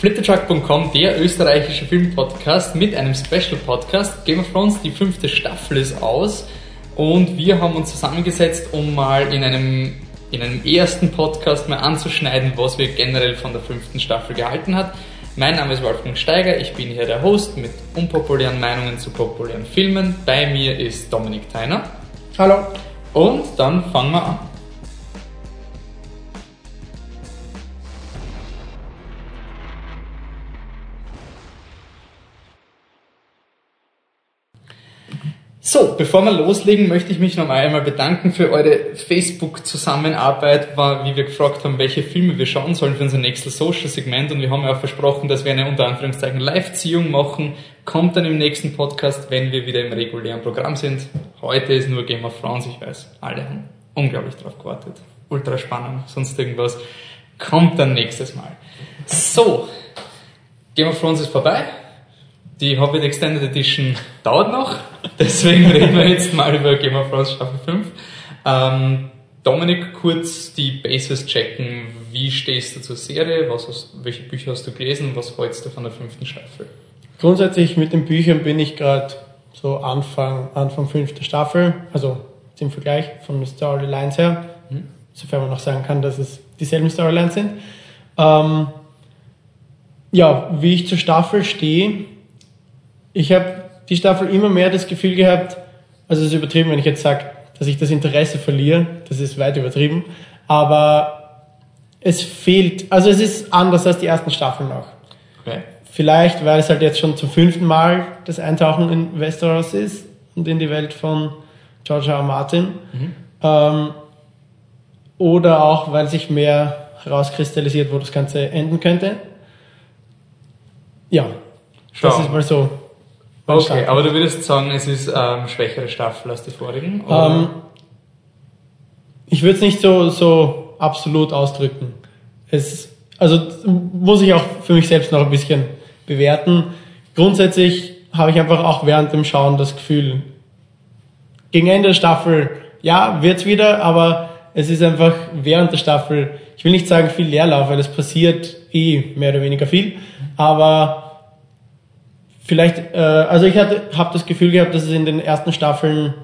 Flittertruck.com, der österreichische Filmpodcast mit einem Special-Podcast. Game of Thrones, die fünfte Staffel ist aus und wir haben uns zusammengesetzt, um mal in einem, in einem ersten Podcast mal anzuschneiden, was wir generell von der fünften Staffel gehalten hat. Mein Name ist Wolfgang Steiger, ich bin hier der Host mit unpopulären Meinungen zu populären Filmen. Bei mir ist Dominik Theiner. Hallo. Und dann fangen wir an. So, bevor wir loslegen, möchte ich mich noch einmal bedanken für eure Facebook-Zusammenarbeit, wie wir gefragt haben, welche Filme wir schauen sollen für unser nächstes Social-Segment. Und wir haben ja auch versprochen, dass wir eine unter Anführungszeichen Live-Ziehung machen. Kommt dann im nächsten Podcast, wenn wir wieder im regulären Programm sind. Heute ist nur Game of Thrones, ich weiß. Alle haben unglaublich drauf gewartet. Ultra spannend, sonst irgendwas. Kommt dann nächstes Mal. So, Game of Thrones ist vorbei. Die Hobbit Extended Edition dauert noch, deswegen reden wir jetzt mal über Game of Thrones Staffel 5. Ähm, Dominik, kurz die Bases checken. Wie stehst du zur Serie? Was hast, welche Bücher hast du gelesen? Was hältst du von der fünften Staffel? Grundsätzlich mit den Büchern bin ich gerade so Anfang, Anfang fünfte Staffel, also im Vergleich von den Storylines her, mhm. sofern man noch sagen kann, dass es dieselben Storylines sind. Ähm, ja, wie ich zur Staffel stehe, ich habe die Staffel immer mehr das Gefühl gehabt, also es ist übertrieben, wenn ich jetzt sage, dass ich das Interesse verliere, das ist weit übertrieben, aber es fehlt, also es ist anders als die ersten Staffeln noch. Okay. Vielleicht, weil es halt jetzt schon zum fünften Mal das Eintauchen in Westeros ist und in die Welt von George R. R. Martin. Mhm. Ähm, oder auch, weil sich mehr herauskristallisiert, wo das Ganze enden könnte. Ja, Schau. das ist mal so Okay, aber du würdest sagen, es ist ähm, schwächere Staffel als die vorigen? Ähm, ich würde es nicht so, so absolut ausdrücken. Es, also muss ich auch für mich selbst noch ein bisschen bewerten. Grundsätzlich habe ich einfach auch während dem Schauen das Gefühl, gegen Ende der Staffel, ja, wird's wieder, aber es ist einfach während der Staffel, ich will nicht sagen viel Leerlauf, weil es passiert eh mehr oder weniger viel, aber vielleicht, äh, also ich habe das Gefühl gehabt, dass es in den ersten Staffeln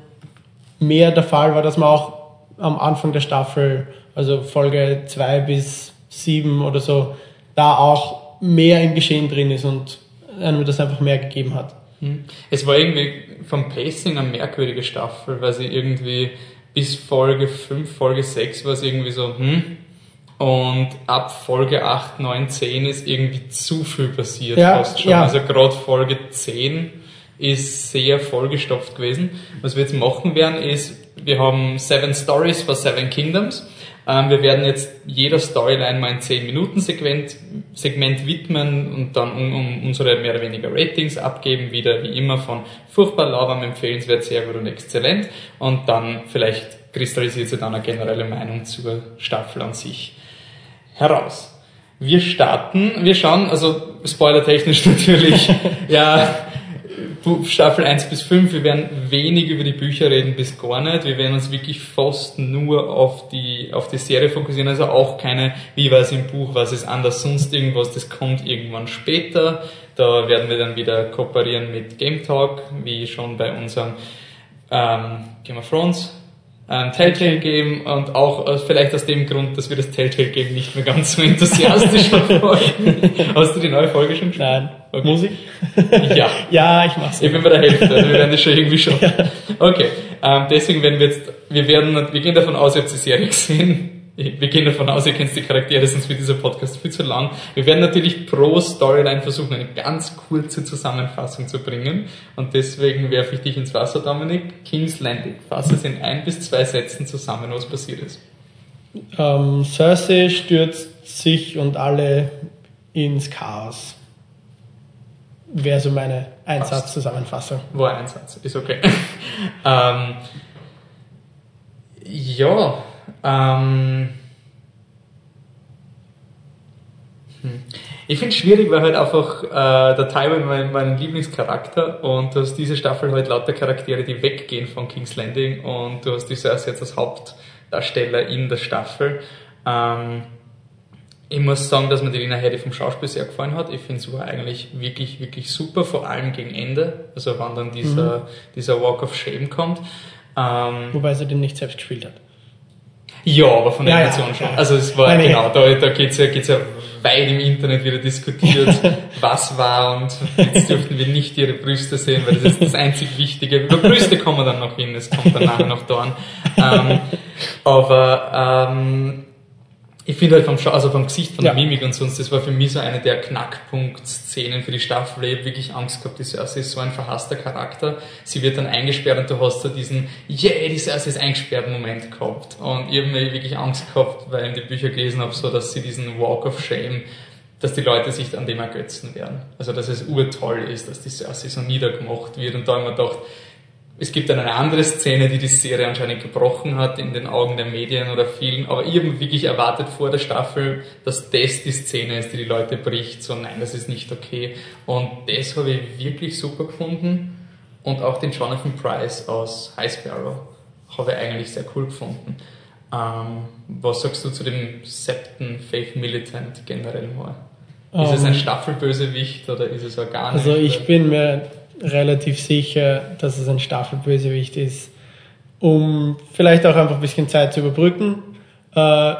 mehr der Fall war, dass man auch am Anfang der Staffel, also Folge 2 bis 7 oder so, da auch mehr im Geschehen drin ist und einem das einfach mehr gegeben hat. Hm. Es war irgendwie vom Pacing eine merkwürdige Staffel, weil sie irgendwie bis Folge 5, Folge 6 war es irgendwie so, hm, und ab Folge 8, 9, 10 ist irgendwie zu viel passiert ja, fast schon. Ja. Also gerade Folge 10 ist sehr vollgestopft gewesen. Was wir jetzt machen werden ist, wir haben Seven Stories for Seven Kingdoms. Ähm, wir werden jetzt jeder Storyline mal ein 10 Minuten Segment, Segment widmen und dann um, um unsere mehr oder weniger Ratings abgeben, wieder wie immer von furchtbar lauwarm, empfehlenswert, sehr gut und exzellent und dann vielleicht kristallisiert sich dann eine generelle Meinung zur Staffel an sich heraus. Wir starten, wir schauen, also spoilertechnisch natürlich, ja, Staffel 1 bis 5, wir werden wenig über die Bücher reden, bis gar nicht. Wir werden uns wirklich fast nur auf die, auf die Serie fokussieren, also auch keine, wie war es im Buch, was ist anders, sonst irgendwas, das kommt irgendwann später. Da werden wir dann wieder kooperieren mit Game Talk, wie schon bei unserem ähm, Game of Thrones ein Telltale Game und auch äh, vielleicht aus dem Grund, dass wir das Telltale Game nicht mehr ganz so enthusiastisch verfolgen. Hast du die neue Folge schon gesehen? Nein. Okay. Musik? Ja. ja, ich mach's. Ich bin bei der Hälfte, also wir werden das schon irgendwie schaffen. Okay, ähm, deswegen werden wir jetzt, wir werden, wir gehen davon aus, ihr habt die Serie gesehen wir gehen davon aus, ihr kennt die Charaktere, sonst wird dieser Podcast viel zu lang. Wir werden natürlich pro Storyline versuchen, eine ganz kurze Zusammenfassung zu bringen. Und deswegen werfe ich dich ins Wasser, Dominik. King's Landing. Fasse es in ein bis zwei Sätzen zusammen, was passiert ist. Ähm, Cersei stürzt sich und alle ins Chaos. Wäre so meine Einsatzzusammenfassung. War Einsatz, ist okay. ähm, ja, ähm, hm. Ich finde es schwierig, weil halt einfach äh, der Tywin mein, mein Lieblingscharakter und du hast diese Staffel halt lauter Charaktere, die weggehen von King's Landing und du hast die Cersei jetzt als Hauptdarsteller in der Staffel. Ähm, ich muss sagen, dass mir die Lina Headey vom Schauspiel sehr gefallen hat. Ich finde, es war eigentlich wirklich, wirklich super, vor allem gegen Ende, also wann dann dieser, mhm. dieser Walk of Shame kommt. Ähm, Wobei sie den nicht selbst gespielt hat. Ja, aber von der ja, Emotion ja, schon. Ja. Also es war, Nein, genau, da, da geht's ja, geht's ja weit im Internet wieder diskutiert, was war und jetzt dürften wir nicht ihre Brüste sehen, weil das ist das einzig Wichtige. Über Brüste kommen wir dann noch hin, es kommt dann nachher noch da an. Ähm, aber ähm, ich finde halt vom, Schau also vom Gesicht, von ja. der Mimik und sonst, das war für mich so eine der Knackpunkt-Szenen für die Staffel. Ich habe wirklich Angst gehabt, die Cersei ist so ein verhasster Charakter. Sie wird dann eingesperrt und du hast so diesen, yeah, die Cersei ist eingesperrt Moment gehabt. Und ich habe mir wirklich Angst gehabt, weil ich die Bücher gelesen habe, so dass sie diesen Walk of Shame, dass die Leute sich an dem ergötzen werden. Also dass es urtoll ist, dass die Cersei so niedergemacht wird. Und da habe ich mir gedacht, es gibt dann eine andere Szene, die die Serie anscheinend gebrochen hat in den Augen der Medien oder vielen, aber ich habe wirklich erwartet vor der Staffel, dass das die Szene ist, die die Leute bricht, so nein, das ist nicht okay. Und das habe ich wirklich super gefunden und auch den Jonathan Price aus High Sparrow habe ich eigentlich sehr cool gefunden. Ähm, was sagst du zu dem Septon Faith Militant generell mal? Ist um, es ein ähm, Staffelbösewicht oder ist es organisch? Also ich bin mir relativ sicher, dass es ein Staffelbösewicht ist, um vielleicht auch einfach ein bisschen Zeit zu überbrücken. Äh,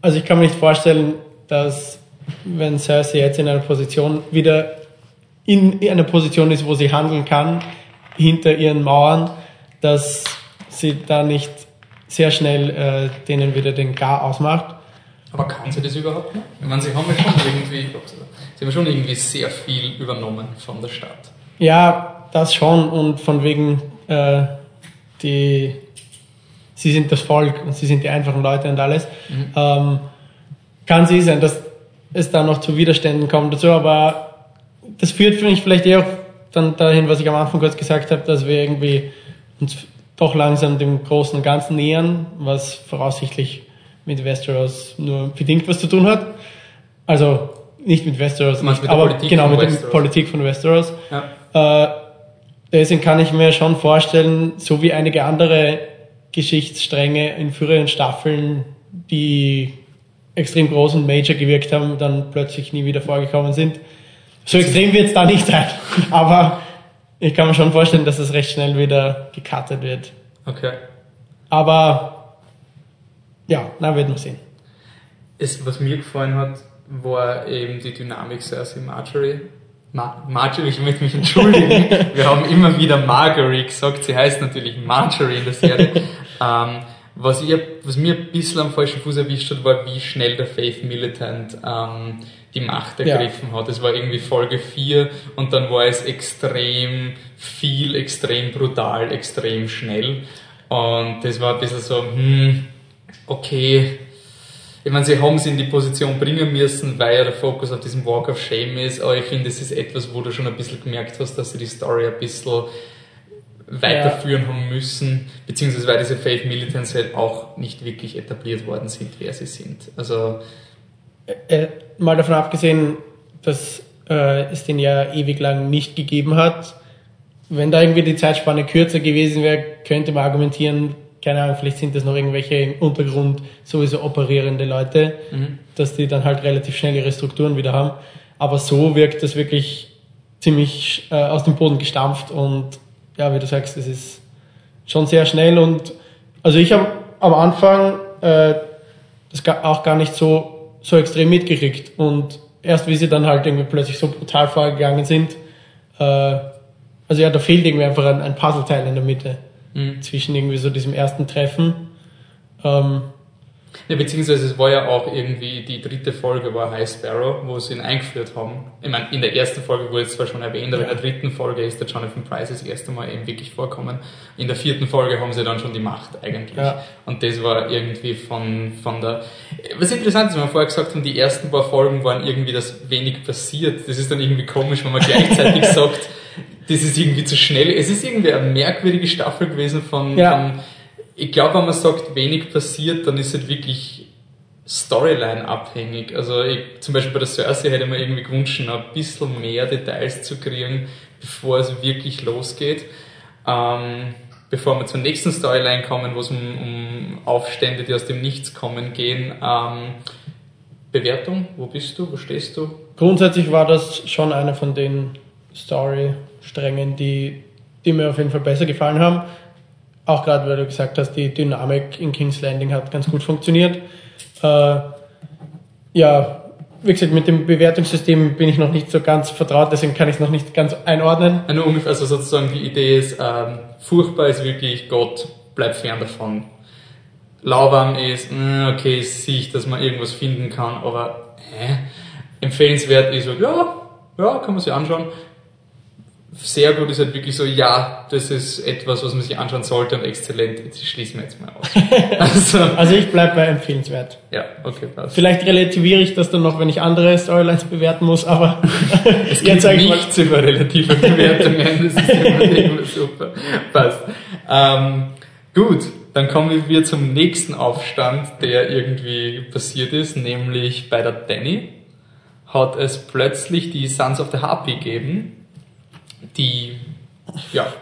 also ich kann mir nicht vorstellen, dass wenn Cersei jetzt in einer Position wieder in einer Position ist, wo sie handeln kann, hinter ihren Mauern, dass sie da nicht sehr schnell äh, denen wieder den Gar ausmacht. Aber kann sie das überhaupt nicht? Ich meine, sie haben ja schon irgendwie, sie haben schon irgendwie sehr viel übernommen von der Stadt. Ja, das schon und von wegen äh, die sie sind das Volk und sie sind die einfachen Leute und alles. Mhm. Ähm, kann sie sein, dass es da noch zu Widerständen kommt dazu, aber das führt für mich vielleicht eher dann dahin, was ich am Anfang kurz gesagt habe, dass wir irgendwie uns doch langsam dem großen und Ganzen nähern, was voraussichtlich mit Westeros nur bedingt was zu tun hat. Also nicht mit Westeros, nicht, mit aber genau mit der Politik von Westeros. Ja. Äh, deswegen kann ich mir schon vorstellen, so wie einige andere Geschichtsstränge in früheren Staffeln, die extrem groß und major gewirkt haben, dann plötzlich nie wieder vorgekommen sind. So extrem wird es da nicht sein. Aber ich kann mir schon vorstellen, dass es recht schnell wieder gecuttet wird. Okay. Aber ja, na, wird man sehen. Es, was mir gefallen hat, war eben die Dynamik Cersei Marjorie Ma Marjorie, ich möchte mich entschuldigen. Wir haben immer wieder Marjorie gesagt. Sie heißt natürlich Marjorie in der Serie. ähm, was, ich, was mir ein bisschen am falschen Fuß erwischt hat, war, wie schnell der Faith Militant ähm, die Macht ergriffen ja. hat. Es war irgendwie Folge 4 und dann war es extrem viel, extrem brutal, extrem schnell. Und das war ein bisschen so, hm, okay, ich meine, sie haben sie in die Position bringen müssen, weil ja der Fokus auf diesem Walk of Shame ist, aber ich finde, es ist etwas, wo du schon ein bisschen gemerkt hast, dass sie die Story ein bisschen weiterführen ja. haben müssen, beziehungsweise weil diese Faith Militants halt auch nicht wirklich etabliert worden sind, wer sie sind. Also äh, äh mal davon abgesehen, dass äh, es den ja ewig lang nicht gegeben hat. Wenn da irgendwie die Zeitspanne kürzer gewesen wäre, könnte man argumentieren, keine Ahnung, vielleicht sind das noch irgendwelche im Untergrund sowieso operierende Leute, mhm. dass die dann halt relativ schnell ihre Strukturen wieder haben. Aber so wirkt das wirklich ziemlich äh, aus dem Boden gestampft und ja, wie du sagst, es ist schon sehr schnell und also ich habe am Anfang äh, das auch gar nicht so, so extrem mitgekriegt und erst wie sie dann halt irgendwie plötzlich so brutal vorgegangen sind, äh, also ja, da fehlt irgendwie einfach ein, ein Puzzleteil in der Mitte mhm. zwischen irgendwie so diesem ersten Treffen. Ähm, ja, beziehungsweise es war ja auch irgendwie die dritte Folge war High Sparrow, wo sie ihn eingeführt haben. Ich meine, in der ersten Folge wurde es zwar schon erwähnt, aber ja. in der dritten Folge ist der Jonathan Price das erste Mal eben wirklich vorkommen. In der vierten Folge haben sie dann schon die Macht eigentlich. Ja. Und das war irgendwie von, von der, was interessant ist, wenn wir vorher gesagt haben, die ersten paar Folgen waren irgendwie, dass wenig passiert. Das ist dann irgendwie komisch, wenn man gleichzeitig sagt, das ist irgendwie zu schnell. Es ist irgendwie eine merkwürdige Staffel gewesen von, ja. von ich glaube, wenn man sagt, wenig passiert, dann ist es wirklich Storyline abhängig. Also ich, zum Beispiel bei der Cersei hätte man irgendwie gewünscht, ein bisschen mehr Details zu kriegen, bevor es wirklich losgeht. Ähm, bevor wir zur nächsten Storyline kommen, wo es um, um Aufstände, die aus dem Nichts kommen, gehen. Ähm, Bewertung, wo bist du, wo stehst du? Grundsätzlich war das schon einer von den Story-Strängen, die, die mir auf jeden Fall besser gefallen haben. Auch gerade, weil du gesagt hast, die Dynamik in King's Landing hat ganz gut funktioniert. Äh, ja, wie gesagt, mit dem Bewertungssystem bin ich noch nicht so ganz vertraut, deswegen kann ich es noch nicht ganz einordnen. Eine ungefähr, also sozusagen die Idee ist, ähm, furchtbar ist wirklich Gott, bleib fern davon. Lauwarm ist, mh, hm, okay, sehe ich, dass man irgendwas finden kann, aber hä? empfehlenswert ist ja, ja, kann man sich anschauen sehr gut ist halt wirklich so, ja, das ist etwas, was man sich anschauen sollte und exzellent. Jetzt schließen wir jetzt mal aus. Also, also ich bleibe bei empfehlenswert. Ja, okay, passt. Vielleicht relativiere ich das dann noch, wenn ich andere Storylines bewerten muss, aber es gibt jetzt nichts über relative Bewertungen. Das ist immer, immer super. Passt. Ähm, gut, dann kommen wir zum nächsten Aufstand, der irgendwie passiert ist, nämlich bei der Danny hat es plötzlich die Sons of the Harpy gegeben die ja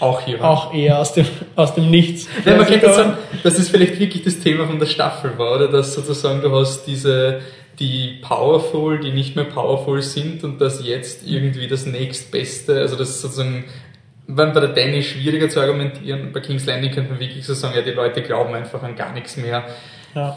auch hier waren. Auch eher aus dem, aus dem Nichts. Ja, man könnte sagen, dass es vielleicht wirklich das Thema von der Staffel war, oder dass sozusagen du hast diese die powerful, die nicht mehr powerful sind und das jetzt irgendwie das nächstbeste, also das sozusagen wenn bei der Danny schwieriger zu argumentieren, bei King's Landing könnte man wirklich so sagen, ja, die Leute glauben einfach an gar nichts mehr. Ja.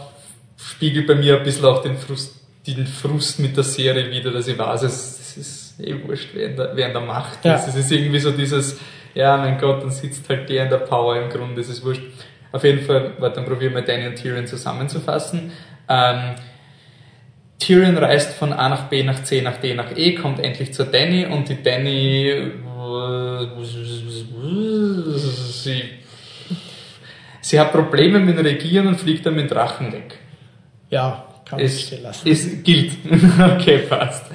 Spiegelt bei mir ein bisschen auch den Frust, den Frust mit der Serie wieder, dass ich weiß, es, es ist eh wurscht, wer in der, wer in der Macht ja. ist. Es ist irgendwie so dieses, ja, mein Gott, dann sitzt halt der in der Power im Grunde, es ist wurscht. Auf jeden Fall, warte, dann probieren wir Danny und Tyrion zusammenzufassen. Ähm, Tyrion reist von A nach B nach C nach D nach E, kommt endlich zur Danny und die Danny sie, sie hat Probleme mit dem Regieren und fliegt dann mit Drachen weg. Ja, kann es, stehen lassen. Es gilt. okay, passt.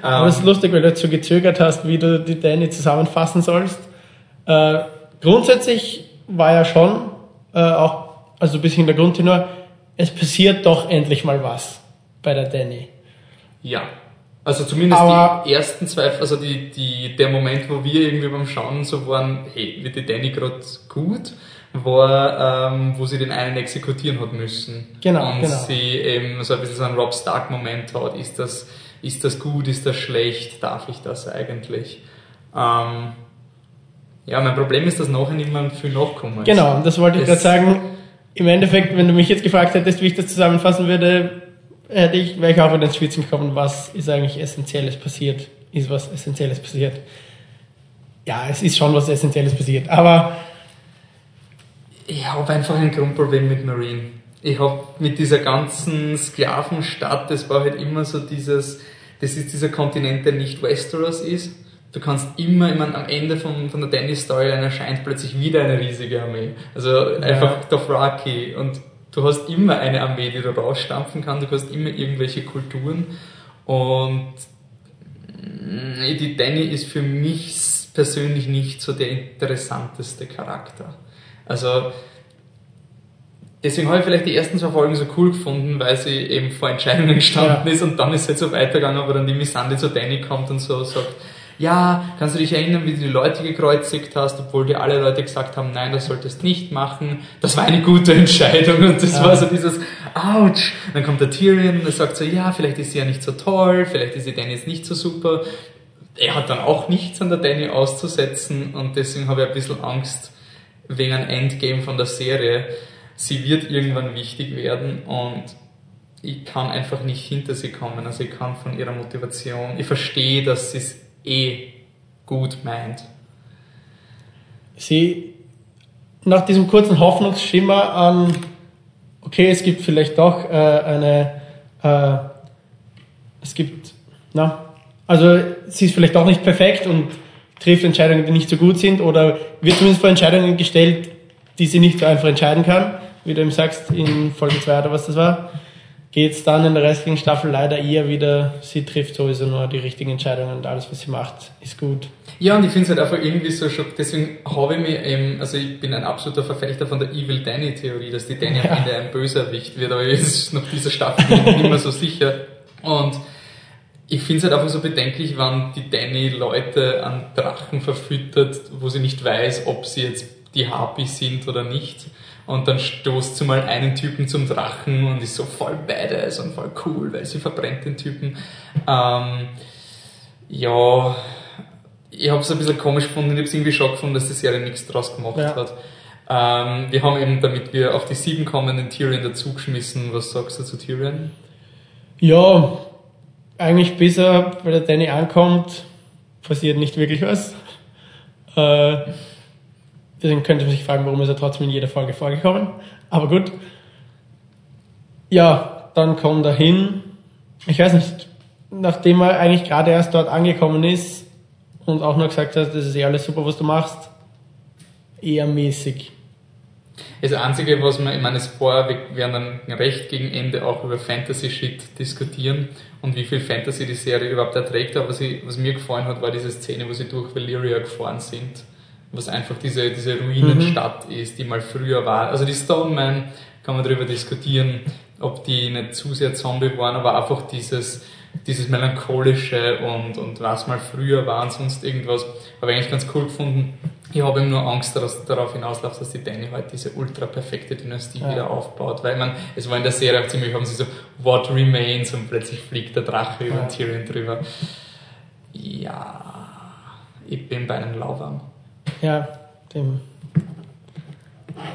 Aber es ist ähm, lustig, weil du jetzt so gezögert hast, wie du die Danny zusammenfassen sollst. Äh, grundsätzlich war ja schon äh, auch, also ein bisschen der Grundtenor, es passiert doch endlich mal was bei der Danny. Ja. Also zumindest Aber die ersten zwei, also die, die, der Moment, wo wir irgendwie beim Schauen so waren, hey, wird die Danny gerade gut? War, ähm, wo sie den einen exekutieren hat müssen. Genau. Und genau. sie eben so ein bisschen so einen Rob Stark-Moment hat. Ist das, ist das gut, ist das schlecht, darf ich das eigentlich? Ähm, ja, mein Problem ist, dass nachher niemand viel nachkommen Genau, das wollte ich gerade sagen. Im Endeffekt, wenn du mich jetzt gefragt hättest, wie ich das zusammenfassen würde, hätte ich, wäre ich auch in den Schwitzen gekommen, was ist eigentlich Essentielles passiert? Ist was Essentielles passiert? Ja, es ist schon was Essentielles passiert, aber ich habe einfach ein Grundproblem mit Marine. Ich habe mit dieser ganzen Sklavenstadt, das war halt immer so dieses, das ist dieser Kontinent, der nicht Westeros ist. Du kannst immer, ich meine, am Ende von, von der Dennis-Story erscheint plötzlich wieder eine riesige Armee. Also einfach ja. Dothraki. Und du hast immer eine Armee, die du rausstampfen kannst. Du hast immer irgendwelche Kulturen. Und die Danny ist für mich persönlich nicht so der interessanteste Charakter. Also deswegen habe ich vielleicht die ersten zwei Folgen so cool gefunden, weil sie eben vor Entscheidungen gestanden ja. ist und dann ist es halt so weitergegangen, aber dann die Missandei zu Danny kommt und so sagt, ja, kannst du dich erinnern, wie du die Leute gekreuzigt hast, obwohl dir alle Leute gesagt haben, nein, das solltest nicht machen. Das war eine gute Entscheidung und das ja. war so dieses, ouch. Dann kommt der Tyrion und er sagt so, ja, vielleicht ist sie ja nicht so toll, vielleicht ist die Danny jetzt nicht so super. Er hat dann auch nichts an der Danny auszusetzen und deswegen habe ich ein bisschen Angst, wegen einem Endgame von der Serie. Sie wird irgendwann wichtig werden und ich kann einfach nicht hinter sie kommen. Also ich kann von ihrer Motivation, ich verstehe, dass sie es eh gut meint. Sie, nach diesem kurzen Hoffnungsschimmer an, okay, es gibt vielleicht doch äh, eine, äh, es gibt, na, also sie ist vielleicht doch nicht perfekt und trifft Entscheidungen, die nicht so gut sind oder wird zumindest vor Entscheidungen gestellt, die sie nicht so einfach entscheiden kann, wie du eben sagst in Folge 2 oder was das war, geht es dann in der restlichen Staffel leider eher wieder, sie trifft sowieso nur die richtigen Entscheidungen und alles, was sie macht, ist gut. Ja, und ich finde es halt einfach irgendwie so schock, deswegen habe ich mir eben, also ich bin ein absoluter Verfechter von der Evil Danny Theorie, dass die Danny ja. am Ende ein Böserwicht wird, aber jetzt ist noch dieser Staffel nicht mehr so sicher. Und ich finde es halt einfach so bedenklich, wann die Danny Leute an Drachen verfüttert, wo sie nicht weiß, ob sie jetzt die Harpies sind oder nicht. Und dann stoßt sie mal einen Typen zum Drachen und ist so voll badass und voll cool, weil sie verbrennt den Typen. Ähm, ja, ich habe es ein bisschen komisch gefunden, ich habe es irgendwie schon gefunden, dass die Serie nichts draus gemacht ja. hat. Ähm, wir haben eben, damit wir auf die sieben kommen, den Tyrion dazugeschmissen. Was sagst du zu Tyrion? Ja, eigentlich bis er bei der Danny ankommt, passiert nicht wirklich was. Äh, deswegen könnte man sich fragen, warum ist er trotzdem in jeder Folge vorgekommen. Aber gut. Ja, dann kommt er hin. Ich weiß nicht, nachdem er eigentlich gerade erst dort angekommen ist und auch noch gesagt hat, das ist eh alles super, was du machst, eher mäßig. Das Einzige, was man, ich meine, es war, wir werden dann recht gegen Ende auch über Fantasy-Shit diskutieren und wie viel Fantasy die Serie überhaupt erträgt. Aber was, ich, was mir gefallen hat, war diese Szene, wo sie durch Valyria gefahren sind. Was einfach diese, diese Ruinenstadt mhm. ist, die mal früher war. Also die Stoneman, kann man darüber diskutieren, ob die nicht zu sehr Zombie waren, aber einfach dieses, dieses melancholische und, und was mal früher war und sonst irgendwas, habe ich eigentlich ganz cool gefunden. Ich habe eben nur Angst, dass darauf hinausläuft, dass die Danny halt diese ultra perfekte Dynastie ja. wieder aufbaut, weil man, es war in der Serie auch ziemlich, haben sie so, what remains und plötzlich fliegt der Drache über ja. Tyrion drüber. Ja, ich bin bei einem Lauwarm. Ja, dem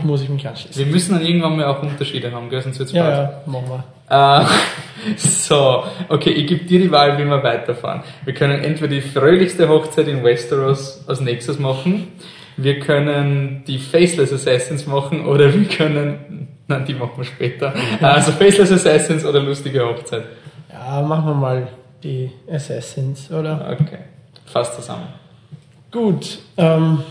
muss ich mich anschließen. Wir müssen dann irgendwann mal auch Unterschiede haben, gell? sonst wird's ja, bald. Ja, machen wir. Äh, so, okay, ich gebe dir die Wahl, wie wir weiterfahren. Wir können entweder die fröhlichste Hochzeit in Westeros als nächstes machen, wir können die Faceless Assassins machen oder wir können, nein, die machen wir später. Also Faceless Assassins oder lustige Hochzeit. Ja, machen wir mal die Assassins, oder? Okay, fast zusammen. Gut, ähm,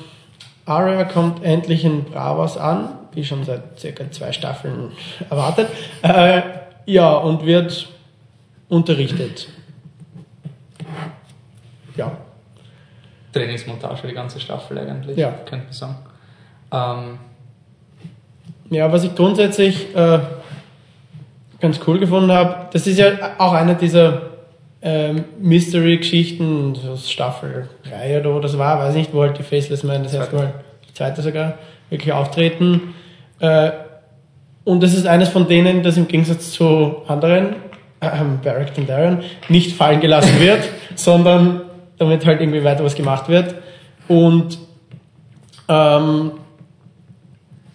Arya kommt endlich in Bravos an, wie schon seit circa zwei Staffeln erwartet. Äh, ja, und wird unterrichtet. Ja. Trainingsmontage, die ganze Staffel eigentlich, ja. könnte man sagen. Ähm. Ja, was ich grundsätzlich äh, ganz cool gefunden habe, das ist ja auch eine dieser ähm, Mystery-Geschichten, Staffel 3 oder wo das war, weiß nicht, wo halt die Faceless Men das erste Mal, die zweite sogar, wirklich auftreten. Äh, und das ist eines von denen, das im Gegensatz zu anderen, äh, Barrack Darren, nicht fallen gelassen wird, sondern damit halt irgendwie weiter was gemacht wird. Und ähm,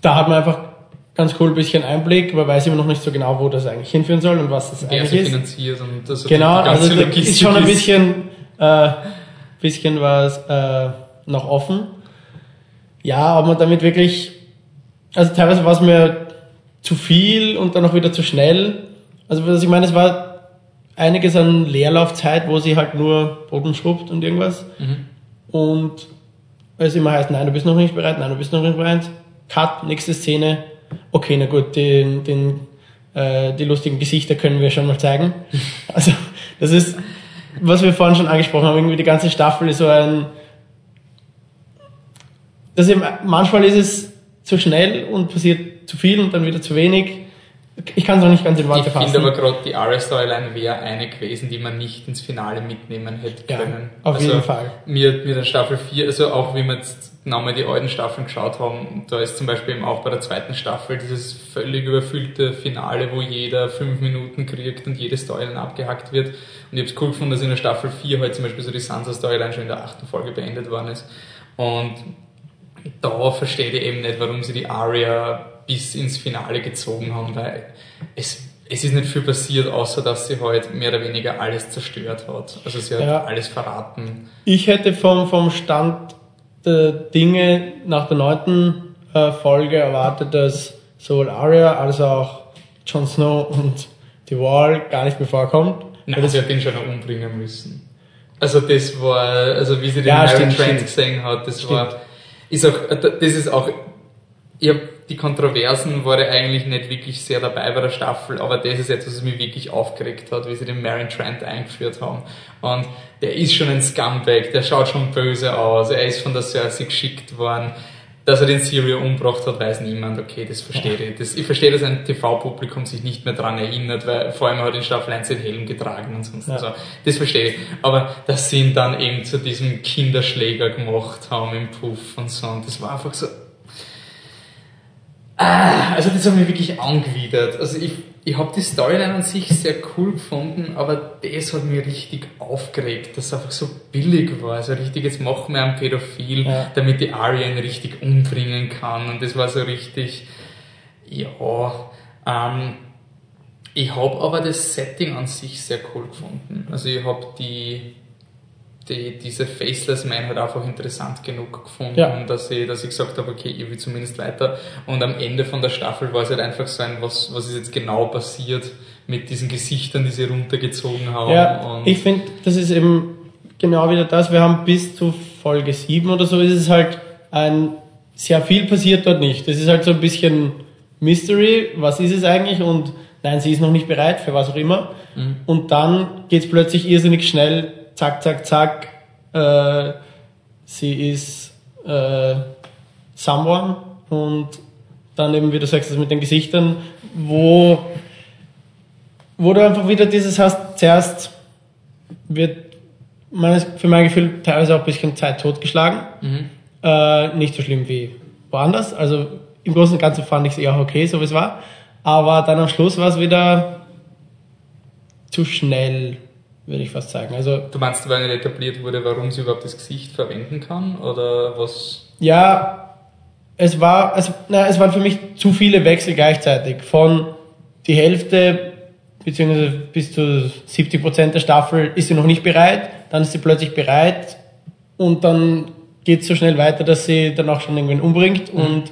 da hat man einfach ganz cool ein bisschen Einblick, aber weiß immer noch nicht so genau, wo das eigentlich hinführen soll und was das Wer eigentlich ist. finanziert und das genau, also da ist schon ein bisschen, äh, bisschen was äh, noch offen. Ja, ob man damit wirklich, also teilweise war es mir zu viel und dann auch wieder zu schnell. Also was ich meine, es war einiges an Leerlaufzeit, wo sie halt nur Boden schrubbt und irgendwas. Mhm. Und es immer heißt, nein, du bist noch nicht bereit, nein, du bist noch nicht bereit. Cut, nächste Szene. Okay, na gut, den, den, äh, die lustigen Gesichter können wir schon mal zeigen. Also das ist, was wir vorhin schon angesprochen haben, irgendwie die ganze Staffel ist so ein... Das eben, manchmal ist es zu schnell und passiert zu viel und dann wieder zu wenig. Ich kann es noch nicht ganz in Worte fassen. Ich finde aber gerade die Arya-Storyline wäre eine gewesen, die man nicht ins Finale mitnehmen hätte können. Ja, auf also jeden Fall. Mir, mir der Staffel 4, also auch wie wir jetzt nochmal die alten Staffeln geschaut haben, da ist zum Beispiel eben auch bei der zweiten Staffel dieses völlig überfüllte Finale, wo jeder fünf Minuten kriegt und jede Storyline abgehackt wird. Und ich habe es cool gefunden, dass in der Staffel 4 halt zum Beispiel so die Sansa-Storyline schon in der achten Folge beendet worden ist. Und da verstehe ich eben nicht, warum sie die Aria bis ins Finale gezogen haben, weil es, es ist nicht viel passiert, außer dass sie halt mehr oder weniger alles zerstört hat. Also sie hat ja. alles verraten. Ich hätte vom, vom Stand der Dinge nach der neunten äh, Folge erwartet, dass sowohl Arya als auch Jon Snow und die Wall gar nicht mehr vorkommt. Nein, sie hat den schon noch umbringen müssen. Also das war, also wie sie den ja, Trent gesehen hat, das stimmt. war, ist auch, das ist auch, ich die Kontroversen war ich eigentlich nicht wirklich sehr dabei bei der Staffel, aber das ist etwas, was mich wirklich aufgeregt hat, wie sie den Marion Trent eingeführt haben. Und der ist schon ein Scumbag, der schaut schon böse aus, er ist von der Cersei geschickt worden. Dass er den Syrio umgebracht hat, weiß niemand. Okay, das verstehe ich. Das, ich verstehe, dass ein TV-Publikum sich nicht mehr daran erinnert, weil vor allem hat in Staffel 1 den Helm getragen und sonst ja. so. Das verstehe ich. Aber dass sie ihn dann eben zu diesem Kinderschläger gemacht haben im Puff und so. Und das war einfach so, Ah, also das hat mich wirklich angewidert. Also ich, ich habe die Storyline an sich sehr cool gefunden, aber das hat mich richtig aufgeregt, dass es einfach so billig war. Also richtig, jetzt machen wir einen Pädophil, ja. damit die Arya ihn richtig umbringen kann. Und das war so richtig, ja, ähm, ich habe aber das Setting an sich sehr cool gefunden. Also ich habe die die, diese Faceless Man halt einfach interessant genug gefunden, ja. dass, ich, dass ich gesagt habe, okay, ich will zumindest weiter. Und am Ende von der Staffel war es halt einfach so ein, was, was ist jetzt genau passiert mit diesen Gesichtern, die sie runtergezogen haben. Ja, ich finde, das ist eben genau wieder das. Wir haben bis zu Folge 7 oder so ist es halt ein, sehr viel passiert dort nicht. Das ist halt so ein bisschen Mystery. Was ist es eigentlich? Und nein, sie ist noch nicht bereit für was auch immer. Mhm. Und dann geht es plötzlich irrsinnig schnell zack, zack, zack, äh, sie ist äh, someone und dann eben, wie du sagst, das mit den Gesichtern, wo, wo du einfach wieder dieses hast, zuerst wird meines, für mein Gefühl teilweise auch ein bisschen Zeit totgeschlagen. Mhm. Äh, nicht so schlimm wie woanders. Also im Großen und Ganzen fand ich es eher okay, so wie es war. Aber dann am Schluss war es wieder zu schnell würde ich fast sagen. Also, du meinst, weil nicht etabliert wurde, warum sie überhaupt das Gesicht verwenden kann? Oder was? Ja, es war, also, na, es waren für mich zu viele Wechsel gleichzeitig. Von die Hälfte beziehungsweise bis zu 70 Prozent der Staffel ist sie noch nicht bereit, dann ist sie plötzlich bereit und dann geht es so schnell weiter, dass sie dann auch schon irgendwann umbringt mhm. und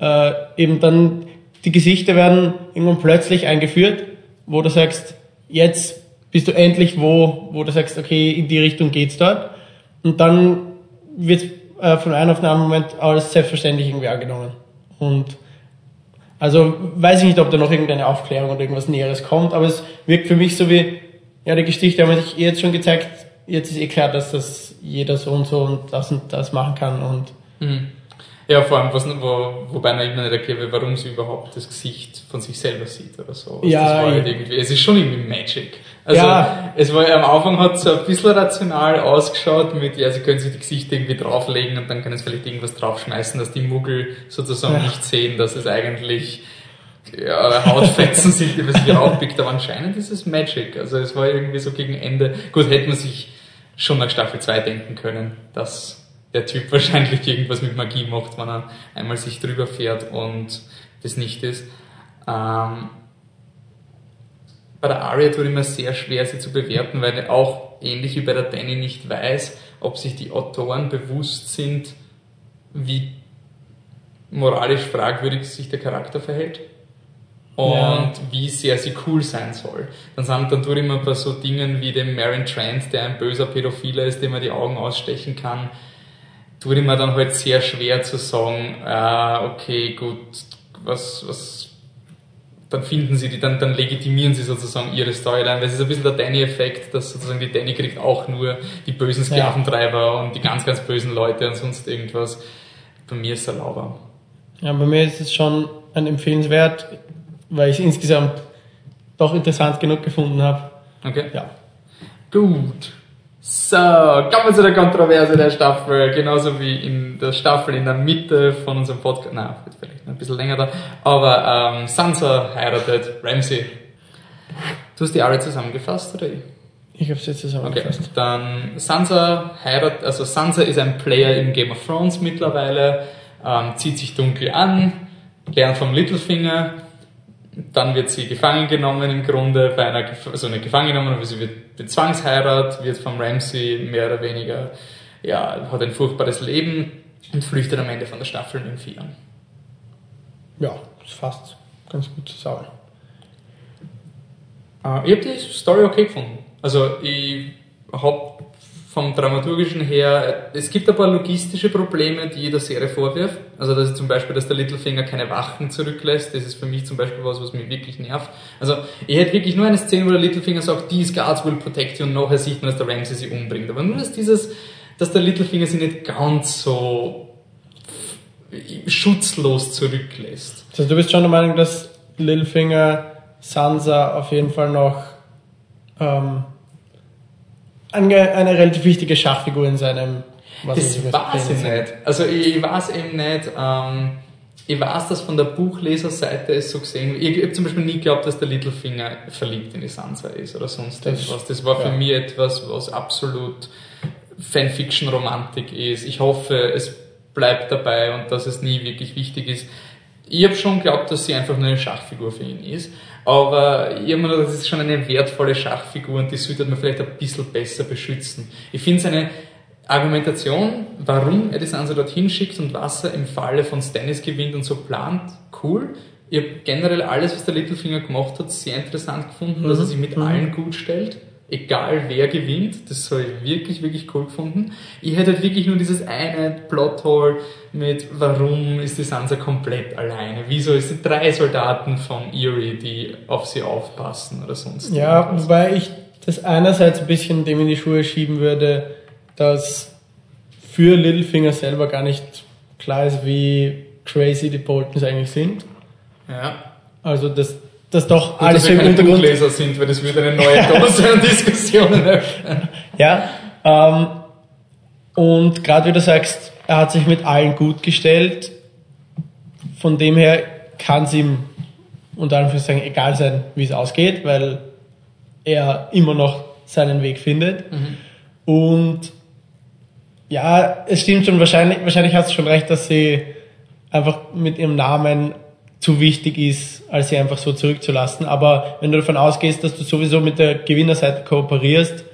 äh, eben dann die Gesichter werden irgendwann plötzlich eingeführt, wo du sagst, jetzt bist du endlich wo, wo du sagst, okay, in die Richtung geht's dort. Und dann wird äh, von einem auf den anderen Moment alles selbstverständlich irgendwie angenommen. Und also weiß ich nicht, ob da noch irgendeine Aufklärung oder irgendwas Näheres kommt, aber es wirkt für mich so wie, ja, die Geschichte haben wir sich jetzt schon gezeigt, jetzt ist eh klar, dass das jeder so und so und das und das machen kann und mhm. Ja, vor allem, was, wo, wobei man immer nicht erklärt wird, warum sie überhaupt das Gesicht von sich selber sieht oder so. Also ja, das war halt irgendwie, es ist schon irgendwie Magic. Also, ja. es war am Anfang hat es so ein bisschen rational ausgeschaut mit, ja, sie können sich die Gesichter irgendwie drauflegen und dann können sie vielleicht irgendwas draufschmeißen, dass die Muggel sozusagen ja. nicht sehen, dass es eigentlich, ja, Hautfetzen sind, die man sich aufpickt, aber anscheinend ist es Magic. Also, es war irgendwie so gegen Ende, gut, hätte man sich schon nach Staffel 2 denken können, dass der Typ wahrscheinlich irgendwas mit Magie macht, wenn er einmal sich drüber fährt und das nicht ist. Ähm, bei der Aria tut immer sehr schwer, sie zu bewerten, weil auch ähnlich wie bei der Danny nicht weiß, ob sich die Autoren bewusst sind, wie moralisch fragwürdig sich der Charakter verhält und ja. wie sehr sie cool sein soll. Dann sind dann tut immer bei so Dingen wie dem Marion Trent, der ein böser Pädophiler ist, dem man die Augen ausstechen kann, tut immer dann halt sehr schwer zu sagen, äh, okay, gut, was, was, dann finden sie die, dann, dann legitimieren sie sozusagen ihre Storyline, weil es ist ein bisschen der Danny-Effekt, dass sozusagen die Danny kriegt auch nur die bösen Sklaventreiber ja. und die ganz, ganz bösen Leute und sonst irgendwas. Bei mir ist er lauber. Ja, bei mir ist es schon ein empfehlenswert, weil ich es insgesamt doch interessant genug gefunden habe. Okay. Ja. Gut. So, kommen wir zu der Kontroverse der Staffel, genauso wie in der Staffel in der Mitte von unserem Podcast, nein, vielleicht ein bisschen länger da, aber ähm, Sansa heiratet Ramsey. Du hast die alle zusammengefasst, oder ich? Ich habe sie zusammengefasst. Okay, dann Sansa heiratet, also Sansa ist ein Player in Game of Thrones mittlerweile, ähm, zieht sich dunkel an, lernt vom Littlefinger, dann wird sie gefangen genommen im Grunde bei einer, also nicht gefangen genommen, aber sie wird bezwangsheirat, wird vom Ramsey mehr oder weniger, ja, hat ein furchtbares Leben und flüchtet am Ende von der Staffel in den Vieren. Ja, das fasst ganz gut zusammen. Äh, ich habe die Story okay gefunden. Also ich habe vom Dramaturgischen her, es gibt ein paar logistische Probleme, die jeder Serie vorwirft. Also dass zum Beispiel, dass der Littlefinger keine Wachen zurücklässt, das ist für mich zum Beispiel was, was mich wirklich nervt. Also ich hätte wirklich nur eine Szene, wo der Littlefinger sagt, these guards will protect you und nachher sieht man, dass der Ramsey sie umbringt. Aber nur, dass dieses, dass der Littlefinger sie nicht ganz so schutzlos zurücklässt. Also du bist schon der Meinung, dass Littlefinger Sansa auf jeden Fall noch ähm, eine, eine relativ wichtige Schachfigur in seinem. Was das weiß ich nicht. Also ich, ich weiß eben nicht. Ähm, ich weiß, dass von der Buchleserseite es so gesehen. Ich habe zum Beispiel nie geglaubt, dass der Littlefinger verliebt in die Sansa ist oder sonst etwas. Das war für ja. mich etwas, was absolut Fanfiction-Romantik ist. Ich hoffe, es bleibt dabei und dass es nie wirklich wichtig ist. Ich habe schon geglaubt, dass sie einfach nur eine Schachfigur für ihn ist. Aber ich gedacht, das ist schon eine wertvolle Schachfigur und die sollte man vielleicht ein bisschen besser beschützen. Ich finde seine Argumentation, warum er die Sansa dorthin schickt und was er im Falle von Stannis gewinnt und so plant, cool. Ich habe generell alles, was der Littlefinger gemacht hat, sehr interessant gefunden, dass er sich mit allen gut stellt. Egal wer gewinnt, das habe ich wirklich, wirklich cool gefunden. Ich hätte halt wirklich nur dieses eine Plothole mit, warum ist die Sansa komplett alleine? Wieso ist sie drei Soldaten von Erie, die auf sie aufpassen oder sonst Ja, irgendwas? wobei ich das einerseits ein bisschen dem in die Schuhe schieben würde, dass für Littlefinger selber gar nicht klar ist, wie crazy die Boltons eigentlich sind. Ja. Also, dass, dass doch Gut, alles so im Untergrund Buchleser sind, weil das würde eine neue Dose an Diskussionen öffnen. Ja, ähm, und gerade wie du sagst, er hat sich mit allen gut gestellt. Von dem her kann es ihm unter Anführungszeichen egal sein, wie es ausgeht, weil er immer noch seinen Weg findet. Und ja, es stimmt schon, wahrscheinlich, wahrscheinlich hast du schon recht, dass sie einfach mit ihrem Namen zu wichtig ist, als sie einfach so zurückzulassen. Aber wenn du davon ausgehst, dass du sowieso mit der Gewinnerseite kooperierst,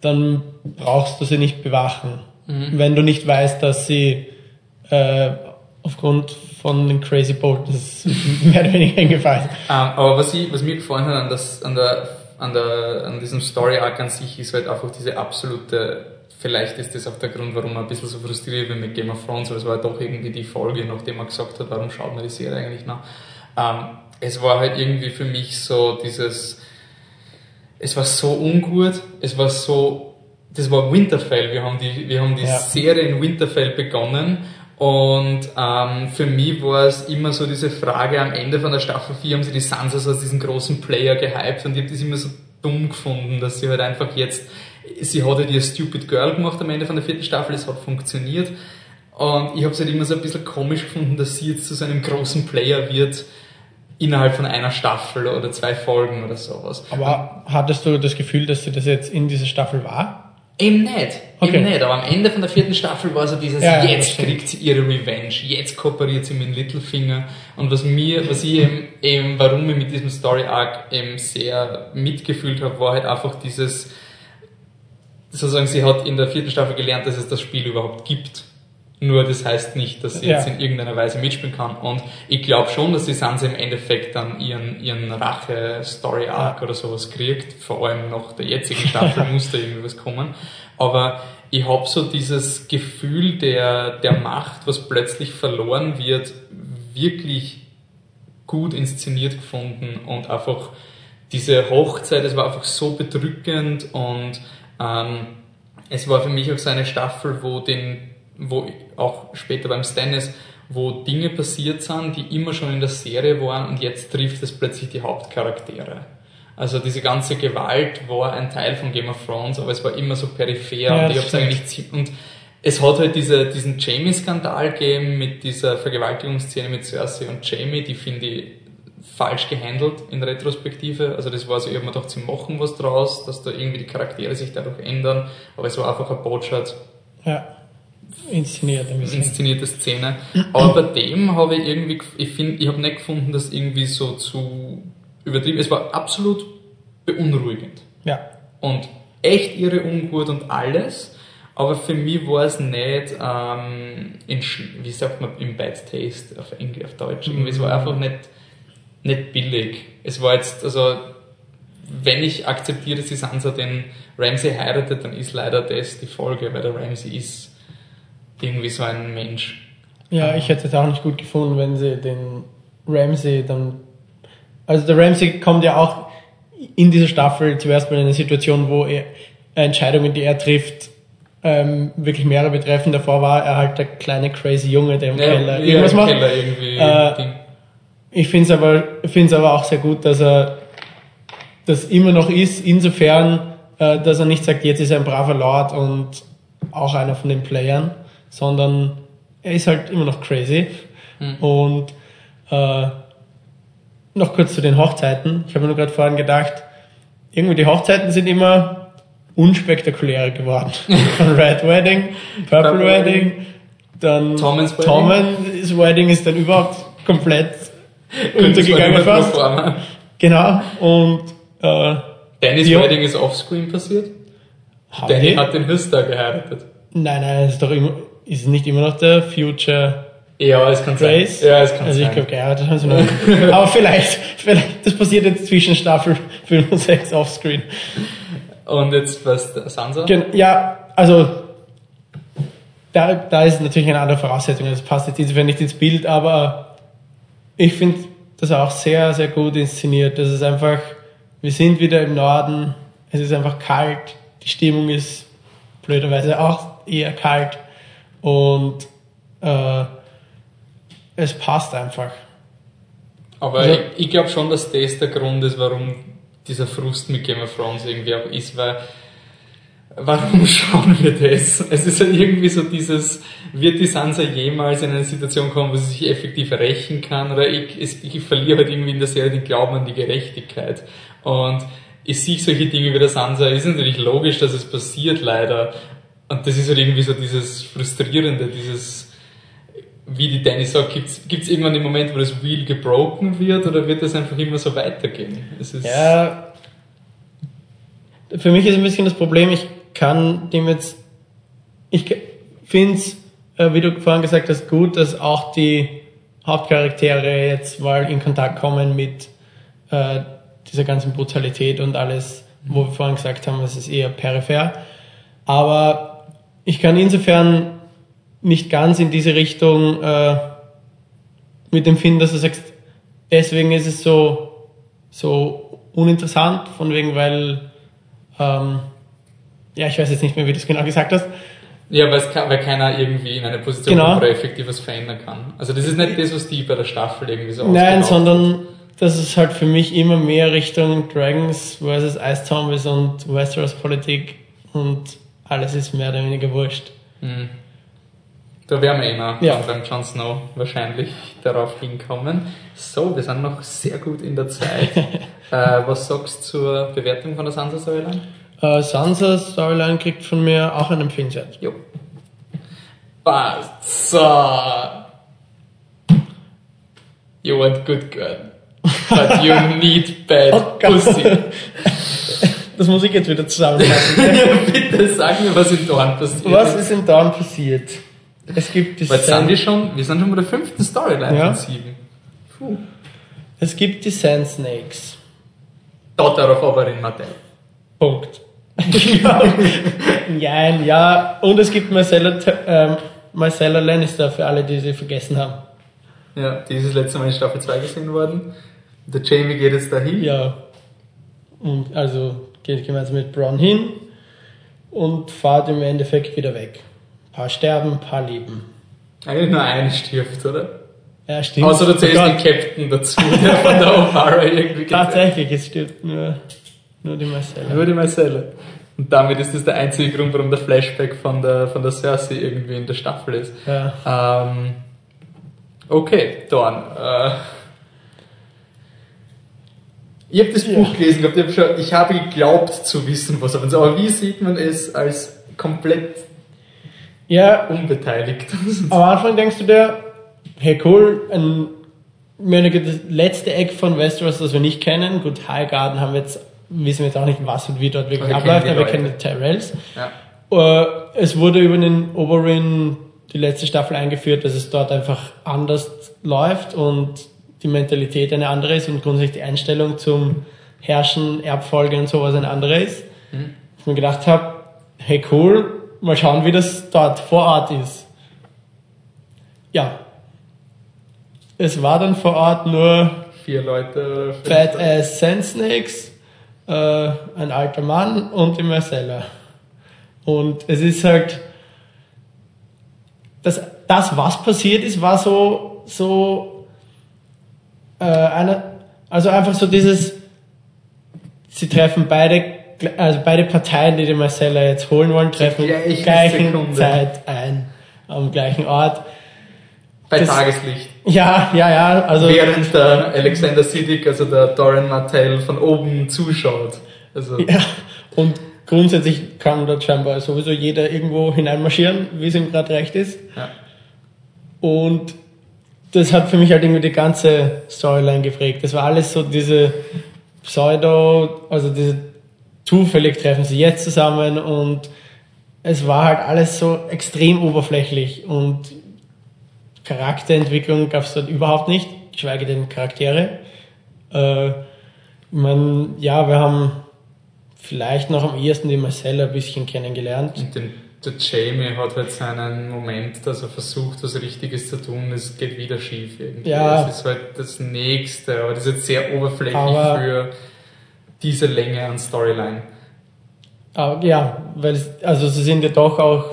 dann brauchst du sie nicht bewachen. Wenn du nicht weißt, dass sie äh, aufgrund von den Crazy Boltons mehr oder weniger eingefallen sind. Ähm, aber was, ich, was mir gefallen hat an, das, an, der, an, der, an diesem Story-Arc an sich, ist halt einfach diese absolute, vielleicht ist das auch der Grund, warum man ein bisschen so frustriert wird mit Game of Thrones, weil es war doch irgendwie die Folge, nachdem man gesagt hat, warum schaut man die Serie eigentlich noch. Ähm, es war halt irgendwie für mich so dieses, es war so ungut, es war so, das war Winterfell, wir haben die, wir haben die Ja. Serie in Winterfell begonnen und ähm, für mich war es immer so diese Frage, am Ende von der Staffel 4 haben sie die Sansa so als diesen großen Player gehypt und ich habe das immer so dumm gefunden, dass sie halt einfach jetzt, sie hat halt ihr Stupid Girl gemacht am Ende von der vierten Staffel, es hat funktioniert und ich habe es halt immer so ein bisschen komisch gefunden, dass sie jetzt zu so einem großen Player wird innerhalb von einer Staffel oder zwei Folgen oder sowas. Aber hattest du das Gefühl, dass sie das jetzt in dieser Staffel war? Eben nicht. Okay. Eben nicht. Aber am Ende von der vierten Staffel war so dieses, Ja, ja, jetzt kriegt sie ihre Revenge, jetzt kooperiert sie mit Littlefinger. Und was mir, was ich eben, eben warum ich mit diesem Story Arc eben sehr mitgefühlt habe, war halt einfach dieses, sozusagen, sie hat in der vierten Staffel gelernt, dass es das Spiel überhaupt gibt. Nur das heißt nicht, dass sie Ja. jetzt in irgendeiner Weise mitspielen kann. Und ich glaube schon, dass die Sansa im Endeffekt dann ihren, ihren Rache-Story-Arc oder sowas kriegt. Vor allem nach der jetzigen Staffel muss da irgendwie was kommen. Aber ich habe so dieses Gefühl der, der Macht, was plötzlich verloren wird, wirklich gut inszeniert gefunden und einfach diese Hochzeit, es war einfach so bedrückend und ähm, es war für mich auch so eine Staffel, wo den, wo auch später beim Stannis, wo Dinge passiert sind, die immer schon in der Serie waren und jetzt trifft es plötzlich die Hauptcharaktere. Also diese ganze Gewalt war ein Teil von Game of Thrones, aber es war immer so peripher Ja, und ich hab's stimmt. eigentlich und es hat halt diese, diesen Jamie-Skandal gegeben mit dieser Vergewaltigungsszene mit Cersei und Jamie, die finde ich falsch gehandelt in Retrospektive. Also das war so, ich hab mir gedacht, sie machen was draus, dass da irgendwie die Charaktere sich dadurch ändern, aber es war einfach eine Botschaft, Ja. Inszeniert ein bisschen. inszenierte Szene. Aber bei dem habe ich irgendwie, ich finde, ich habe nicht gefunden, dass irgendwie so zu übertrieben, es war absolut beunruhigend Ja. und echt irre ungut und alles. Aber für mich war es nicht, ähm, in, wie sagt man, im Bad Taste auf Englisch, auf Deutsch. Irgendwie, es war einfach nicht, nicht billig. Es war jetzt, also, wenn ich akzeptiere, dass die Sansa den Ramsey heiratet, dann ist leider das die Folge, weil der Ramsey ist irgendwie so ein Mensch. Ja, ich hätte es auch nicht gut gefunden, wenn sie den Ramsey dann. Also der Ramsey kommt ja auch in dieser Staffel zuerst mal in eine Situation, wo er Entscheidungen, die er trifft, ähm, wirklich mehrere betreffen. Davor war er halt der kleine crazy Junge, der im Keller irgendwas macht. Keller irgendwie. Äh. Ich finde es aber, find's aber auch sehr gut, dass er das immer noch ist, insofern, äh, dass er nicht sagt, jetzt ist er ein braver Lord und auch einer von den Playern, sondern er ist halt immer noch crazy. Und äh, noch kurz zu den Hochzeiten. Ich habe mir nur gerade vorhin gedacht, irgendwie die Hochzeiten sind immer unspektakulärer geworden. Von Red Wedding, Purple, Wedding, dann Tommen's Wedding. Tommen's Wedding ist dann überhaupt komplett untergegangen fast. Genau. Und äh, Danny's Ja. Wedding ist offscreen passiert. haben Danny hat den Hüster geheiratet. Nein, nein, ist doch immer, ist nicht immer noch der Future Ja, es kann Grace? sein. Ja, es kann also ich sein. glaube, geheiratet haben sie noch. Aber vielleicht, vielleicht, das passiert jetzt zwischen Staffel 5 und 6 offscreen. Und jetzt was Sansa? Gen ja, also da, da ist natürlich eine andere Voraussetzung. Das passt jetzt insofern nicht ins Bild, aber ich finde das auch sehr, sehr gut inszeniert. Das ist einfach, wir sind wieder im Norden, es ist einfach kalt, die Stimmung ist blöderweise auch eher kalt und äh, es passt einfach. Aber Also- ich, ich glaube schon, dass das der Grund ist, warum dieser Frust mit Game of Thrones irgendwie auch ist, weil warum schauen wir das? Es ist ja irgendwie so dieses, wird die Sansa jemals in eine Situation kommen, wo sie sich effektiv rächen kann? Oder ich, ich verliere halt irgendwie in der Serie den Glauben an die Gerechtigkeit. Und ich sehe solche Dinge wie der Sansa, ist natürlich logisch, dass es passiert, leider. Und das ist halt irgendwie so dieses Frustrierende, dieses, wie die Danny sagt, gibt's gibt's irgendwann den Moment, wo das Wheel gebroken wird oder wird das einfach immer so weitergehen? Ja, für mich ist ein bisschen das Problem, ich kann dem jetzt, ich finde es, äh, wie du vorhin gesagt hast, gut, dass auch die Hauptcharaktere jetzt mal in Kontakt kommen mit äh, dieser ganzen Brutalität und alles, wo wir vorhin gesagt haben, es ist eher peripher. Aber ich kann insofern nicht ganz in diese Richtung äh, mit empfinden, dass du sagst, deswegen ist es so, so uninteressant, von wegen, weil, ähm, ja, ich weiß jetzt nicht mehr, wie du es genau gesagt hast. Ja, weil, kann, weil keiner irgendwie in eine Position Genau. kommt, wo er effektiv was verändern kann. Also das ist nicht das, was die bei der Staffel irgendwie so Nein, sondern das ist halt für mich immer mehr Richtung Dragons versus Ice Zombies und Westeros Politik und alles ist mehr oder weniger wurscht. Hm. Da werden wir immer Ja. beim Jon Snow wahrscheinlich darauf hinkommen. So, wir sind noch sehr gut in der Zeit. äh, was sagst du zur Bewertung von der Sansa Storyline? Äh, Sansas Storyline kriegt von mir auch einen Empfehlenswert. Jo. Passt. So. You want good girl. But you need bad Oh pussy. Das muss ich jetzt wieder zusammenfassen. Bitte sag mir, was in Dorn passiert Was ist im Dorn passiert? Es gibt die Weil sind wir schon, wir sind schon bei der fünften Storyline Ja. von sieben. Puh. es gibt die Sand Snakes. Daughter of Oberyn Martell. Punkt. Nein, ja. Und es gibt Marcella, ähm, Marcella Lannister für alle, die sie vergessen haben. Ja, die ist das letzte Mal in Staffel 2 gesehen worden. Der Jamie geht jetzt dahin. Ja. Und also geht gemeinsam mit Bronn hin und fahrt im Endeffekt wieder weg. Ein paar sterben, ein paar leben. Eigentlich nur eine stirbt, oder? Ja, stimmt. Außer du zählst den Captain dazu, der von der O'Hara irgendwie Tatsächlich, es stirbt nur, nur die Marcella. Nur die Marcelle. Und damit ist das der einzige Grund, warum der Flashback von der, von der Cersei irgendwie in der Staffel ist. Ja. Ähm, okay, Dorn. Äh, ich habe das Ja. Buch gelesen gehabt, ich, hab schon, ich habe geglaubt zu wissen, was auf uns Aber wie sieht man es als komplett ja, unbeteiligt? am Anfang denkst du dir, hey cool, ein, das letzte Eck von Westeros, das wir nicht kennen. Gut, Highgarden haben wir jetzt, wissen wir jetzt auch nicht, was und wie dort wirklich Wir abläuft, aber wir kennen die Tyrells. ja. Äh, es wurde über den Oberyn die letzte Staffel eingeführt, dass es dort einfach anders läuft und die Mentalität eine andere ist und grundsätzlich die Einstellung zum Herrschen, Erbfolge und sowas eine andere ist. Mhm. Ich mir gedacht habe, hey cool, mal schauen, wie das dort vor Ort ist. Ja. Es war dann vor Ort nur Vier Leute. fünf Badass Sand Snakes, äh, ein alter Mann und die Marcella. Und es ist halt, das, das was passiert ist, war so, so, äh, eine, also einfach so dieses, sie treffen beide, also beide Parteien, die die Marcella jetzt holen wollen, treffen gleichen gleichen Sekunde. Zeit ein, am gleichen Ort. Bei Das- Tageslicht. Ja, ja, ja. Also Während der Alexander Siddig, also der Doran Martell, von oben zuschaut. Also, Ja, und grundsätzlich kann dort scheinbar sowieso jeder irgendwo hineinmarschieren, wie es ihm gerade recht ist. ja. Und das hat für mich halt irgendwie die ganze Storyline geprägt. Das war alles so diese Pseudo, also diese zufällig treffen sie jetzt zusammen und es war halt alles so extrem oberflächlich und Charakterentwicklung gab es dort überhaupt nicht, geschweige denn Charaktere. Äh, man, ja, wir haben vielleicht noch am ehesten die Marcella ein bisschen kennengelernt. Und den, der Jamie hat halt seinen Moment, dass er versucht, was Richtiges zu tun, es geht wieder schief irgendwie. Ja. Das ist halt das Nächste, aber das ist jetzt sehr oberflächlich Aber- für diese Länge an Storyline. Aber ja, weil es, also sie sind ja doch auch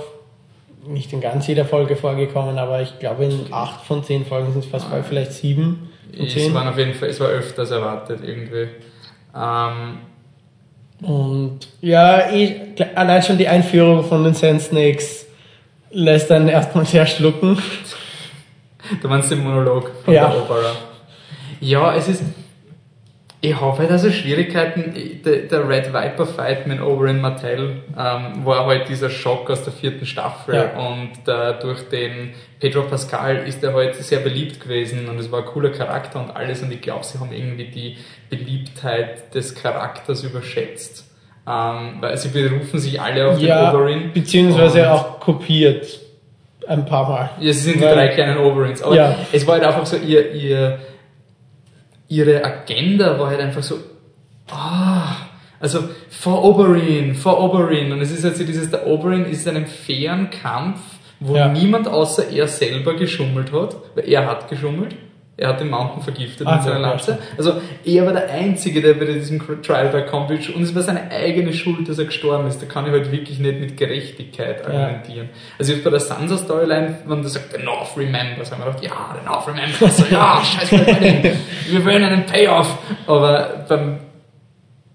nicht in ganz jeder Folge vorgekommen, aber ich glaube in acht von zehn Folgen sind es fast bald vielleicht sieben von Es zehn. waren auf jeden Fall, es war öfters erwartet irgendwie. Ähm, Und ja, ich, allein schon die Einführung von den Sand Snakes lässt einen erstmal sehr schlucken. Da meinst du den Monolog von Ja. der Opera. Ja, es ist. Ich habe halt also Schwierigkeiten. Der, der Red Viper Fight mit Oberyn Martell ähm, war halt dieser Schock aus der vierten Staffel Ja. und äh, durch den Pedro Pascal ist er halt sehr beliebt gewesen und es war ein cooler Charakter und alles und ich glaube, sie haben irgendwie die Beliebtheit des Charakters überschätzt. Ähm, weil sie berufen sich alle auf Ja, den Oberyn. beziehungsweise auch kopiert ein paar Mal. ja, sie sind die Weil- drei kleinen Oberins. Aber Ja. es war halt einfach so, ihr, ihr, ihre Agenda war halt einfach so, ah, also vor Oberyn, vor Oberyn. Und es ist halt so dieses, der Oberyn ist in einem fairen Kampf, wo Ja. niemand außer er selber geschummelt hat, weil er hat geschummelt. Er hat den Mountain vergiftet Ah, mit seiner ja, Lanze. Also er war der Einzige, der bei diesem Trial by Combat und es war seine eigene Schuld, dass er gestorben ist. Da kann ich halt wirklich nicht mit Gerechtigkeit argumentieren. Also jetzt bei der Sansa Storyline, wenn du sagst, the North remembers, haben wir gedacht, ja, the North remembers, so, ja, scheiß Wedding, wir wollen einen Payoff. Aber beim,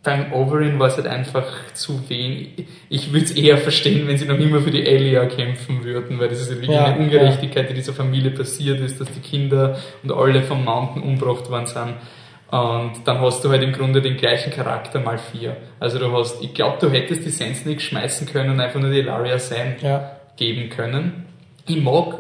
beim Oberyn war es halt einfach zu wenig. Ich würde es eher verstehen, wenn sie noch immer für die Elia kämpfen würden, weil das ist wirklich Ja, eine Ungerechtigkeit, die dieser Familie passiert ist, dass die Kinder und alle vom Mountain umgebracht worden sind. Und dann hast du halt im Grunde den gleichen Charakter mal vier. Also du hast, ich glaube, du hättest die Sense nicht schmeißen können und einfach nur die Ilaria sein Ja. geben können. Ich mag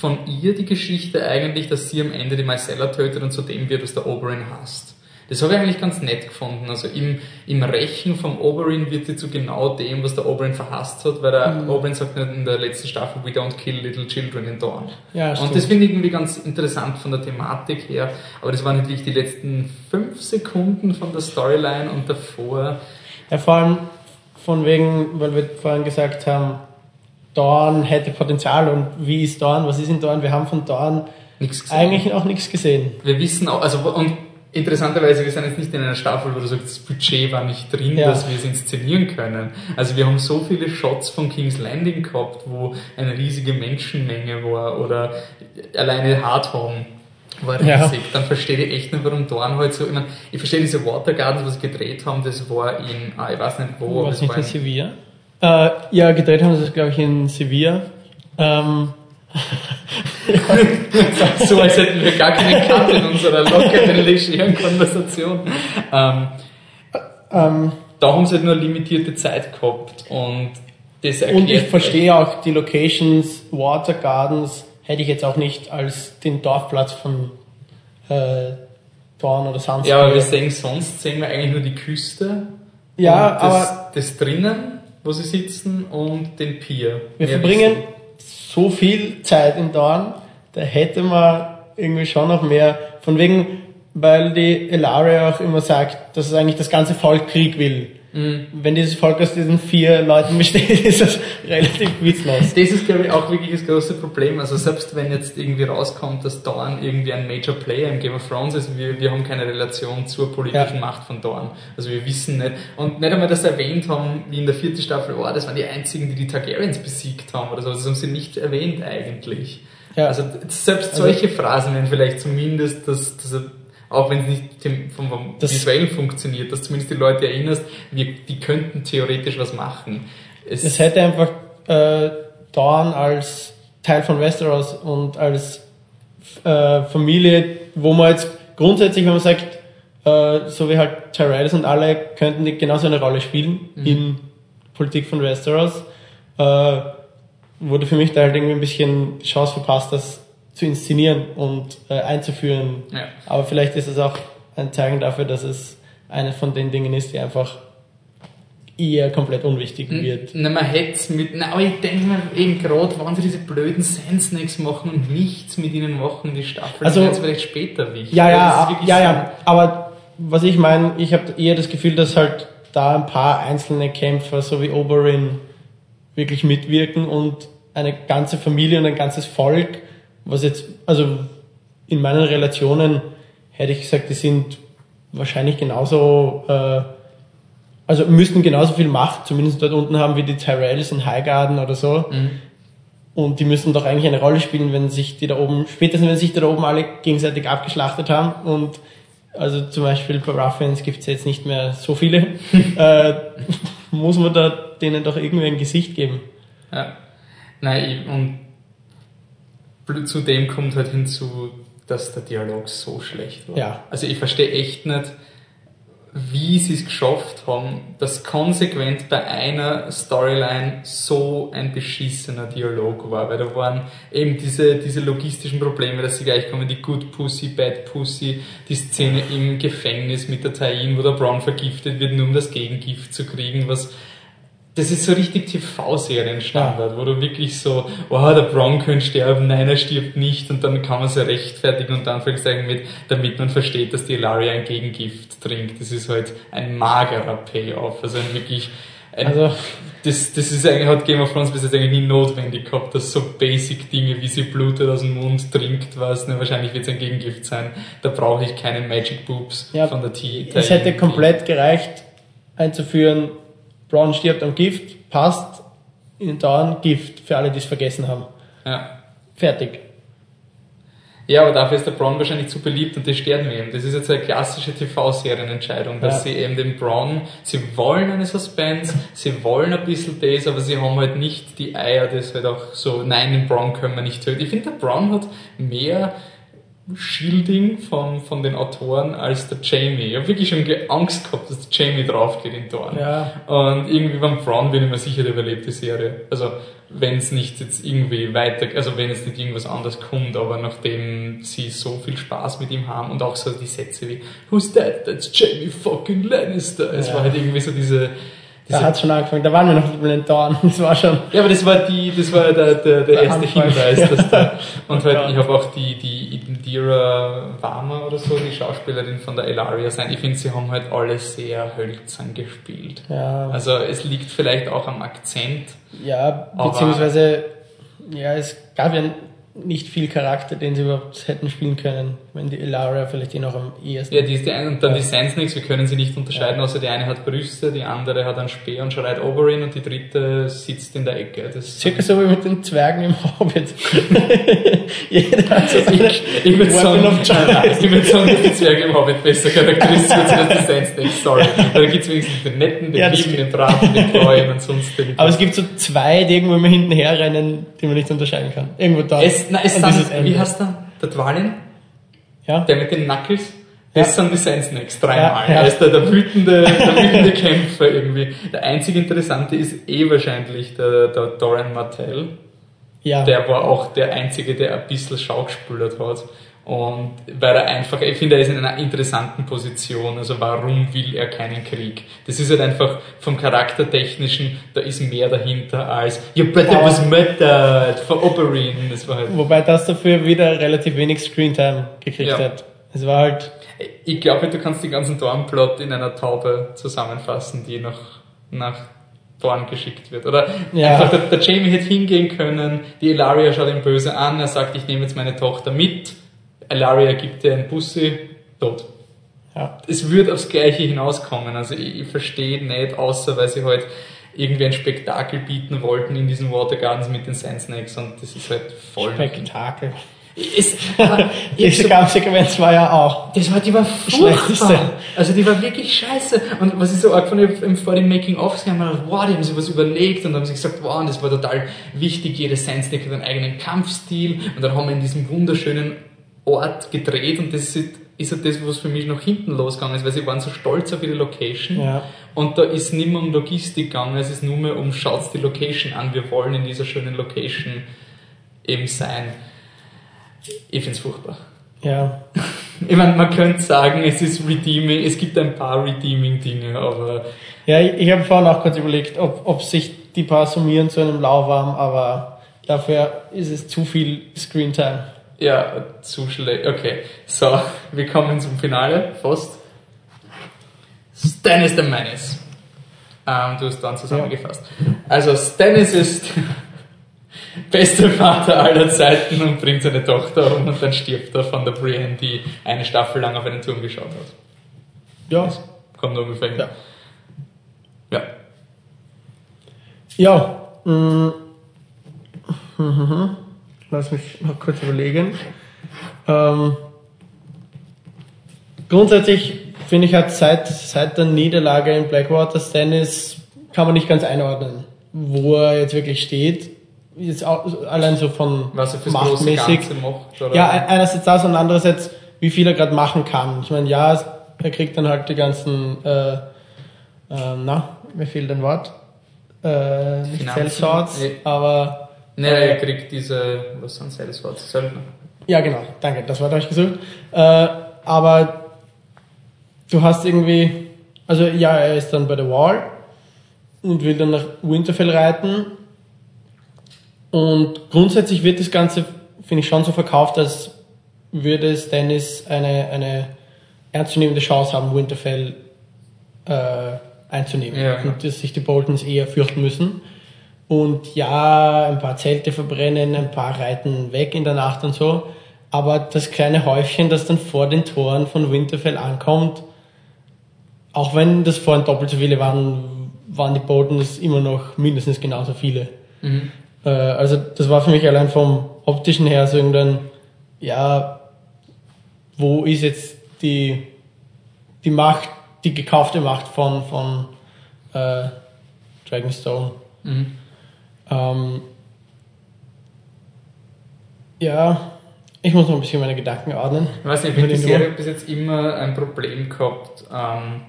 von ihr die Geschichte eigentlich, dass sie am Ende die Marcella tötet und zu dem wird, was der Oberyn hasst. Das habe ich eigentlich ganz nett gefunden. Also im, im Rächen vom Oberyn wird sie zu genau dem, was der Oberyn verhasst hat, weil der Mhm. Oberyn sagt nicht in der letzten Staffel, we don't kill little children in Dawn. Ja, und stimmt. das finde ich irgendwie ganz interessant von der Thematik her. Aber das waren natürlich die letzten fünf Sekunden von der Storyline und davor Ja, vor allem von wegen, weil wir vorhin gesagt haben, Dorn hätte Potenzial und wie ist Dorn, was ist in Dorn? Wir haben von Dorn eigentlich auch nichts gesehen. Wir wissen auch, also und interessanterweise, wir sind jetzt nicht in einer Staffel, wo du sagst, das Budget war nicht drin, Ja. dass wir es inszenieren können. Also wir haben so viele Shots von King's Landing gehabt, wo eine riesige Menschenmenge war oder alleine Hardhome war Ja. riesig. Dann verstehe ich echt nicht, warum Dorn halt so, ich meine, ich verstehe diese Watergardens, was sie gedreht haben, das war in, ah, ich weiß nicht wo, was das nicht war in Sevilla? Äh, ja, gedreht haben sie es, glaube ich, in Sevilla. Ähm, so als hätten wir gar keinen Cut in unserer lockeren, legeren Konversation. Ähm, ähm, da haben sie halt nur eine limitierte Zeit gehabt und das erklärt und ich verstehe auch die Locations, Water Gardens hätte ich jetzt auch nicht als den Dorfplatz von äh, Dorn oder Sunspur. Ja, aber wir sehen sonst sehen wir eigentlich nur die Küste. Ja, das, aber- das drinnen, wo sie sitzen und den Pier. Wir verbringen so viel Zeit in Dorn, da hätte man irgendwie schon noch mehr, von wegen, weil die Elaria auch immer sagt, dass es eigentlich das ganze Volk Krieg will. Mhm. Wenn dieses Volk aus diesen vier Leuten besteht, ist das relativ witzlos. Das ist, glaube ich, auch wirklich das große Problem. Also selbst wenn jetzt irgendwie rauskommt, dass Dorn irgendwie ein Major Player im Game of Thrones ist, wir, wir haben keine Relation zur politischen Ja. Macht von Dorn. Also wir wissen nicht. Und nicht einmal das erwähnt haben, wie in der vierten Staffel, oh, das waren die einzigen, die die Targaryens besiegt haben oder so. Das haben sie nicht erwähnt eigentlich. Ja. Also selbst Also- solche Phrasen wären vielleicht zumindest, dass, dass er- auch wenn es nicht vom, vom Das- Visuellen funktioniert, dass zumindest die Leute erinnerst, wir, die könnten theoretisch was machen. Es, Es hätte einfach äh, Dorn als Teil von Westeros und als äh, Familie, wo man jetzt grundsätzlich, wenn man sagt, äh, so wie halt Tyrells und alle, könnten die genauso eine Rolle spielen Mhm. in Politik von Westeros, äh, wurde für mich da halt irgendwie ein bisschen Chance verpasst, das zu inszenieren und äh, einzuführen. Ja. Aber vielleicht ist es auch ein Zeichen dafür, dass es eine von den Dingen ist, die einfach eher komplett unwichtig wird. Na, man hätte mit, na, aber ich denke mir eben gerade, wenn sie diese blöden Sand Snakes machen und nichts mit ihnen machen, die Staffel, Also- dann vielleicht später wichtig. Ja, ja, ja, so- ja. Aber was ich meine, ich habe eher das Gefühl, dass halt da ein paar einzelne Kämpfer, so wie Oberyn, wirklich mitwirken und eine ganze Familie und ein ganzes Volk, was jetzt, also in meinen Relationen hätte ich gesagt, die sind wahrscheinlich genauso, äh, also müssten genauso viel Macht, zumindest dort unten haben wie die Tyrells in Highgarden oder so. Mhm. Und die müssen doch eigentlich eine Rolle spielen, wenn sich die da oben, spätestens wenn sich die da oben alle gegenseitig abgeschlachtet haben. Und also zum Beispiel bei Ruffians gibt es jetzt nicht mehr so viele. äh, muss man da denen doch irgendwie ein Gesicht geben. Ja. Nein, und zudem kommt halt hinzu, dass der Dialog so schlecht war. Ja. Also ich verstehe echt nicht, wie sie es geschafft haben, dass konsequent bei einer Storyline so ein beschissener Dialog war, weil da waren eben diese, diese logistischen Probleme, dass sie gleich kommen, die Good Pussy, Bad Pussy, die Szene im Gefängnis mit der Tain, wo der Brown vergiftet wird, nur um das Gegengift zu kriegen, was das ist so richtig TV-Serienstandard, wo du wirklich so, oh, der Brown könnte sterben, nein, er stirbt nicht, und dann kann man so rechtfertigen und dann sagen mit, damit man versteht, dass die Ilaria ein Gegengift trinkt. Das ist halt ein magerer Payoff, also ein wirklich, ein, Also- das, das ist eigentlich, hat Game of Thrones bis jetzt eigentlich nie notwendig gehabt, dass so basic Dinge, wie sie blutet aus dem Mund, trinkt was, ne, wahrscheinlich wird es ein Gegengift sein, da brauche ich keine Magic Boobs Ja, von der T. Es hätte komplett gereicht, einzuführen, Braun stirbt am Gift, passt, in den Dauern Gift, für alle, die es vergessen haben. Ja. Fertig. Ja, aber dafür ist der Braun wahrscheinlich zu beliebt und das stört mich eben. Das ist jetzt eine klassische TV-Serienentscheidung, dass Ja. sie eben den Braun, sie wollen eine Suspense, sie wollen ein bisschen das, aber sie haben halt nicht die Eier, das halt auch so, nein, den Braun können wir nicht töten. Ich finde, der Braun hat mehr Shielding von, von den Autoren als der Jamie. Ich habe wirklich schon Angst gehabt, dass der Jamie draufgeht in Dorn. Ja. Und irgendwie beim Braun bin ich mir sicher, der überlebt die Serie. Also, wenn es nicht jetzt irgendwie weiter, also wenn jetzt nicht irgendwas anderes kommt, aber nachdem sie so viel Spaß mit ihm haben und auch so die Sätze wie Who's that? That's Jamie fucking Lannister. Es Ja. war halt irgendwie so diese, Da hat schon angefangen, da waren wir noch mit den Dauern, das war schon. ja, aber das war die, das war der, der, der erste Anfang. Hinweis, dass da, und halt, Ja. ich habe auch die, die Indira Varma oder so, die Schauspielerin von der Elaria sein. Ich finde, sie haben halt alle sehr hölzern gespielt. Ja, Also, es liegt vielleicht auch am Akzent. ja beziehungsweise, ja, es gab ja nicht viel Charakter, den sie überhaupt hätten spielen können, wenn die Ilaria vielleicht eh noch am ehesten. Ja, die ist die eine, und dann die Sandsnakes, wir können sie nicht unterscheiden, außer die eine hat Brüste, die andere hat einen Speer und schreit Oberyn und die dritte sitzt in der Ecke. Das Circa so wie mit den Zwergen im Hobbit. Jeder hat so ich, ich würde sagen, ich würd sagen, dass die Zwerge im Hobbit besser charakterisiert sind als die Sandsnakes, sorry. Da gibt's wenigstens den Netten, den Ja, Lieben, den Braten, den Treuen und sonst den... Aber es gibt so zwei, die irgendwo immer hinten herrennen, die man nicht unterscheiden kann. Irgendwo da. es, na, es sind, wie heißt der? Der Dwalin? Ja? Der mit den Knuckles? Ja. Das sind die Sandsnakes, dreimal. Ja, ja. Er ist der, der, wütende, der wütende Kämpfer irgendwie. Der einzig Interessante ist eh wahrscheinlich der, der Doran Martell. Ja. Der war auch der Einzige, der ein bisschen schaugespielert hat. Und weil er einfach, ich finde, er ist in einer interessanten Position. Also warum will er keinen Krieg? Das ist halt einfach vom Charaktertechnischen, da ist mehr dahinter als You better was murdered for Oberyn. Das war halt, Wobei das dafür wieder relativ wenig Screentime gekriegt Ja. hat. Es war halt, ich glaube, du kannst den ganzen Dornplot in einer Taube zusammenfassen, die nach, nach Dorn geschickt wird. Oder Ja. einfach der, der Jamie hätte hingehen können, die Elaria schaut ihn böse an, er sagt, ich nehme jetzt meine Tochter mit, Elaria gibt dir einen Bussi, tot. ja. Es wird aufs Gleiche hinauskommen. Also ich, ich verstehe nicht, außer weil sie halt irgendwie ein Spektakel bieten wollten in diesen Watergardens mit den Sand Snakes und das ist halt voll. Spektakel. Es, Diese so- ganze Sequenz war ja auch. das war, die war furchtbar. Also die war wirklich scheiße. Und was ich so arg hab vor dem Making-of gesehen, habe wow, die haben sich was überlegt und haben sich gesagt, wow, und das war total wichtig, jede Sandsnake hat einen eigenen Kampfstil und dann haben wir in diesem wunderschönen Ort gedreht und das ist, ist halt das, was für mich nach hinten losgegangen ist, weil sie waren so stolz auf ihre Location Ja. und da ist nicht mehr um Logistik gegangen, es ist nur mehr um schaut die Location an, wir wollen in dieser schönen Location eben sein. Ich find's furchtbar. Ja. Ich meine, man könnte sagen, es ist redeeming, es gibt ein paar redeeming Dinge, aber Ja, ich, ich habe vorhin auch kurz überlegt, ob, ob sich die paar summieren zu einem lauwarm, aber dafür ist es zu viel Screentime. Ja, zu schlecht. Okay, so, wir kommen zum Finale, fast. Stannis the Menace. Ähm, du hast dann zusammengefasst. Also, Stannis ist beste Vater aller Zeiten und bringt seine Tochter um und dann stirbt er von der Brienne, die eine Staffel lang auf einen Turm geschaut hat. Ja. Kommt ungefähr hin. Ja. Ja. Ja. mm, mhm. Lass mich noch kurz überlegen. Ähm, grundsätzlich finde ich, hat seit, seit der Niederlage in Blackwater Stannis kann man nicht ganz einordnen, wo er jetzt wirklich steht. Jetzt auch, allein so von Was er fürs machtmäßig. Macht. Oder? Ja, ein- einerseits das und andererseits, wie viel er gerade machen kann. Ich meine, ja, er kriegt dann halt die ganzen, äh, äh, na, mir fehlt ein Wort, äh, nicht Finanzen. Sellswords, Nee. aber, Ne, er kriegt diese, was sind Saleswords? Söldner. ja genau, danke, das Wort habe ich gesucht. Äh, aber du hast irgendwie, also ja, er ist dann bei der Wall und will dann nach Winterfell reiten und grundsätzlich wird das Ganze, finde ich, schon so verkauft, als würde Stannis eine, eine ernstzunehmende Chance haben, Winterfell äh, einzunehmen. Ja, genau. Und dass sich die Boltons eher fürchten müssen. Und ja, ein paar Zelte verbrennen, ein paar reiten weg in der Nacht und so. Aber das kleine Häufchen, das dann vor den Toren von Winterfell ankommt, auch wenn das vorhin doppelt so viele waren, waren die Boltons immer noch mindestens genauso viele. Mhm. Äh, also das war für mich allein vom optischen her so irgendein, ja, wo ist jetzt die, die Macht, die gekaufte Macht von, von äh, Dragonstone. Mhm. Ähm, ja, ich muss noch ein bisschen meine Gedanken ordnen. Ich weiß nicht, ich die Serie bis jetzt immer ein Problem gehabt, ähm,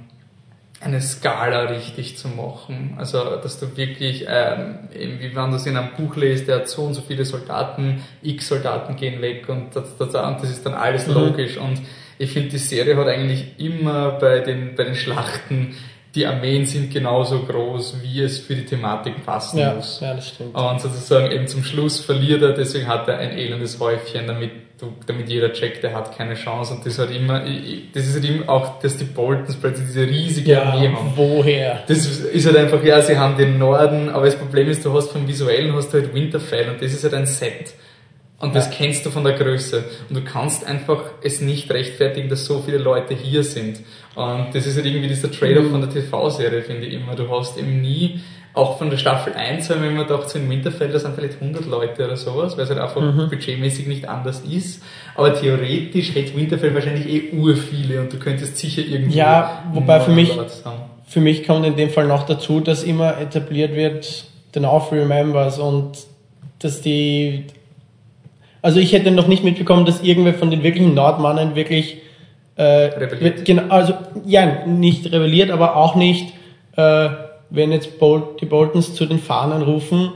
eine Skala richtig zu machen. Also, dass du wirklich, ähm, wie wenn du es in einem Buch liest, der hat so und so viele Soldaten, x Soldaten gehen weg und das, das, das ist dann alles Mhm. logisch. Und ich finde, die Serie hat eigentlich immer bei den, bei den Schlachten, die Armeen sind genauso groß, wie es für die Thematik passen Ja, muss. ja, das stimmt. Und sozusagen eben zum Schluss verliert er, deswegen hat er ein elendes Häufchen, damit, du, damit jeder checkt, er hat keine Chance. Und das hat immer, das ist halt immer auch, dass die Boltons plötzlich diese riesige Ja, Armee haben. woher? Das ist halt einfach, ja, sie haben den Norden, aber das Problem ist, du hast vom Visuellen hast du halt Winterfell und das ist halt ein Set. Und das Ja. kennst du von der Größe. Und du kannst einfach es nicht rechtfertigen, dass so viele Leute hier sind. Und das ist halt irgendwie dieser Trade-off von der TV-Serie, finde ich immer. Du hast eben nie, auch von der Staffel 1, haben wir immer gedacht, so in Winterfell, da sind vielleicht 100 Leute oder sowas, weil es halt einfach budgetmäßig nicht anders ist. Aber theoretisch hätte Winterfell wahrscheinlich eh ur viele und du könntest sicher irgendwie Ja, wobei für mich-. Für mich kommt in dem Fall noch dazu, dass immer etabliert wird, the North remembers und dass die, also ich hätte noch nicht mitbekommen, dass irgendwer von den wirklichen Nordmannen wirklich, äh, Rebelliert. wird, genau, also, ja, nicht rebelliert, aber auch nicht, äh, wenn jetzt Bol die Boltons zu den Fahnen rufen,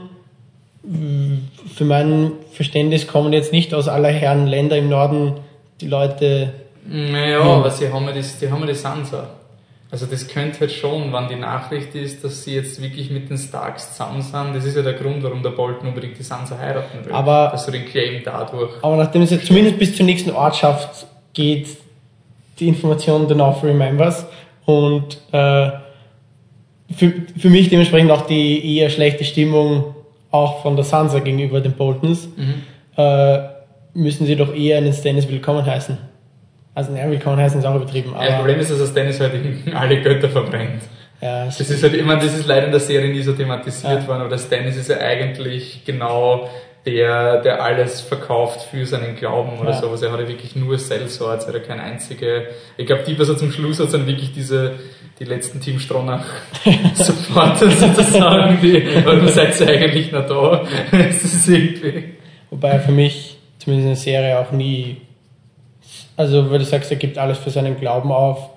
für mein Verständnis kommen jetzt nicht aus aller Herren Länder im Norden die Leute, Naja, aber sie haben ja das, die haben ja die Sansa. Also das könnte halt schon, wenn die Nachricht ist, dass sie jetzt wirklich mit den Starks zusammen sind, das ist ja der Grund, warum der Bolton unbedingt die Sansa heiraten will. Aber- dass du den Claim dadurch. Aber nachdem es jetzt zumindest bis zur nächsten Ortschaft geht, die Information dann auf Remembers und äh, für, für mich dementsprechend auch die eher schlechte Stimmung auch von der Sansa gegenüber den Boltons, Mhm. äh, müssen sie doch eher einen Stannis willkommen heißen. Also, naja, willkommen heißen ist auch übertrieben, Ja, das aber Problem ist, dass Stannis halt alle Götter verbrennt. ja, Das ist halt immer, das ist leider in der Serie nie so thematisiert Ja. worden, aber der Stannis ist ja eigentlich genau der, der alles verkauft für seinen Glauben oder Ja. sowas. Er hat ja wirklich nur Sellswords, er hat keine einzige, ich glaube, die, was er zum Schluss hat, sind wirklich diese, die letzten Team Stronach Supporter sozusagen, die, warum seid ihr eigentlich noch da? Es ist irgendwie, wobei für mich zumindest in der Serie auch nie Also, weil du sagst, er gibt alles für seinen Glauben auf.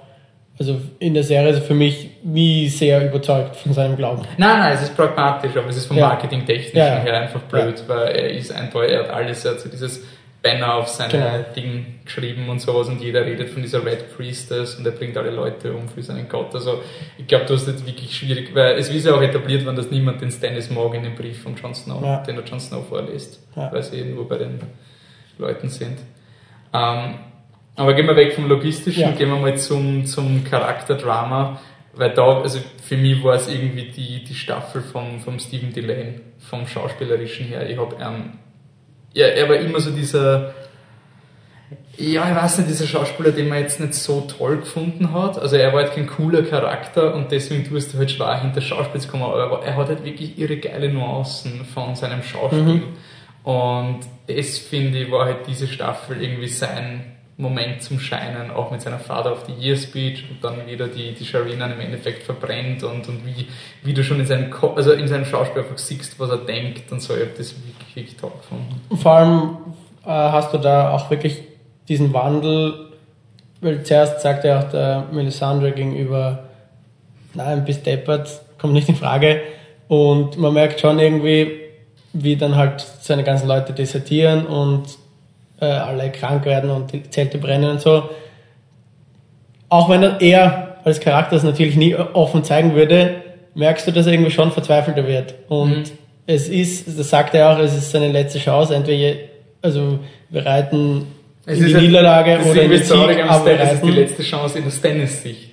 Also in der Serie ist er für mich wie sehr überzeugt von seinem Glauben. Nein, nein, es ist pragmatisch, aber es ist vom Ja. Marketing-Technischen Ja, ja. her einfach blöd, weil er ist ein Toll, er hat alles, er hat so dieses Banner auf seine Genau. Ding geschrieben und sowas und jeder redet von dieser Red Priestess und er bringt alle Leute um für seinen Gott. Also ich glaube, du hast jetzt wirklich schwierig, weil es ist ja auch etabliert worden, dass niemand den Stannis mag in dem Brief von Jon Snow, den der Jon Snow vorliest, weil sie nur bei den Leuten sind. Ähm, aber gehen wir weg vom Logistischen, Ja. gehen wir mal zum, zum Charakterdrama, weil da, also für mich war es irgendwie die, die Staffel vom, vom Stephen Delane, vom Schauspielerischen her. Ich habe ähm, ja, er war immer so dieser, ja, ich weiß nicht, dieser Schauspieler, den man jetzt nicht so toll gefunden hat. Also er war halt kein cooler Charakter und deswegen tust du halt schwer hinter Schauspiel zu kommen, aber er hat halt wirklich irre geile Nuancen von seinem Schauspiel. Und das finde ich war halt diese Staffel irgendwie sein Moment zum Scheinen, auch mit seiner Fahrt auf die Year Speech und dann wieder die, die Sharina im Endeffekt verbrennt und, und wie, wie du schon in seinem Kopf, also in seinem Schauspiel einfach siehst, was er denkt und so. Ich habe das wirklich, wirklich toll gefunden. Vor allem äh, hast du da auch wirklich diesen Wandel, weil zuerst sagt ja auch der Melisandre gegenüber, nein, bis deppert, kommt nicht in Frage. Und man merkt schon irgendwie, wie dann halt seine ganzen Leute desertieren und äh, alle krank werden und die Zelte brennen und so. Auch wenn er als Charakter das natürlich nie offen zeigen würde, merkst du, dass er irgendwie schon verzweifelter wird. Und Mhm. es ist, das sagt er auch, es ist seine letzte Chance, entweder, also wir reiten in die Niederlage oder in den Sieg, aber Stannis ist die letzte Chance in der Stannis-Sicht.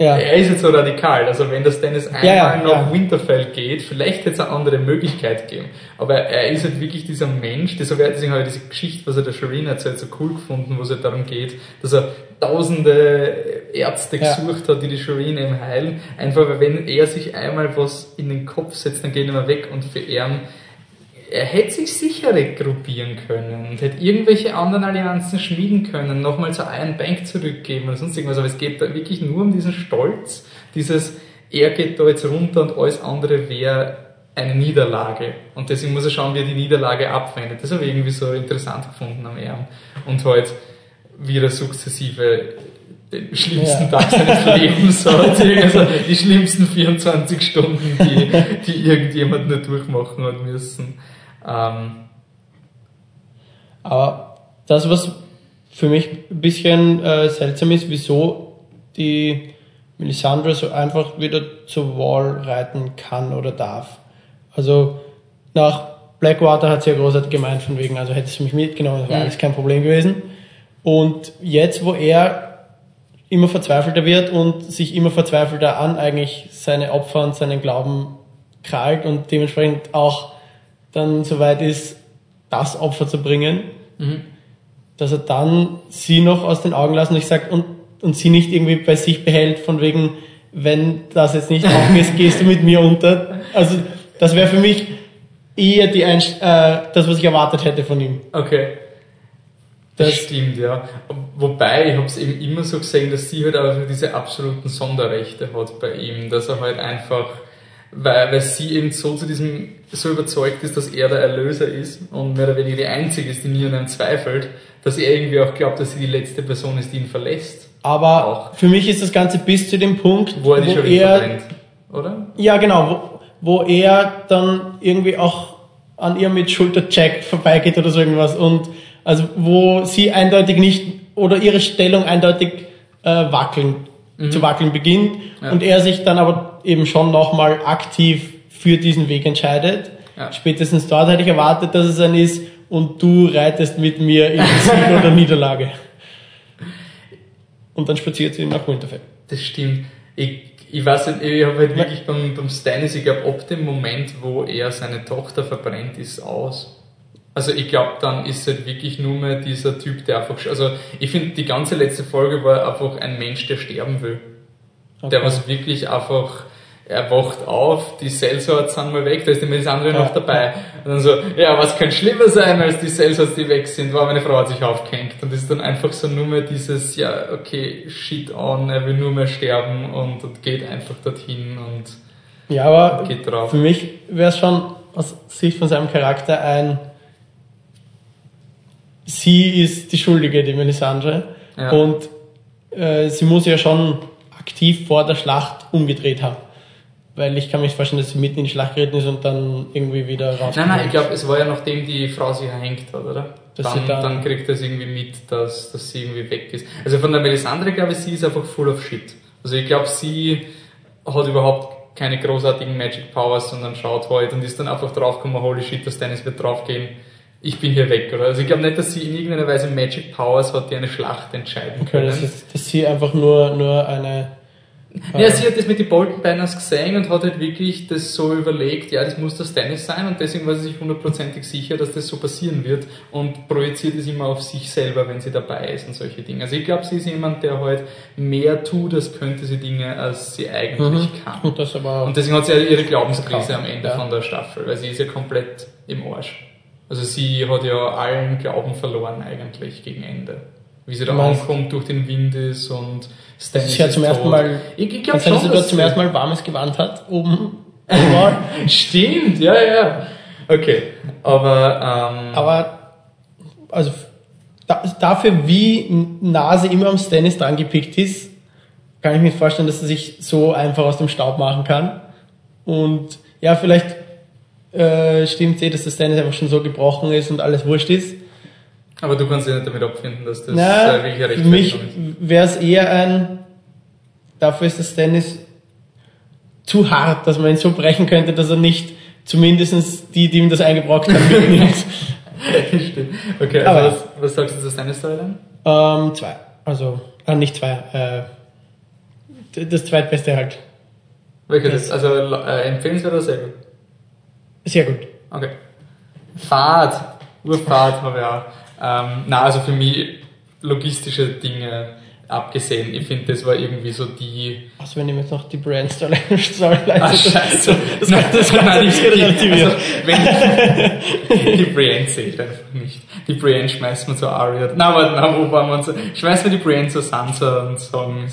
Ja. Er ist jetzt so radikal, also wenn der Stannis einmal Ja, ja, nach. Winterfell geht, vielleicht hätte es eine andere Möglichkeit geben. Aber er ist halt wirklich dieser Mensch, deswegen habe ich diese Geschichte, was er der Sharina erzählt, so cool gefunden, wo es halt darum geht, dass er tausende Ärzte gesucht hat, die die Sharina ihm heilen. Einfach, weil wenn er sich einmal was in den Kopf setzt, dann geht er mal weg und für ihn er hätte sich sicher regruppieren können und hätte irgendwelche anderen Allianzen schmieden können, nochmal zur Iron Bank zurückgeben oder sonst irgendwas. Aber es geht da wirklich nur um diesen Stolz, dieses, er geht da jetzt runter und alles andere wäre eine Niederlage. Und deswegen muss er schauen, wie er die Niederlage abwendet. Das habe ich irgendwie so interessant gefunden am Ehren. Und halt, wie er sukzessive den schlimmsten Ja. Tag seines Lebens hat, also die schlimmsten 24 Stunden, die, die irgendjemand nur durchmachen hat müssen. Ähm, Aber das, was für mich ein bisschen äh, seltsam ist, wieso die Melisandre so einfach wieder zur Wall reiten kann oder darf. Also nach Blackwater hat sie ja großartig gemeint, von wegen, also hätte sie mich mitgenommen, das wäre Mhm. alles kein Problem gewesen. Und jetzt, wo er immer verzweifelter wird und sich immer verzweifelter an eigentlich seine Opfer und seinen Glauben krallt und dementsprechend auch dann soweit ist, das Opfer zu bringen, Mhm. dass er dann sie noch aus den Augen lassen, ich sag, und, und sie nicht irgendwie bei sich behält, von wegen, wenn das jetzt nicht aufgehst, gehst du mit mir unter. Also das wäre für mich eher die Einst äh, das, was ich erwartet hätte von ihm. Okay. Das, Das- stimmt, ja. Wobei, ich habe es eben immer so gesehen, dass sie halt einfach diese absoluten Sonderrechte hat bei ihm, dass er halt einfach, weil, weil sie eben so zu diesem, so überzeugt ist, dass er der Erlöser ist und mehr oder weniger die Einzige ist, die nie an ihm zweifelt, dass er irgendwie auch glaubt, dass sie die letzte Person ist, die ihn verlässt. Aber Auch. für mich ist das Ganze bis zu dem Punkt, Wo er schon er, verbrennt. Oder? ja genau, wo, wo er dann irgendwie auch an ihr mit Schultercheck vorbeigeht oder so irgendwas und also wo sie eindeutig nicht oder ihre Stellung eindeutig äh, wackeln zu wackeln beginnt Mhm. Ja. und er sich dann aber eben schon nochmal aktiv für diesen Weg entscheidet. Ja. Spätestens dort hätte ich erwartet, dass es ein ist und du reitest mit mir in Sieg oder Niederlage. Und dann spaziert sie nach Winterfell. Das stimmt. Ich, ich weiß nicht, ich habe halt wirklich beim, beim Stannis, ich glaube, ab dem Moment, wo er seine Tochter verbrennt, ist aus. Also ich glaube, dann ist halt wirklich nur mehr dieser Typ, der einfach, also ich finde, die ganze letzte Folge war einfach ein Mensch, der sterben will. Der Okay. was wirklich einfach, er wacht auf, die Sellswords sind mal weg, da ist die Melisandre noch Ja. dabei. Und dann so, ja, was kann schlimmer sein, als die Sellswords, die weg sind? Wow, meine Frau hat sich aufgehängt. Und das ist dann einfach so nur mehr dieses, ja, okay, shit on, er will nur mehr sterben und, und geht einfach dorthin und Ja, aber geht drauf. für mich wäre es schon aus Sicht von seinem Charakter ein sie ist die Schuldige, die Melisandre. Ja. Und äh, sie muss ja schon aktiv vor der Schlacht umgedreht haben. Weil ich kann mir nicht vorstellen, dass sie mitten in die Schlacht geritten ist und dann irgendwie wieder raus. Nein, nein, ich glaube, es war ja nachdem die Frau sich erhängt hat, oder? Dann, sie dann- dann kriegt er es irgendwie mit, dass, dass sie irgendwie weg ist. Also von der Melisandre glaube ich, sie ist einfach full of shit. Also ich glaube, sie hat überhaupt keine großartigen Magic Powers, sondern schaut halt und ist dann einfach draufgekommen, holy shit, das Dennis wird draufgehen. Ich bin hier weg, oder? Also ich glaube nicht, dass sie in irgendeiner Weise Magic Powers hat, die eine Schlacht entscheiden Okay, können. das ist, dass sie einfach nur, nur eine. Ja, sie hat das mit den Bolton Banners gesehen und hat halt wirklich das so überlegt, ja, das muss das Dennis sein und deswegen war sie sich hundertprozentig sicher, dass das so passieren wird und projiziert es immer auf sich selber, wenn sie dabei ist und solche Dinge. Also ich glaube, sie ist jemand, der halt mehr tut, als könnte sie Dinge, als sie eigentlich kann. Und. Und deswegen hat sie ja ihre Glaubenskrise am Ende ja. von der Staffel, weil sie ist ja komplett im Arsch. Also sie hat ja allen Glauben verloren eigentlich gegen Ende. Wie sie da meinst- ankommt, durch den Wind ist und Stannis sie hat ist zum ersten. Mal. Ich, ich glaube schon, dass sie dort zum ersten Mal warmes Gewand hat, oben. Stimmt, ja, ja. Okay, aber, ähm, aber, also, da, dafür, wie nah sie immer am Stannis dran gepickt ist, kann ich mir vorstellen, dass sie sich so einfach aus dem Staub machen kann. Und ja, vielleicht äh, stimmt eh, dass der Stannis einfach schon so gebrochen ist und alles wurscht ist. aber du kannst dich nicht damit abfinden, dass das Na, äh, wirklich für mich wäre es eher ein, dafür ist das Tennis zu hart, dass man ihn so brechen könnte, dass er nicht zumindest die, die ihm das eingebrockt haben, mitnimmt. Stimmt. Okay, Aber- also was, was sagst du zu deiner Storyline? ähm, zwei. Also, äh, nicht zwei. Äh, das zweitbeste halt. Welche Das- das? Also äh, empfehlenswert oder sehr gut? Sehr gut. Okay. Fahrt, Urfahrt habe ich auch. Ähm, na, also für mich logistische Dinge abgesehen. Ich finde, das war irgendwie so die. Also, wenn ich jetzt noch die Brand Storyline Ah, scheiße. Das, das, das, das, Nein, das, die, also, wenn, die Brienne zählt einfach nicht. Die Brienne schmeißt man zu Arya. Na, warte, na, wo waren wir uns? Schmeißt man die Brienne zu Sansa und sagen,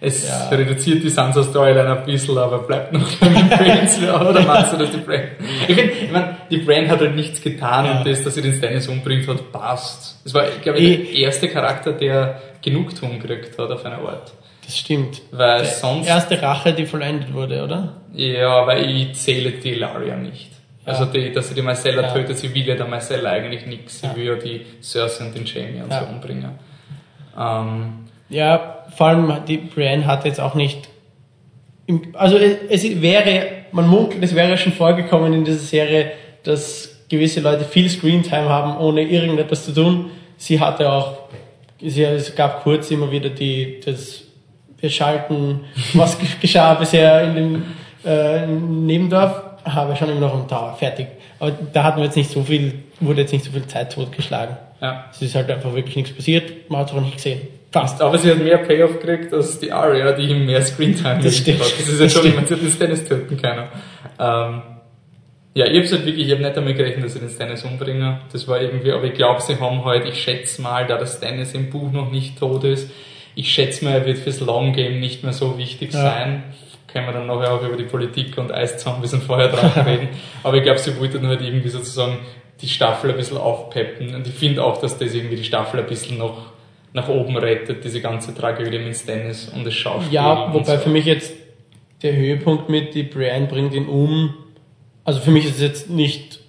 es, Ja. reduziert die Sansa-Storyline ein bisschen, aber bleibt noch bei den. Oder meinst du, dass die Brienne... Ich finde, ich mein, die Brienne hat halt nichts getan Ja. und das, dass sie den Stannis umbringt hat, passt. Es war, glaube ich, der erste Charakter, der Genugtuung gekriegt hat auf eine Art. Das stimmt. Weil Die sonst... erste Rache, die vollendet wurde, oder? Ja, weil ich zähle die Ilaria nicht. Ja. Also die, dass sie die Marcella Ja. tötet, sie will ja der Marcella eigentlich nichts. Sie will ja die Cersei und den Jamie und so umbringen. Ähm, Ja, vor allem die Brienne hat jetzt auch nicht. Im, also es, es wäre, man munkelt, es wäre schon vorgekommen in dieser Serie, dass gewisse Leute viel Screentime haben, ohne irgendetwas zu tun. Sie hatte auch, sie, es gab kurz immer wieder die, das, wir schalten, was ge- geschah bisher in dem äh, Nebendorf, habe schon immer noch am Tower, fertig. Aber da hatten wir jetzt nicht so viel, wurde jetzt nicht so viel Zeit totgeschlagen. ja. Es ist halt einfach wirklich nichts passiert, man hat es auch nicht gesehen. Fast. Aber sie hat mehr Payoff gekriegt als die Arya, die ihm mehr Screentime Das stimmt. hat. Das ist ja schon, hat den Stannis töten können. Ähm, ja, ich hab's halt wirklich, ich hab nicht damit gerechnet, dass sie den Stannis umbringen. Das war irgendwie, aber ich glaube, sie haben halt, ich schätze mal, da der Stannis im Buch noch nicht tot ist, ich schätze mal, er wird fürs Long Game nicht mehr so wichtig Ja. sein. Können wir dann nachher auch über die Politik und Eiszombies und Feuer drauf reden. aber ich glaube, sie wollten halt irgendwie sozusagen die Staffel ein bisschen aufpeppen. Und ich finde auch, dass das irgendwie die Staffel ein bisschen noch nach oben rettet, diese ganze Tragödie mit Stannis und das Schauspiel. Ja, wobei so. für mich jetzt der Höhepunkt mit, die Brienne bringt ihn um. Also für mich ist es jetzt nicht,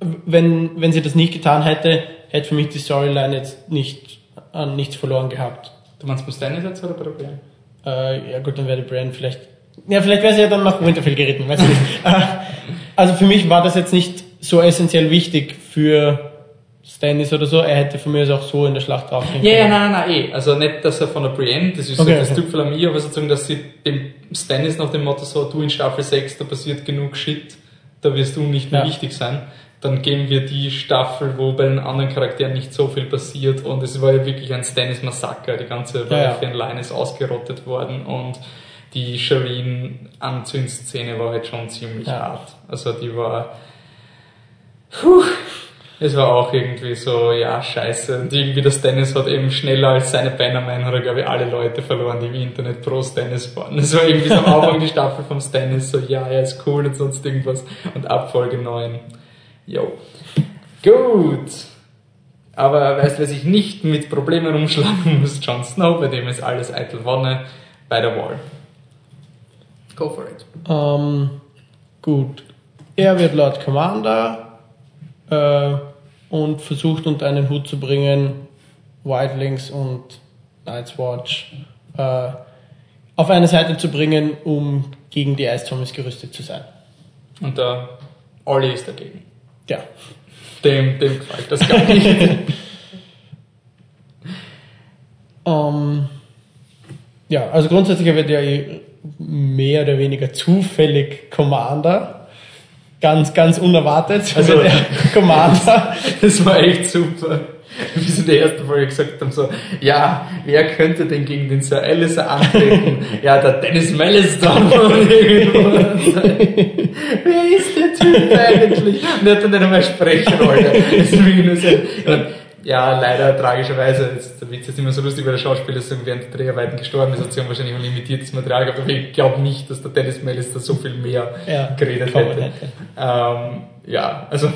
wenn, wenn sie das nicht getan hätte, hätte für mich die Storyline jetzt nicht an nichts verloren gehabt. Du meinst bei Stannis jetzt oder bei der Brienne? Äh, ja gut, dann wäre die Brienne vielleicht, ja vielleicht wäre sie ja dann nach Winterfell geritten, weiß ich nicht. Äh, also für mich war das jetzt nicht so essentiell wichtig für Stannis oder so. Er hätte von mir aus auch so in der Schlacht draufgehen Ja, ja, können. nein, nein, nein, eh. Also nicht, dass er von der Brienne, das ist Okay, so das okay. An mir, aber sozusagen, dass sie dem Stannis nach dem Motto so, du in Staffel 6, da passiert genug Shit, da wirst du nicht mehr Ja. wichtig sein. Dann geben wir die Staffel, wo bei den anderen Charakteren nicht so viel passiert und es war ja wirklich ein Stannis-Massaker. Die ganze Ja, ja. Baratheon-Line ist ausgerottet worden und die Shireen-Anzündszene war halt schon ziemlich Ja. hart. Also die war, puh, es war auch irgendwie so, ja, scheiße. Und irgendwie das Dennis hat eben schneller als seine Bannerman, hat er, glaube ich, alle Leute verloren, die im Internet pro Stennis waren. Das war irgendwie so am Anfang die Staffel vom Stennis, so, ja, er ist cool und sonst irgendwas. Und ab Folge 9, yo. Gut. Aber weißt du, wer sich nicht mit Problemen umschlagen muss? Jon Snow, bei dem ist alles eitel Wonne bei der Wall. Go for it. Ähm, gut. Er wird Lord Commander äh, und versucht unter einen Hut zu bringen, Wildlings und Night's Watch äh, auf eine Seite zu bringen, um gegen die Ice Zombies gerüstet zu sein. Und der Olli ist dagegen. Ja. Dem, dem gefällt das gar nicht. Ähm, ja, also grundsätzlich wird er eh mehr oder weniger zufällig Commander. Ganz, ganz unerwartet. Also- wird er Commander. Das war echt super. Wie sie in der ersten Folge gesagt haben, so, ja, wer könnte denn gegen den Sir Alistair antreten? ja, der Dennis irgendwo. wer ist der Typ eigentlich? Und er hat dann nicht einmal Sprechrolle. Das ist wirklich nur so, ja, leider tragischerweise, jetzt, der Witz ist immer so lustig, weil der Schauspieler so während der Dreharbeiten gestorben ist, hat sie haben wahrscheinlich ein limitiertes Material gehabt, aber ich glaube nicht, dass der Dennis Mellister so viel mehr Ja, geredet hätte. hätte. Ähm, ja, also,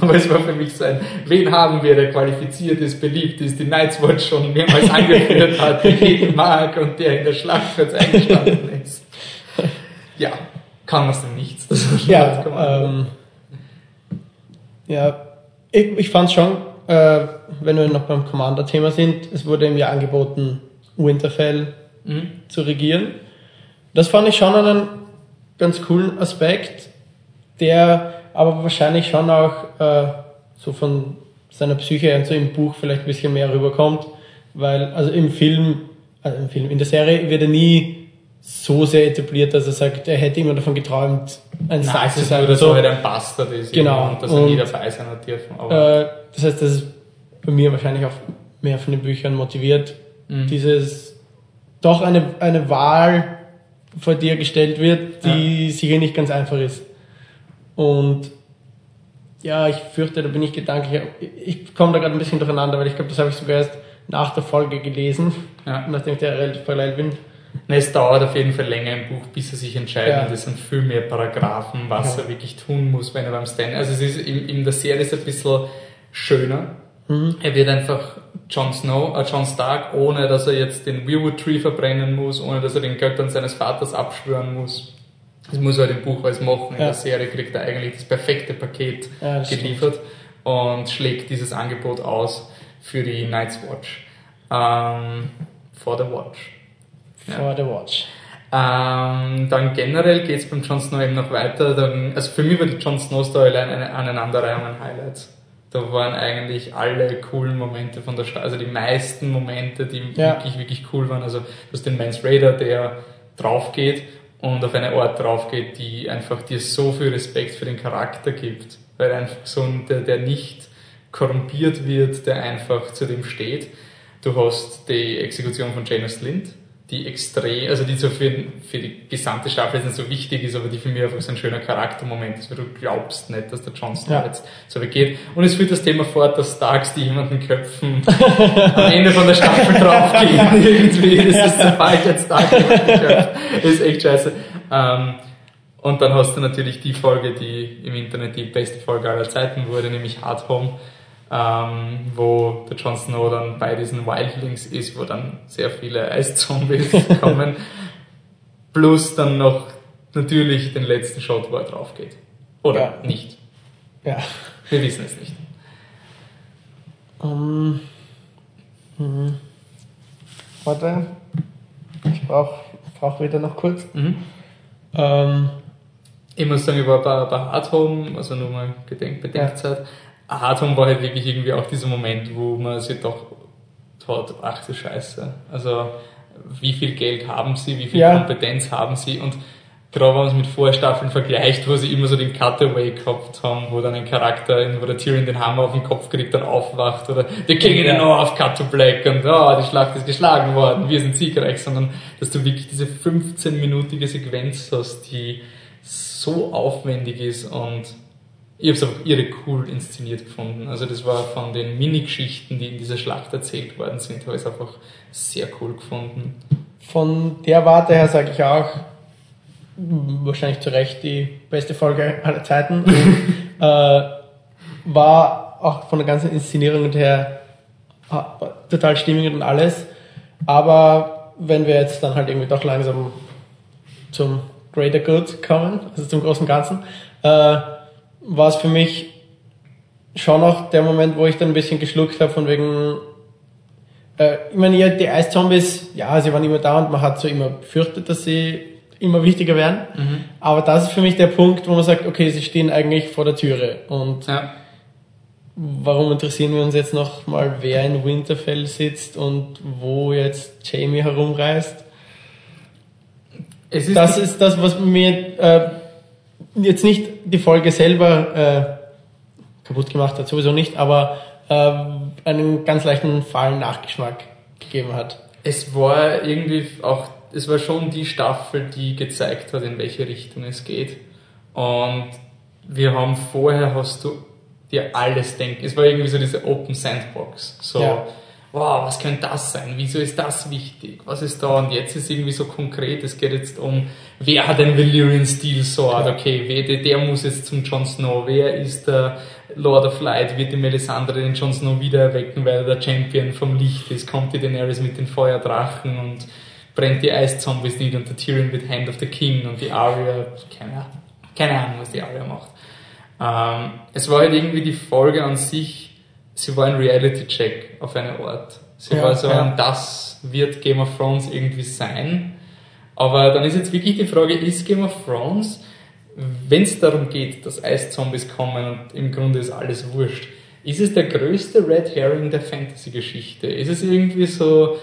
aber es war für mich so ein, wen haben wir, der qualifiziert ist, beliebt ist, die Night's Watch schon mehrmals angeführt hat, der jeden mag und der in der Schlacht kurz eingestanden ist. Ja, kann man denn nichts. Das Ja, ähm, ja ich, ich fand schon, äh, wenn wir noch beim Commander-Thema sind, es wurde ihm ja angeboten, Winterfell Mhm. zu regieren. Das fand ich schon einen ganz coolen Aspekt, der aber wahrscheinlich schon auch äh, so von seiner Psyche und so im Buch vielleicht ein bisschen mehr rüberkommt, weil also im Film, also im Film, in der Serie wird er nie so sehr etabliert, dass er sagt, er hätte immer davon geträumt, ein Star zu sein. dass So, halt ein Bastard ist Genau, und dass er nie dabei sein hat dürfen. Äh, das heißt, das ist bei mir wahrscheinlich auch mehr von den Büchern motiviert. Mhm. Dieses doch eine, eine Wahl, vor die er gestellt wird, die sicher nicht ganz einfach ist. Und ja, ich fürchte, da bin ich gedanklich. Ich komme da gerade ein bisschen durcheinander, weil ich glaube, das habe ich sogar erst nach der Folge gelesen, Ja. nachdem ich da relativ parallel bin. Ne, es dauert auf jeden Fall länger im Buch, bis er sich entscheidet. Ja. Es sind viel mehr Paragraphen, was Ja. er wirklich tun muss, wenn er beim Stand. Also es ist in, in der Serie ist es ein bisschen schöner. Mhm. Er wird einfach Jon Snow, äh, Jon Stark, ohne dass er jetzt den Weirwood Tree verbrennen muss, ohne dass er den Göttern seines Vaters abschwören muss. Das muss er halt im Buch alles machen. In Ja. der Serie kriegt er eigentlich das perfekte Paket das geliefert und schlägt dieses Angebot aus für die Night's Watch. Ähm, for the Watch. Ja. For the Watch. Ähm, dann generell geht es beim Jon Snow eben noch weiter. Dann, also für mich war die Jon Snow Storyline eine Aneinanderreihung an Highlights. Da waren eigentlich alle coolen Momente von der Stadt, also die meisten Momente, die Ja. wirklich, wirklich cool waren. Also du hast den Mans Raider, der drauf geht und auf eine Art drauf geht, die einfach dir so viel Respekt für den Charakter gibt. Weil einfach so ein, der, der nicht korrumpiert wird, der einfach zu dem steht. Du hast die Exekution von Janus Lind, die extrem, also die so für, für die gesamte Staffel jetzt nicht so wichtig ist, aber die für mich einfach so ein schöner Charaktermoment ist, weil du glaubst nicht, dass der Jon Snow Ja. jetzt so weggeht. Und es führt das Thema fort, dass Starks, die jemanden köpfen, am Ende von der Staffel draufgehen. Irgendwie, das ist sobald jetzt Stark jemanden köpft. Das ist echt scheiße. Ähm, und dann hast du natürlich die Folge, die im Internet die beste Folge aller Zeiten wurde, nämlich Hard Home, ähm, wo der Jon Snow dann bei diesen Wildlings ist, wo dann sehr viele Eiszombies kommen. Plus dann noch natürlich den letzten Shot, wo er drauf geht. Oder Ja. nicht. Ja. Wir wissen es nicht. Ähm, mhm. Warte. Ich brauche brauch wieder noch kurz. Mhm. Ähm, Ich muss sagen, ich war bei, bei Hard Home, also nur mal Gedenk, Bedenkzeit. Hard Home war halt wirklich irgendwie auch dieser Moment, wo man sich doch hat, ach du Scheiße. Also, wie viel Geld haben sie, wie viel Ja. Kompetenz haben sie und gerade wenn man es mit Vorstaffeln vergleicht, wo sie immer so den Cutaway gehabt haben, wo dann ein Charakter, wo der Tyrion den Hammer auf den Kopf kriegt, dann aufwacht oder The King in Ja. North, Cut to Black und oh, die Schlacht ist geschlagen worden, wir sind siegreich, sondern dass du wirklich diese 15-minütige Sequenz hast, die so aufwendig ist und ich habe es einfach irre cool inszeniert gefunden. Also das war von den Mini-Geschichten, die in dieser Schlacht erzählt worden sind, habe ich es einfach sehr cool gefunden. von der Warte her sage ich auch, wahrscheinlich zu Recht die beste Folge aller Zeiten. äh, war auch von der ganzen Inszenierung her total stimmig und alles. Aber wenn wir jetzt dann halt irgendwie doch langsam zum Greater Good kommen, also zum großen Ganzen, äh, war es für mich schon auch der Moment, wo ich dann ein bisschen geschluckt habe, von wegen, äh, ich meine, ja, die Eiszombies, ja, sie waren immer da und man hat so immer befürchtet, dass sie immer wichtiger werden. Mhm. Aber das ist für mich der Punkt, wo man sagt, okay, sie stehen eigentlich vor der Türe. Und ja. warum interessieren wir uns jetzt noch mal, wer in Winterfell sitzt und wo jetzt Jamie herumreist? Ist das ist das, was mir äh, jetzt nicht die Folge selber äh, kaputt gemacht hat, sowieso nicht, aber äh, einen ganz leichten Fallen-Nachgeschmack gegeben hat. Es war irgendwie auch, es war schon die Staffel, die gezeigt hat, in welche Richtung es geht. Und wir haben vorher, hast du dir alles denken, es war irgendwie so diese Open Sandbox. So, ja wow, was könnte das sein? Wieso ist das wichtig? Was ist da? Und jetzt ist irgendwie so konkret, es geht jetzt um, wer hat den Valyrian Steel Sword? Okay, wer, der muss jetzt zum Jon Snow. Wer ist der Lord of Light? Wird die Melisandre den Jon Snow wieder erwecken, weil er der Champion vom Licht ist? Kommt die Daenerys mit den Feuerdrachen und brennt die Eiszombies nieder und der Tyrion wird Hand of the King und die Arya, keine, keine Ahnung, was die Arya macht. Ähm, es war halt irgendwie die Folge an sich sie war ein Reality-Check auf eine Art. Sie ja, war so ja. ein, das wird Game of Thrones irgendwie sein. Aber dann ist jetzt wirklich die Frage, ist Game of Thrones, wenn es darum geht, dass Eiszombies kommen und im Grunde ist alles wurscht, ist es der größte Red Herring der Fantasy-Geschichte? Ist es irgendwie so,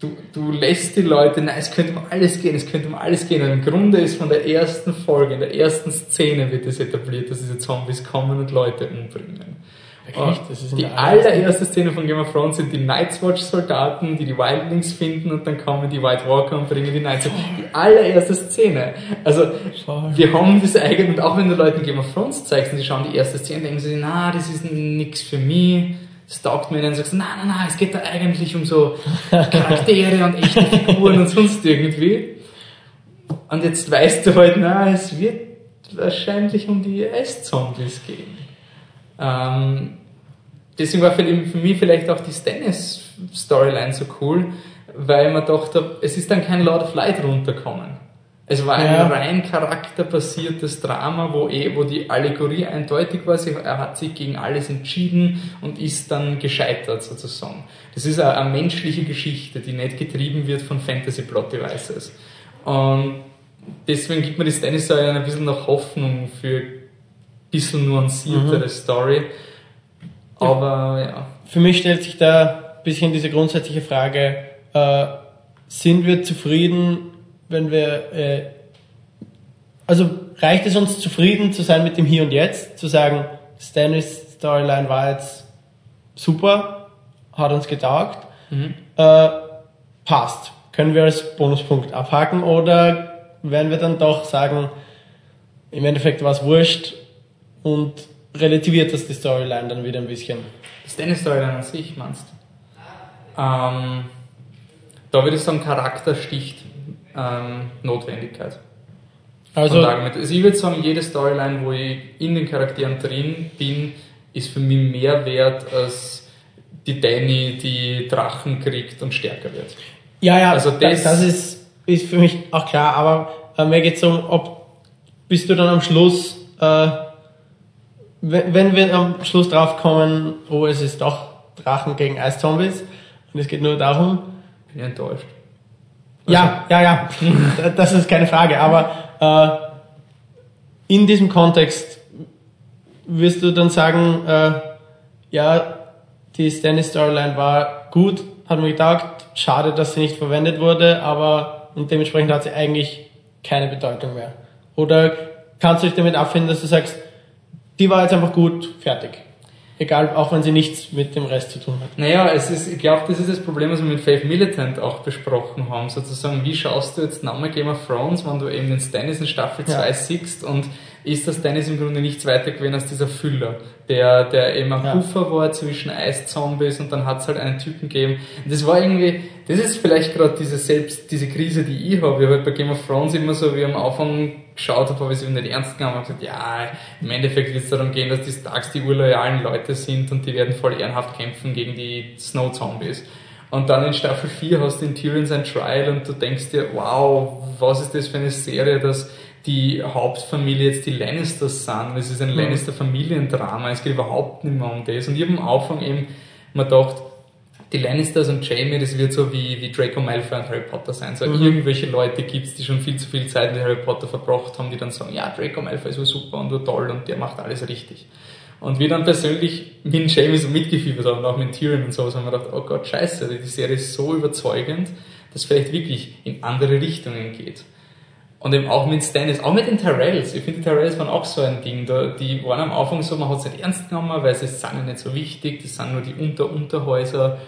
du, du lässt die Leute, nein, es könnte um alles gehen, es könnte um alles gehen. Und im Grunde ist von der ersten Folge, in der ersten Szene wird es etabliert, dass diese Zombies kommen und Leute umbringen. Echt? die allererste Szene von Game of Thrones sind die Night's Watch Soldaten, die die Wildlings finden und dann kommen die White Walker und bringen die Night's Watch. Die allererste Szene. Also, Voll. wir haben diese eigene, und auch wenn du Leuten Game of Thrones zeigst und sie schauen die erste Szene, denken sie, na, das ist nix für mich. Das taugt mir, dann sagst du, nein, nein, nein, es geht da eigentlich um so Charaktere und echte Figuren und sonst irgendwie. Und jetzt weißt du halt, na, es wird wahrscheinlich um die Eiszombies gehen. Ähm, deswegen war für, für mich vielleicht auch die Stannis-Storyline so cool, weil man dachte, es ist dann kein Lord of Light runterkommen. Es war ein ja. rein charakterbasiertes Drama, wo, eh, wo die Allegorie eindeutig war. Er hat sich gegen alles entschieden und ist dann gescheitert sozusagen. Das ist eine, eine menschliche Geschichte, die nicht getrieben wird von Fantasy Plot Devices. Und deswegen gibt mir die Stannis-Story ein bisschen noch Hoffnung für bisschen nuanciertere mhm. Story. Aber ja. Für mich stellt sich da ein bisschen diese grundsätzliche Frage, äh, sind wir zufrieden, wenn wir, äh, also reicht es uns zufrieden zu sein mit dem Hier und Jetzt, zu sagen, Stannis Storyline war jetzt super, hat uns getaugt, mhm. äh, passt. Können wir als Bonuspunkt abhaken oder werden wir dann doch sagen, im Endeffekt war es wurscht, und relativiert das die Storyline dann wieder ein bisschen. Das ist deine Storyline an sich, meinst du? Ähm, da würde ich sagen, Charakter sticht ähm, Notwendigkeit. Also, also ich würde sagen, jede Storyline, wo ich in den Charakteren drin bin, ist für mich mehr wert als die Danny, die Drachen kriegt und stärker wird. Ja, ja, also das, das ist, ist für mich auch klar, aber äh, mir geht es um, ob bist du dann am Schluss äh, wenn wir am Schluss drauf kommen, oh, es ist doch Drachen gegen Eiszombies und es geht nur darum. Bin enttäuscht. Ja, ja, ja, das ist keine Frage, aber äh, in diesem Kontext wirst du dann sagen, äh, ja, die Stannis Storyline war gut, hat mir gedacht, schade, dass sie nicht verwendet wurde, aber und dementsprechend hat sie eigentlich keine Bedeutung mehr. Oder kannst du dich damit abfinden, dass du sagst, die war jetzt einfach gut, fertig. Egal, auch wenn sie nichts mit dem Rest zu tun hat. Naja, es ist, ich glaube, das ist das Problem, was wir mit Faith Militant auch besprochen haben. Sozusagen, wie schaust du jetzt nochmal Game of Thrones, wenn du eben den Stannis in Staffel 2 ja. siehst und ist das Dennis im Grunde nichts weiter gewesen als dieser Füller, der, der eben ein Ja. Puffer war zwischen Eiszombies und dann hat es halt einen Typen gegeben. Und das war irgendwie, das ist vielleicht gerade diese selbst, diese Krise, die ich habe. Ich habe halt bei Game of Thrones immer so, wie am Anfang geschaut habe, habe ich es nicht ernst genommen und gesagt, ja, im Endeffekt wird es darum gehen, dass die Starks die urloyalen Leute sind und die werden voll ehrenhaft kämpfen gegen die Snow Zombies. Und dann in Staffel 4 hast du in Tyrion sein Trial und du denkst dir, wow, was ist das für eine Serie, dass die Hauptfamilie jetzt die Lannisters sind. Es ist ein Lannister-Familiendrama, es geht überhaupt nicht mehr um das. Und ich habe am Anfang eben mir gedacht, die Lannisters und Jamie, das wird so wie, wie Draco Malfoy und Harry Potter sein. So irgendwelche Leute gibt's, die schon viel zu viel Zeit mit Harry Potter verbracht haben, die dann sagen, ja, Draco Malfoy ist so super und so toll und der macht alles richtig. Und wir dann persönlich mit Jamie so mitgefiebert haben, auch mit Tyrion und sowas, haben wir gedacht, oh Gott, scheiße, die Serie ist so überzeugend, dass vielleicht wirklich in andere Richtungen geht. Und eben auch mit Stannis, auch mit den Tyrells. Ich finde, die Tyrells waren auch so ein Ding. Da, die waren am Anfang so, man hat es nicht ernst genommen, weil sie sind ja nicht so wichtig, das sind nur die Unter-Unterhäuser.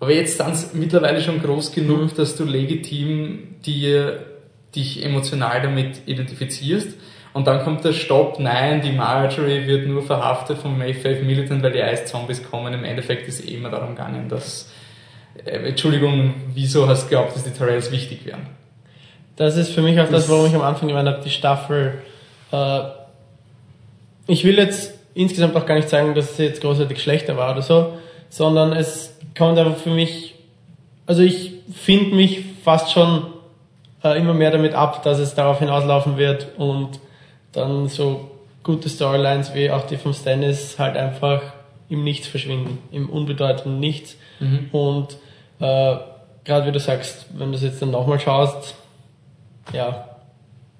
Aber jetzt sind sie mittlerweile schon groß genug, dass du legitim dir, dich emotional damit identifizierst. Und dann kommt der Stopp, nein, die Marjorie wird nur verhaftet vom Mayfair Militant, weil die Eiszombies kommen. Im Endeffekt ist es eh immer darum gegangen, dass, äh, Entschuldigung, wieso hast du geglaubt, dass die Tyrells wichtig wären? Das ist für mich auch das, warum ich am Anfang gemeint habe, die Staffel. Äh, ich will jetzt insgesamt auch gar nicht sagen, dass es jetzt großartig schlechter war oder so, sondern es kommt einfach für mich, also ich finde mich fast schon äh, immer mehr damit ab, dass es darauf hinauslaufen wird und dann so gute Storylines wie auch die vom Stannis halt einfach im Nichts verschwinden, im unbedeutenden Nichts. Und äh, gerade wie du sagst, wenn du es jetzt dann nochmal schaust, ja,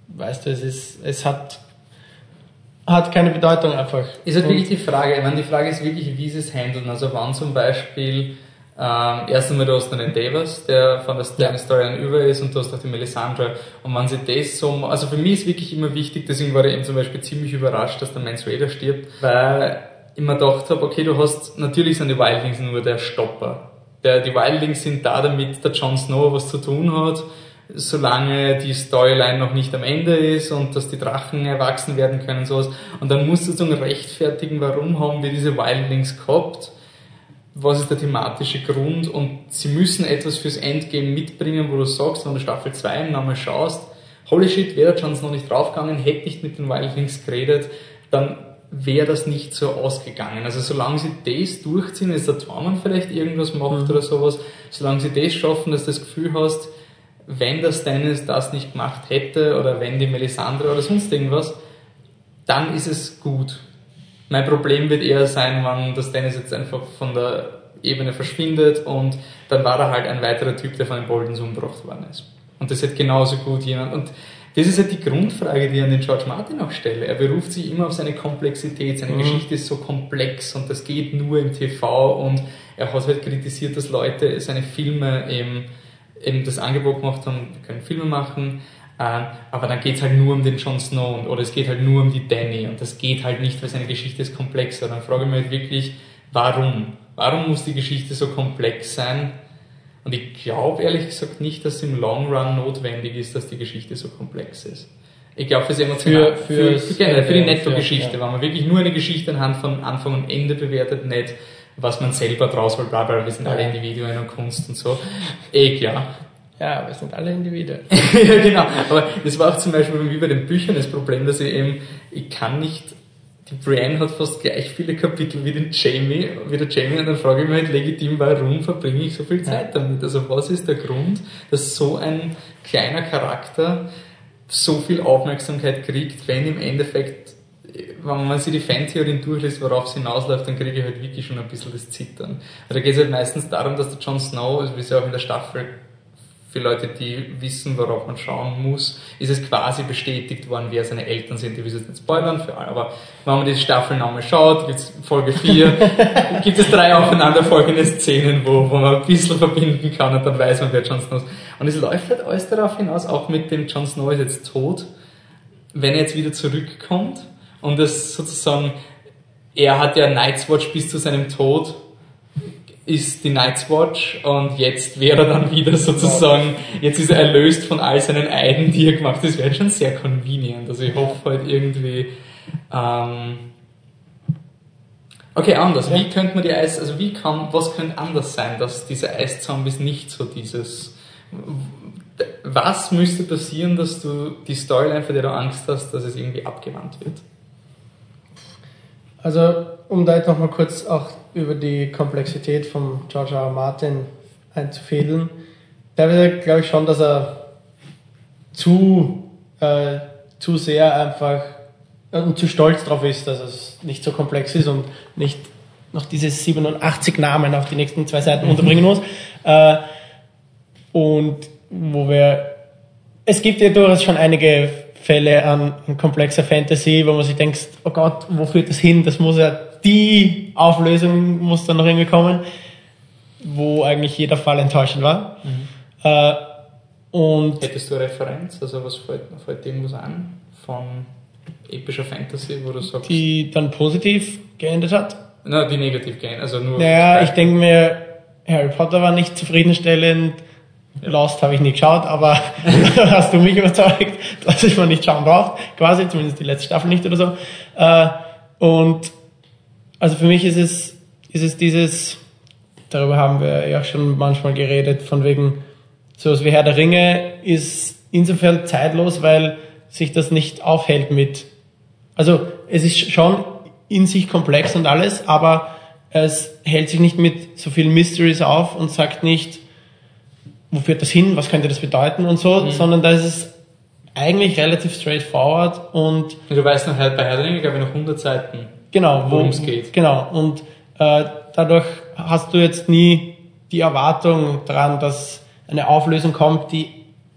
weißt du, es ist, es hat, hat keine Bedeutung einfach. Ist halt wirklich die Frage, ich meine, die Frage ist wirklich, wie sie es handeln. Also wann zum Beispiel, ähm, erst einmal du hast dann den Davis, der von der Stannis Story an über ist und du hast auch die Melisandre. Und wenn sie das so, also für mich ist wirklich immer wichtig, deswegen war ich eben zum Beispiel ziemlich überrascht, dass der Mance Raider stirbt, weil ich mir gedacht habe, okay, du hast, natürlich sind die Wildlings nur der Stopper. Der, die Wildlings sind da, damit der Jon Snow was zu tun hat, solange die Storyline noch nicht am Ende ist und dass die Drachen erwachsen werden können und sowas. Und dann musst du sozusagen rechtfertigen, warum haben wir diese Wildlings gehabt, was ist der thematische Grund und sie müssen etwas fürs Endgame mitbringen, wo du sagst, wenn du Staffel 2 im Namen schaust, holy shit, wäre Jon Snow nicht draufgegangen, hätte nicht mit den Wildlings geredet, dann wäre das nicht so ausgegangen. Also solange sie das durchziehen, dass der Tormann vielleicht irgendwas macht oder sowas, solange sie das schaffen, dass du das Gefühl hast, wenn der Stannis das nicht gemacht hätte oder wenn die Melisandre oder sonst irgendwas, dann ist es gut. Mein Problem wird eher sein, wenn das Dennis jetzt einfach von der Ebene verschwindet und dann war er halt ein weiterer Typ, der von den Boldens umgebracht worden ist. Und das hätte genauso gut jemand. Und das ist halt die Grundfrage, die ich an den George Martin auch stelle. Er beruft sich immer auf seine Komplexität. Seine Geschichte ist so komplex und das geht nur im TV und er hat halt kritisiert, dass Leute seine Filme eben, eben das Angebot gemacht haben, wir können Filme machen, ähm, aber dann geht's halt nur um den Jon Snow und- oder es geht halt nur um die Danny und das geht halt nicht, weil seine Geschichte ist komplexer. Dann frage ich mich halt wirklich, warum? Warum muss die Geschichte so komplex sein? Und ich glaube ehrlich gesagt nicht, dass es im Long Run notwendig ist, dass die Geschichte so komplex ist. Ich glaube, fürs Emotional, Für- für, für, generell, für die Netto-Geschichte, für- ja. wenn man wirklich nur eine Geschichte anhand von Anfang und Ende bewertet, nicht was man selber draus will, bla bla, wir sind alle Ja. Individuen und Kunst und so. Eh klar. Ja, wir sind alle Individuen. ja, genau. Aber das war auch zum Beispiel wie bei den Büchern das Problem, dass ich eben, ich kann nicht, die Brienne hat fast gleich viele Kapitel wie den Jamie, wie der Jamie, und dann frage ich mich halt legitim, warum verbringe ich so viel Zeit damit? Also was ist der Grund, dass so ein kleiner Charakter so viel Aufmerksamkeit kriegt, wenn im Endeffekt, wenn man sich die Fantheorien durchliest, worauf es hinausläuft, dann kriege ich halt wirklich schon ein bisschen das Zittern. Da geht es halt meistens darum, dass der Jon Snow, also wie es ja auch in der Staffel für Leute, die wissen, worauf man schauen muss, ist es quasi bestätigt worden, wer seine Eltern sind. Ich will es jetzt nicht spoilern für alle, aber wenn man die Staffel nochmal schaut, gibt's Folge 4, gibt es drei aufeinanderfolgende Szenen, wo, wo man ein bisschen verbinden kann und dann weiß man, wer Jon Snow ist. Und es läuft halt alles darauf hinaus, auch mit dem Jon Snow ist jetzt tot, wenn er jetzt wieder zurückkommt und es sozusagen, er hat ja Night's Watch bis zu seinem Tod ist die Night's Watch und jetzt wäre er dann wieder sozusagen, jetzt ist er erlöst von all seinen Eiden, die er gemacht hat. Das wäre schon sehr convenient. Also ich hoffe halt irgendwie, ähm, okay, anders. Wie könnte man die Eis, also wie kann, was könnte anders sein, dass diese Eiszombies nicht so dieses, was müsste passieren, dass du die Storyline, für die du Angst hast, dass es irgendwie abgewandt wird? Also, um da jetzt nochmal kurz auch über die Komplexität von George R. R. Martin einzufädeln, da glaube ich schon, dass er zu, äh, zu sehr einfach äh, und zu stolz darauf ist, dass es nicht so komplex ist und nicht noch diese 87 Namen auf die nächsten zwei Seiten unterbringen muss. Äh, und wo wir, es gibt ja durchaus schon einige Fälle an, an komplexer Fantasy, wo man sich denkt, oh Gott, wo führt das hin? Das muss ja, die Auflösung muss dann noch irgendwie kommen, wo eigentlich jeder Fall enttäuschend war. Mhm. Äh, und Hättest du eine Referenz? Also was fällt, fällt dir irgendwas an von epischer Fantasy, wo du sagst... Die dann positiv geendet hat? Na, die negativ geendet, also nur... Naja, ich denke mir, Harry Potter war nicht zufriedenstellend. Lost habe ich nie geschaut, aber hast du mich überzeugt, dass ich mal nicht schauen brauche, quasi, zumindest die letzte Staffel nicht oder so. Äh, und also für mich ist es, ist es dieses, darüber haben wir ja schon manchmal geredet, von wegen, sowas wie Herr der Ringe ist insofern zeitlos, weil sich das nicht aufhält mit, also es ist schon in sich komplex und alles, aber es hält sich nicht mit so vielen Mysteries auf und sagt nicht, wo führt das hin, was könnte das bedeuten und so, mhm. sondern da ist es eigentlich relativ straightforward und... Du weißt noch, bei Ringe, glaube ich, noch 100 Seiten, genau, worum es geht. Genau, und äh, dadurch hast du jetzt nie die Erwartung dran, dass eine Auflösung kommt, die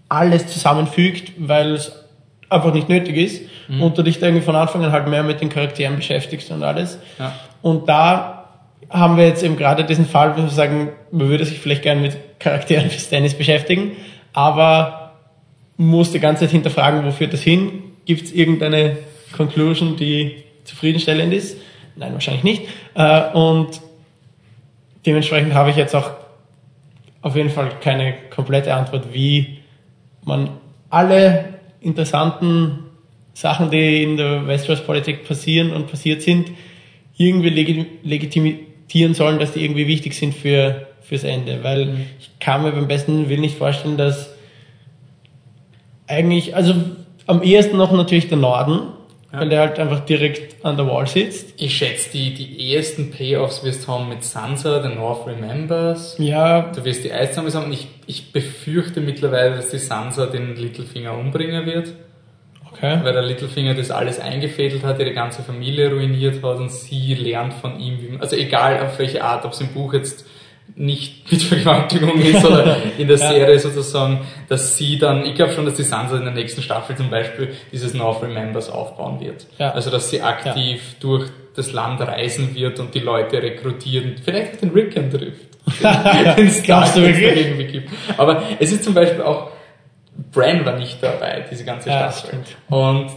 alles zusammenfügt, weil es einfach nicht nötig ist mhm. und du dich irgendwie von Anfang an halt mehr mit den Charakteren beschäftigst und alles. Ja. Und da haben wir jetzt eben gerade diesen Fall, wo wir sagen, man würde sich vielleicht gerne mit Charakteren fürs Tennis beschäftigen, aber muss die ganze Zeit hinterfragen, wo führt das hin? Gibt es irgendeine Conclusion, die zufriedenstellend ist? Nein, wahrscheinlich nicht. Äh, und dementsprechend habe ich jetzt auch auf jeden Fall keine komplette Antwort, wie man alle interessanten Sachen, die in der Westeros-Politik passieren und passiert sind, irgendwie legitimieren tieren sollen, dass die irgendwie wichtig sind für, fürs Ende. Weil mhm. ich kann mir beim besten Willen nicht vorstellen, dass eigentlich, also am ehesten noch natürlich der Norden, ja. weil der halt einfach direkt an der Wall sitzt. Ich schätze, die, die ersten Payoffs wirst du haben mit Sansa, The North Remembers. Ja. Du wirst die Eiszombies haben. Ich, ich befürchte mittlerweile, dass die Sansa den Littlefinger umbringen wird. Okay. Weil der Littlefinger das alles eingefädelt hat, ihre ganze Familie ruiniert hat und sie lernt von ihm, wie man, also egal auf welche Art, ob es im Buch jetzt nicht mit Vergewaltigung ist oder in der Serie sozusagen, dass sie dann, ich glaube schon, dass die Sansa in der nächsten Staffel zum Beispiel dieses North Remembers aufbauen wird. Ja. Also dass sie aktiv ja. durch das Land reisen wird und die Leute rekrutieren, vielleicht auch den Rickon trifft. den es Glaubst du wirklich? Gibt. Aber es ist zum Beispiel auch Bran war nicht dabei, diese ganze Staffel. Ja, und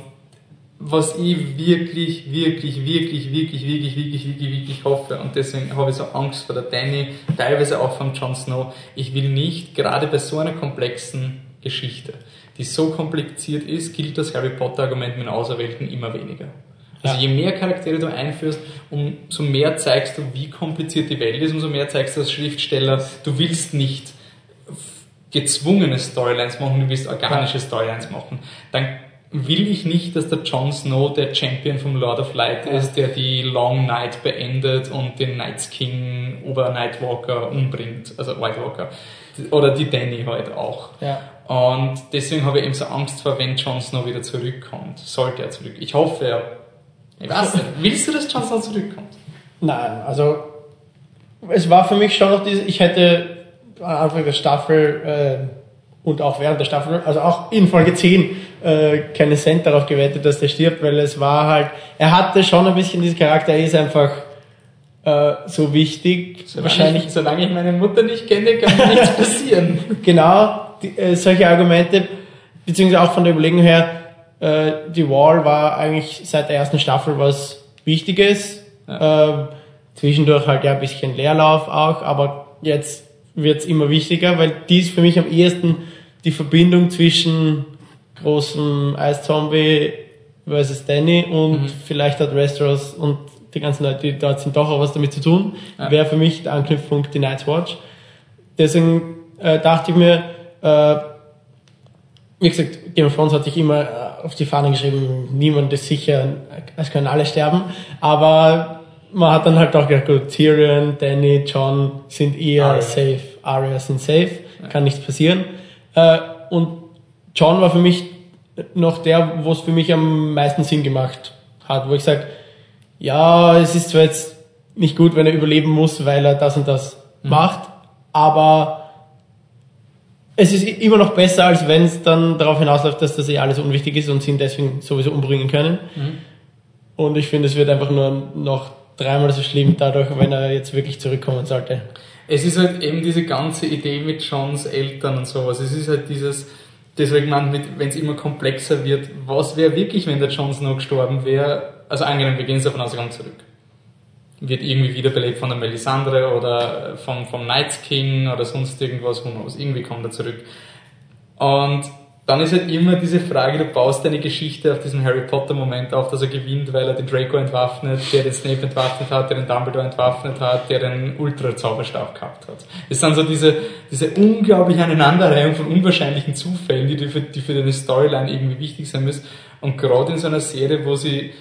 was ich wirklich, wirklich, wirklich, wirklich, wirklich, wirklich, wirklich, wirklich hoffe, und deswegen habe ich so Angst vor der Danny, teilweise auch von Jon Snow, ich will nicht, gerade bei so einer komplexen Geschichte, die so kompliziert ist, gilt das Harry Potter Argument mit den Auserwählten immer weniger. Also je mehr Charaktere du einführst, umso mehr zeigst du, wie kompliziert die Welt ist, umso mehr zeigst du als Schriftsteller, du willst nicht gezwungene Storylines machen, du willst organische Storylines machen, dann will ich nicht, dass der Jon Snow der Champion vom Lord of Light ist, der die Long Night beendet und den Night's King Ober Nightwalker umbringt, also White Walker. Oder die Danny halt auch. Ja. Und deswegen habe ich eben so Angst vor, wenn Jon Snow wieder zurückkommt. Sollte er zurück. Ich hoffe, er. Ich weiß nicht. Willst du, dass Jon Snow zurückkommt? Nein, also es war für mich schon noch diese, ich hätte Anfang der Staffel äh, und auch während der Staffel, also auch in Folge 10, äh, keine Cent darauf gewettet, dass der stirbt, weil es war halt, er hatte schon ein bisschen diesen Charakter, er ist einfach äh, so wichtig. Solange wahrscheinlich. Ich, solange ich meine Mutter nicht kenne, kann mir nichts passieren. genau, die, äh, solche Argumente, beziehungsweise auch von der Überlegung her, äh, die Wall war eigentlich seit der ersten Staffel was Wichtiges. Ja. Äh, zwischendurch halt ja ein bisschen Leerlauf auch, aber jetzt wird's immer wichtiger, weil die ist für mich am ehesten die Verbindung zwischen großem Eiszombie versus Danny und vielleicht hat Westeros und die ganzen Leute, die dort sind, doch auch was damit zu tun, Ja. wäre für mich der Anknüpfpunkt die Night's Watch. Deswegen äh, dachte ich mir, äh, wie gesagt, Game of Thrones hat sich immer äh, auf die Fahne geschrieben, niemand ist sicher, es können alle sterben, aber man hat dann halt auch gedacht, gut, Tyrion, Danny, John sind eher Arya. safe, Arya sind safe, kann nichts passieren. Äh, und John war für mich noch der, wo es für mich am meisten Sinn gemacht hat, wo ich sage, ja, es ist zwar jetzt nicht gut, wenn er überleben muss, weil er das und das macht, aber es ist immer noch besser, als wenn es dann darauf hinausläuft, dass das eh alles unwichtig ist und sie ihn deswegen sowieso umbringen können. Und ich finde, es wird einfach nur noch dreimal so schlimm dadurch, wenn er jetzt wirklich zurückkommen sollte. Es ist halt eben diese ganze Idee mit Johns Eltern und sowas. Es ist halt dieses, deswegen man, wenn es immer komplexer wird, was wäre wirklich, wenn der Jon Snow gestorben wäre? Also angenommen, wir gehen davon aus, er kommt zurück. Wird irgendwie wiederbelebt von der Melisandre oder vom, vom Night's King oder sonst irgendwas, who knows. Irgendwie kommt er zurück. Und dann ist halt immer diese Frage, du baust deine Geschichte auf diesen Harry Potter Moment auf, dass er gewinnt, weil er den Draco entwaffnet, der den Snape entwaffnet hat, der den Dumbledore entwaffnet hat, der den Ultra-Zauberstab gehabt hat. Es sind so diese, diese unglaubliche Aneinanderreihung von unwahrscheinlichen Zufällen, die für, die für deine Storyline irgendwie wichtig sein müssen. Und gerade in so einer Serie, wo sie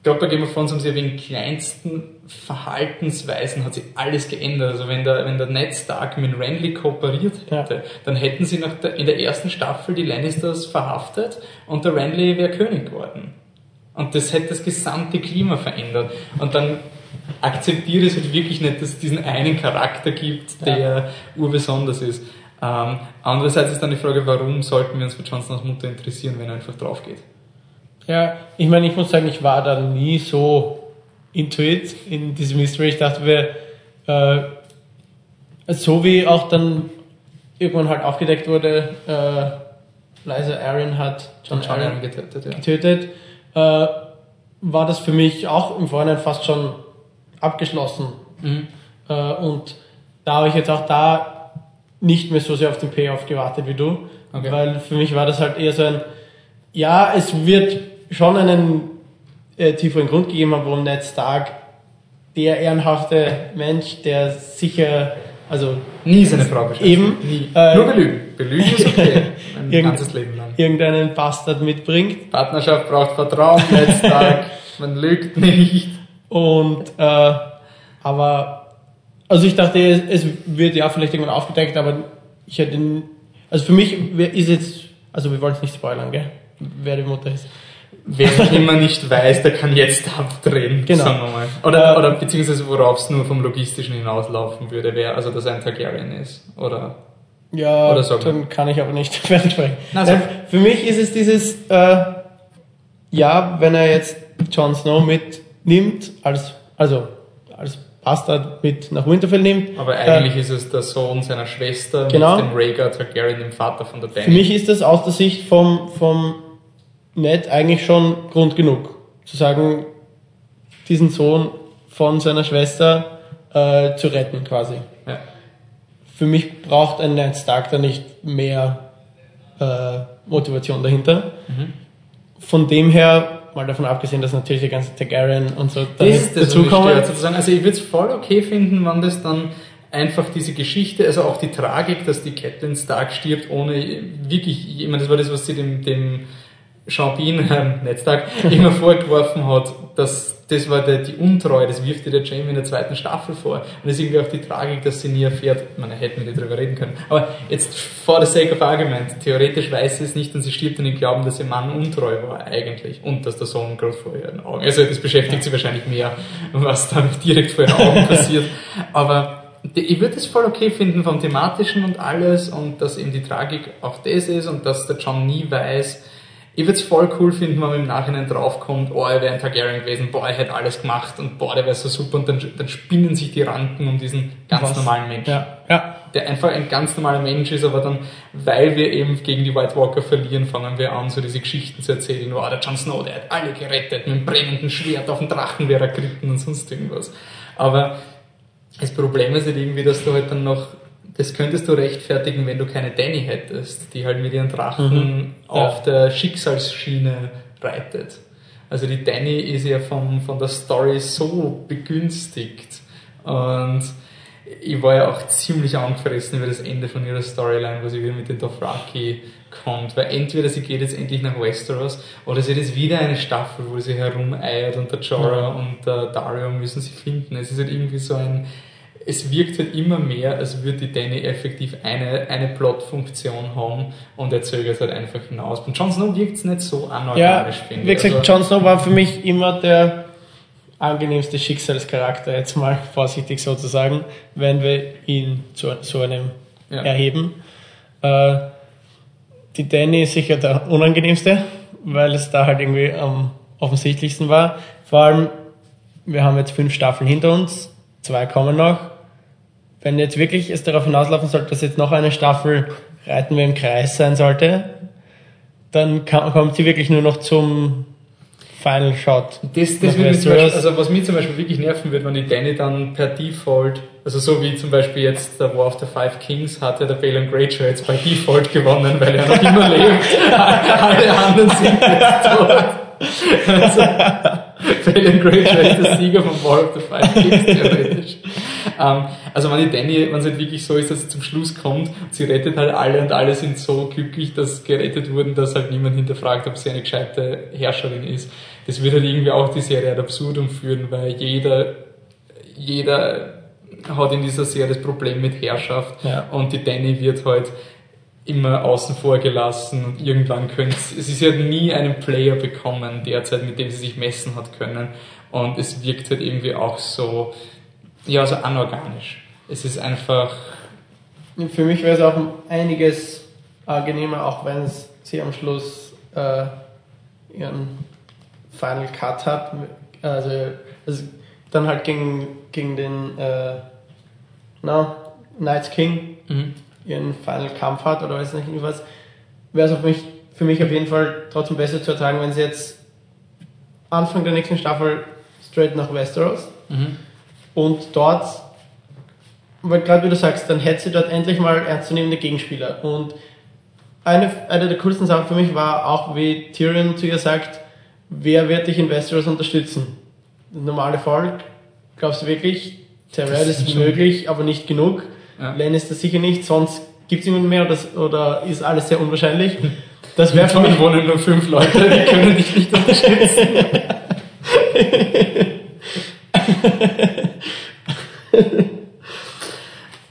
ich glaube, bei Game of Thrones haben sie wegen kleinsten Verhaltensweisen hat sich alles geändert. Also wenn der, wenn der Ned Stark mit Renly kooperiert hätte, dann hätten sie nach der, in der ersten Staffel die Lannisters verhaftet und der Renly wäre König geworden. Und das hätte das gesamte Klima verändert. Und dann akzeptiere es halt wirklich nicht, dass es diesen einen Charakter gibt, der urbesonders ist. Ähm, andererseits ist dann die Frage, warum sollten wir uns für Jon Snows Mutter interessieren, wenn er einfach drauf geht? Ja, ich meine, ich muss sagen, ich war da nie so into it, in diesem Mystery. Ich dachte, wir, äh, so wie auch dann irgendwann halt aufgedeckt wurde, äh, Liza Aaron hat John, John Aaron getötet, ja. getötet, äh, war das für mich auch im Vorhinein fast schon abgeschlossen. Mhm. Äh, und da habe ich jetzt auch da nicht mehr so sehr auf den Payoff gewartet wie du, Okay. weil für mich war das halt eher so ein, ja, es wird schon einen äh, tieferen Grund gegeben haben, warum Ned Stark der ehrenhafte Mensch, der sicher, also Nie seine Frau bescheißen. Eben, Nie. äh, Nur belügen. Belügen ist okay. Ein Irgend- ganzes Leben lang. irgendeinen Bastard mitbringt. Partnerschaft braucht Vertrauen, Netztag. Man lügt nicht. Und äh, aber also ich dachte, es, wird ja vielleicht irgendwann aufgedeckt, aber ich hätte also für mich ist jetzt also wir wollen es nicht spoilern, gell? Wer die Mutter ist. Wer immer nicht weiß, der kann jetzt abdrehen, Genau. sagen wir mal. Oder, Äh, oder beziehungsweise worauf es nur vom Logistischen hinauslaufen würde, wäre, also dass er ein Targaryen ist. Oder Ja, Oder dann kann ich aber nicht sprechen. Nein, für mich ist es dieses, äh, ja, wenn er jetzt Jon Snow mitnimmt, als, also als Bastard mit nach Winterfell nimmt. aber eigentlich ist es der Sohn seiner Schwester Genau. mit dem Rhaegar Targaryen, dem Vater von der Dany. Für mich ist das aus der Sicht vom, vom Ned eigentlich schon Grund genug, zu sagen, diesen Sohn von seiner Schwester äh, zu retten quasi. ja. Für mich braucht ein Ned Stark da nicht mehr äh, Motivation dahinter. Von dem her, mal davon abgesehen, dass natürlich die ganze Targaryen und so dazukommen. Also ich würde es voll okay finden, wenn das dann einfach diese Geschichte, also auch die Tragik, dass die Catelyn Stark stirbt, ohne wirklich, ich meine, das war das, was sie dem, dem Bean, Herrn Ned Stark, immer vorgeworfen hat, dass das war der, die Untreue, das wirft ihr der Jamie in der zweiten Staffel vor. Und das ist irgendwie auch die Tragik, dass sie nie erfährt, man hätte nicht drüber reden können. Aber jetzt, for the sake of argument, theoretisch weiß sie es nicht und sie stirbt in den Glauben, dass ihr Mann untreu war, eigentlich. Und dass der Sohn gerade vor ihren Augen, also das beschäftigt sie wahrscheinlich mehr, was da direkt vor ihren Augen passiert. Aber ich würde es voll okay finden vom Thematischen und alles und dass eben die Tragik auch das ist und dass der John nie weiß. Ich würde es voll cool finden, wenn man im Nachhinein draufkommt, oh, er wäre ein Targaryen gewesen, boah, er hätte alles gemacht und boah, der wäre so super und dann, dann spinnen sich die Ranken um diesen ganz Was? normalen Menschen Ja, ja. der einfach ein ganz normaler Mensch ist, aber dann, weil wir eben gegen die White Walker verlieren, fangen wir an, so diese Geschichten zu erzählen, wow, der Jon Snow, der hat alle gerettet, mit einem brennenden Schwert auf den Drachen wäre er geritten und sonst irgendwas. Aber das Problem ist halt irgendwie, dass du halt dann noch, das könntest du rechtfertigen, wenn du keine Danny hättest, die halt mit ihren Drachen Mhm. auf der Schicksalsschiene reitet. Also die Danny ist ja von, von der Story so begünstigt und ich war ja auch ziemlich angefressen über das Ende von ihrer Storyline, wo sie wieder mit den Dothraki kommt, weil entweder sie geht jetzt endlich nach Westeros oder sie hat jetzt wieder eine Staffel, wo sie herumeiert und der Jorah und der Dario müssen sie finden. Es ist halt irgendwie so ein, es wirkt halt immer mehr, als würde die Danny effektiv eine, eine Plotfunktion haben und er zögert halt einfach hinaus. Und Jon Snow wirkt es nicht so Ja, anorganisch, finde wie ich. gesagt, Also- Jon Snow war für mich immer der angenehmste Schicksalscharakter, jetzt mal vorsichtig so zu sagen, wenn wir ihn zu so einem Ja. erheben. Äh, die Danny ist sicher der unangenehmste, weil es da halt irgendwie am offensichtlichsten war. Vor allem, wir haben jetzt fünf Staffeln hinter uns, zwei kommen noch. Wenn jetzt wirklich es darauf hinauslaufen sollte, dass jetzt noch eine Staffel Reiten wir im Kreis sein sollte, dann kam, kommt sie wirklich nur noch zum Final Shot. Das, das würde. Beispiel, also was mich zum Beispiel wirklich nerven würde, wenn die Danny dann per Default, also so wie zum Beispiel jetzt der War of the Five Kings hatte der Balon Greyjoy jetzt bei Default gewonnen, weil er noch immer lebt. Alle anderen sind jetzt tot. Also, Balon Greyjoy ist der Sieger von War of the Five Kings theoretisch. Ähm, also wenn die Danny, wenn es halt wirklich so ist, dass sie zum Schluss kommt, sie rettet halt alle und alle sind so glücklich, dass gerettet wurden, dass halt niemand hinterfragt, ob sie eine gescheite Herrscherin ist. Das wird halt irgendwie auch die Serie ad absurdum führen, weil jeder, jeder hat in dieser Serie das Problem mit Herrschaft Ja. und die Danny wird halt immer außen vor gelassen und irgendwann können sie, sie hat nie einen Player bekommen derzeit, mit dem sie sich messen hat können und es wirkt halt irgendwie auch so, ja, so anorganisch. Es ist einfach, Für mich wäre es auch einiges angenehmer, auch wenn es sie am Schluss äh, ihren Final Cut hat. Also, also dann halt gegen, gegen den äh, na, Knights King mhm. ihren Final Kampf hat oder weiß nicht was, wäre es mich, für mich auf jeden Fall trotzdem besser zu ertragen, wenn sie jetzt Anfang der nächsten Staffel straight nach Westeros Mhm. Und dort, weil gerade wie du sagst, dann hätte sie dort endlich mal ernstzunehmende Gegenspieler. Und eine, eine der coolsten Sachen für mich war auch, wie Tyrion zu ihr sagt, wer wird dich in Westeros unterstützen? Das normale Volk, glaubst du wirklich, Das ist ist möglich, aber nicht genug. Ja. Lannister sicher nicht, sonst gibt es niemanden mehr oder, oder ist alles sehr unwahrscheinlich. Das wäre für mich wohnen nur fünf Leute, die können dich nicht unterstützen.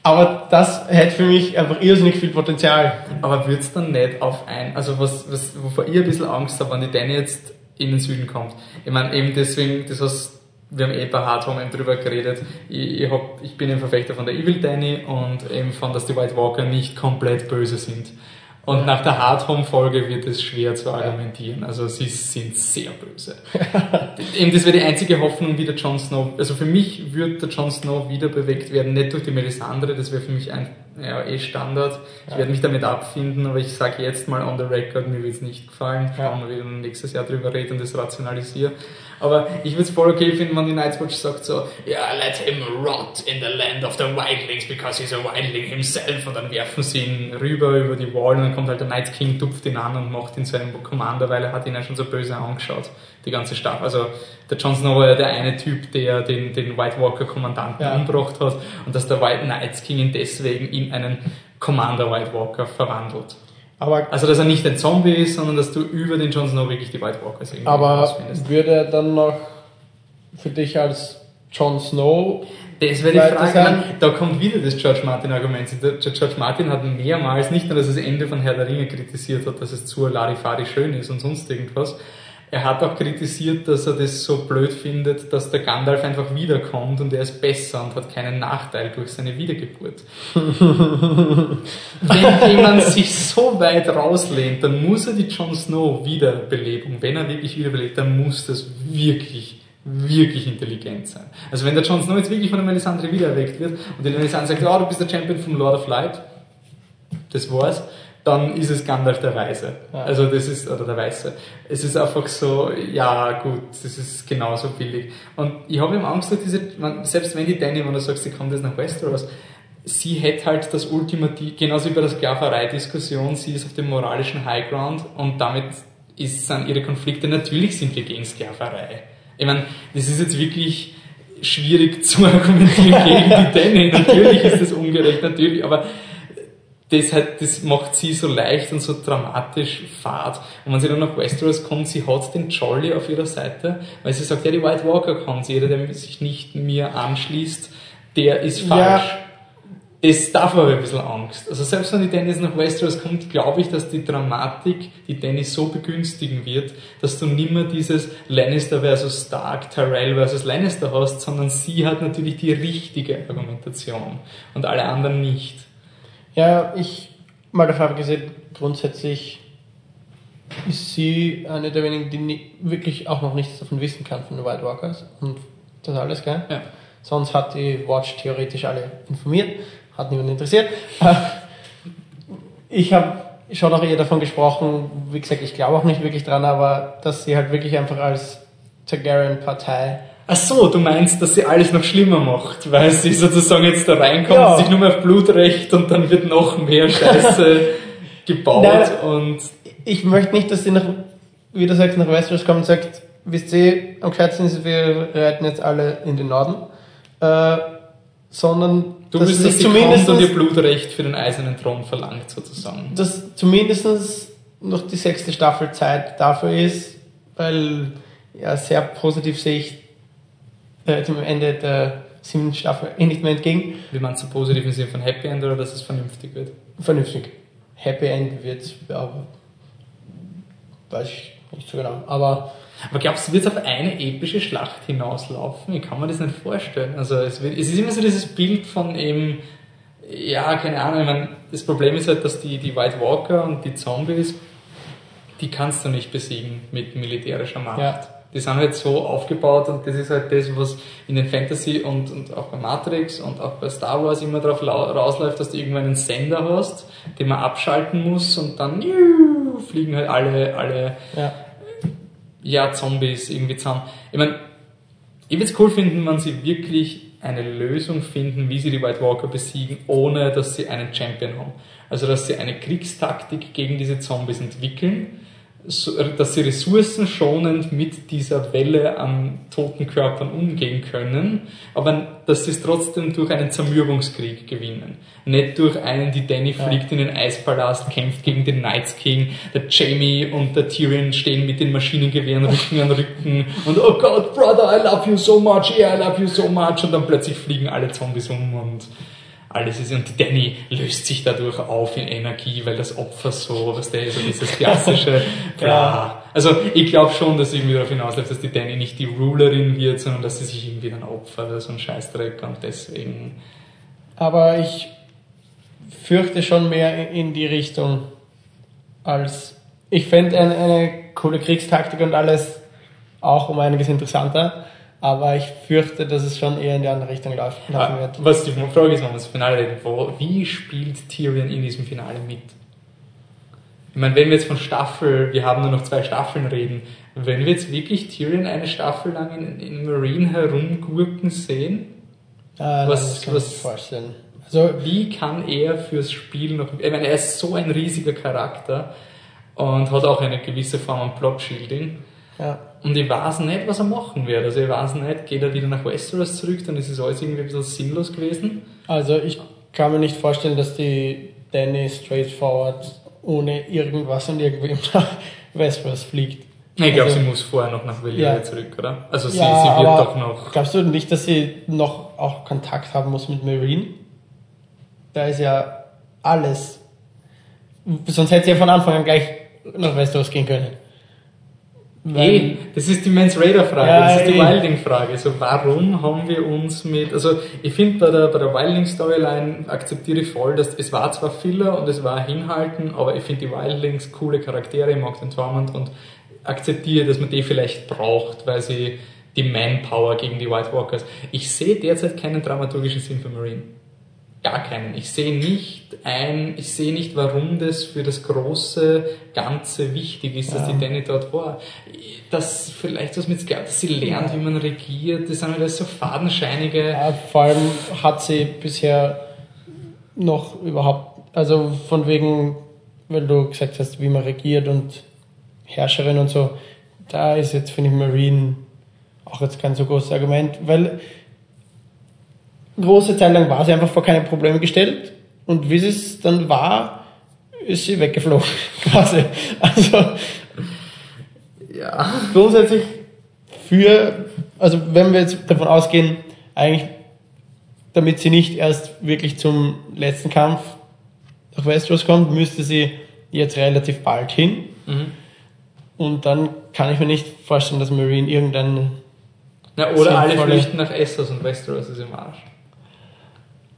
Aber hätte für mich einfach irrsinnig viel Potenzial. Aber wird's dann nicht auf ein, also was, was, wovor ich ein bisschen Angst habe, wenn die Danny jetzt in den Süden kommt. Ich meine, eben deswegen, das was, wir haben eh bei Hardhome eben drüber geredet, ich, ich, hab, ich bin ein Verfechter von der Evil Danny und eben von, dass die White Walker nicht komplett böse sind. Und nach der Hardhome-Folge wird es schwer zu argumentieren. Also sie sind sehr böse. Eben, das wäre die einzige Hoffnung, wie der Jon Snow, also für mich wird der Jon Snow wieder bewegt werden, nicht durch die Melisandre, das wäre für mich ein, ja, eh Standard. Ich werde mich damit abfinden, aber ich sage jetzt mal on the record, mir wird es nicht gefallen. Schauen wir, wie ich nächstes Jahr drüber rede und das rationalisiere. Aber ich würde es voll okay finden, wenn die Night's Watch sagt so, ja, let him rot in the land of the Wildlings because he's a Wildling himself und dann werfen sie ihn rüber über die Wall und dann kommt halt der Night King, tupft ihn an und macht ihn zu einem Commander, weil er hat ihn ja schon so böse angeschaut, die ganze Stadt. Also der Jon Snow war ja der eine Typ, der den, den White Walker Kommandanten Ja. umgebracht hat und dass der White Night King ihn deswegen in einen Commander White Walker verwandelt. Aber, Also dass er nicht ein Zombie ist, sondern dass du über den Jon Snow wirklich die White Walkers irgendwie aber würde er dann noch für dich als Jon Snow Das wäre die Frage. sein. Nein, Da kommt wieder das George Martin-Argument. George Martin hat mehrmals nicht nur, dass das Ende von Herr der Ringe kritisiert hat, dass es zu Larifari schön ist und sonst irgendwas. Er hat auch kritisiert, dass er das so blöd findet, dass der Gandalf einfach wiederkommt und er ist besser und hat keinen Nachteil durch seine Wiedergeburt. wenn jemand sich so weit rauslehnt, dann muss er die Jon Snow Wiederbelebung, wenn er wirklich wiederbelebt, dann muss das wirklich, wirklich intelligent sein. Also wenn der Jon Snow jetzt wirklich von der Melisandre wiedererweckt wird und die Melisandre sagt, oh, du bist der Champion vom Lord of Light, das war's, dann ist es Gandalf der Weise. Ja. Also das ist, oder der Weiße. Es ist einfach so, ja gut, das ist genauso billig. Und ich habe ihm Angst, dass diese, selbst wenn die Danny, wenn du sagst, sie kommt jetzt nach Westeros, sie hätte halt das Ultimativ, genauso wie bei der Sklaverei-Diskussion, sie ist auf dem moralischen Highground und damit ist, sind ihre Konflikte, natürlich sind wir gegen Sklaverei. Ich meine, das ist jetzt wirklich schwierig zu argumentieren gegen die Danny. Natürlich ist das ungerecht, natürlich, aber das, halt, das macht sie so leicht und so dramatisch fad. Und wenn sie dann nach Westeros kommt, sie hat den Jolly auf ihrer Seite, weil sie sagt, ja, die White Walker kann sie, jeder, der sich nicht mir anschließt, der ist falsch. Ja. Das davor habe ich ein bisschen Angst. Also selbst wenn die Dennis nach Westeros kommt, glaube ich, dass die Dramatik die Dennis so begünstigen wird, dass du nimmer dieses Lannister versus Stark, Tyrell versus Lannister hast, sondern sie hat natürlich die richtige Argumentation und alle anderen nicht. Ja, ich, mal davon abgesehen, grundsätzlich ist sie eine der wenigen, die nie, wirklich auch noch nichts davon wissen kann von den White Walkers und das alles, gell? Ja. Sonst hat die Watch theoretisch alle informiert, hat niemand interessiert. Ich habe schon auch eher davon gesprochen, wie gesagt, ich glaube auch nicht wirklich dran, aber dass sie halt wirklich einfach als Targaryen-Partei Ach so, du meinst, dass sie alles noch schlimmer macht, weil sie sozusagen jetzt da reinkommt, Ja. sich nur mehr auf Blutrecht und dann wird noch mehr Scheiße gebaut Nein. und ich möchte nicht, dass sie nach, wie du sagst, nach Westeros kommt und sagt, wisst ihr, am gescheitsten ist, wir reiten jetzt alle in den Norden, äh, sondern du dass sie dass zumindest, und ihr Blutrecht für den eisernen Thron verlangt, sozusagen. dass zumindest noch die sechste Staffel Zeit dafür ist, weil ja, sehr positiv sehe ich äh, dem Ende der siebten Staffel eh nicht mehr entgegen. Wie meinst du positiv im Sinne von Happy End oder dass es vernünftig wird? Vernünftig. Happy End wird, aber weiß ich nicht so genau. Aber Aber glaubst du, wird es auf eine epische Schlacht hinauslaufen? Ich kann mir das nicht vorstellen. Also es, wird, es ist immer so dieses Bild von eben, ja, keine Ahnung, ich meine, das Problem ist halt, dass die, die White Walker und die Zombies, die kannst du nicht besiegen mit militärischer Macht. Ja. Die sind halt so aufgebaut und das ist halt das, was in den Fantasy und, und auch bei Matrix und auch bei Star Wars immer darauf lau- rausläuft, dass du irgendwann einen Sender hast, den man abschalten muss und dann juhu, fliegen halt alle, alle ja. ja, Zombies irgendwie zusammen. Ich meine, ich würde es cool finden, wenn sie wirklich eine Lösung finden, wie sie die White Walker besiegen, ohne dass sie einen Champion haben. Also, dass sie eine Kriegstaktik gegen diese Zombies entwickeln, dass sie ressourcenschonend mit dieser Welle an toten Körpern umgehen können, aber dass sie es trotzdem durch einen Zermürbungskrieg gewinnen. Nicht durch einen, die Danny fliegt in den Eispalast, kämpft gegen den Night's King, der Jamie und der Tyrion stehen mit den Maschinengewehren Rücken an Rücken und oh Gott, Brother, I love you so much, yeah, I love you so much und dann plötzlich fliegen alle Zombies um und alles ist, und die Danny löst sich dadurch auf in Energie, weil das Opfer so, was der so dieses klassische, bla. Also, ich glaube schon, dass irgendwie darauf hinausläuft, dass die Danny nicht die Rulerin wird, sondern dass sie sich irgendwie dann opfert, so ein Scheißdreck und deswegen, Aber ich fürchte schon mehr in die Richtung als. Ich fände eine, eine coole Kriegstaktik und alles auch um einiges interessanter, aber ich fürchte, dass es schon eher in die andere Richtung läuft, laufen Ah, wird. was die Frage ist, wenn wir das Finale reden, wo, wie spielt Tyrion in diesem Finale mit? Ich meine, wenn wir jetzt von Staffel, wir haben nur noch zwei Staffeln reden, wenn wir jetzt wirklich Tyrion eine Staffel lang in, in Marine herumgurken sehen, Äh, was- das kann ich was- mir vorstellen. Also, wie kann er fürs Spiel noch, ich meine, er ist so ein riesiger Charakter und hat auch eine gewisse Form an Plot-Shielding. ja. Und ich weiß nicht, was er machen wird. Also ich weiß nicht, geht er wieder nach Westeros zurück, dann ist es alles irgendwie ein bisschen sinnlos gewesen. Also ich kann mir nicht vorstellen, dass die Danny straightforward ohne irgendwas und irgendwem nach Westeros fliegt. Ich glaube, Also- sie muss vorher noch nach Valyria Ja. zurück, oder? Also sie, ja, sie wird doch noch. Glaubst du nicht, dass sie noch auch Kontakt haben muss mit Marine? Da ist ja alles. Sonst hätte sie ja von Anfang an gleich nach Westeros gehen können. Weil- Ey, das ist die Mans Raider Frage, Ja, das ist die ey. Wilding Frage. Also warum haben wir uns mit, also ich finde bei der, bei der Wilding Storyline akzeptiere ich voll, dass es war zwar Filler und es war Hinhalten, aber ich finde die Wildlings coole Charaktere, ich mag den Tormund und akzeptiere, dass man die vielleicht braucht, weil sie die Manpower gegen die White Walkers. Ich sehe derzeit keinen dramaturgischen Sinn für Marine. Gar keinen. Ich sehe nicht ein, ich sehe nicht, warum das für das große Ganze wichtig ist, dass Ja. die Danny dort war. Dass vielleicht was mit Scout, dass sie lernt, wie man regiert, das sind alles so fadenscheinige. Ja, vor allem hat sie bisher noch überhaupt, also von wegen, weil du gesagt hast, wie man regiert und Herrscherin und so, da ist jetzt, finde ich, Marine auch jetzt kein so großes Argument, weil große Zeit lang war sie einfach vor keine Probleme gestellt und wie sie es dann war, ist sie weggeflogen, quasi. Also, Ja. grundsätzlich für, also wenn wir jetzt davon ausgehen, eigentlich, damit sie nicht erst wirklich zum letzten Kampf nach Westeros kommt, müsste sie jetzt relativ bald hin. Mhm. Und dann kann ich mir nicht vorstellen, dass Marine irgendein, Na, oder alle flüchten nach Essos und Westeros ist im Arsch.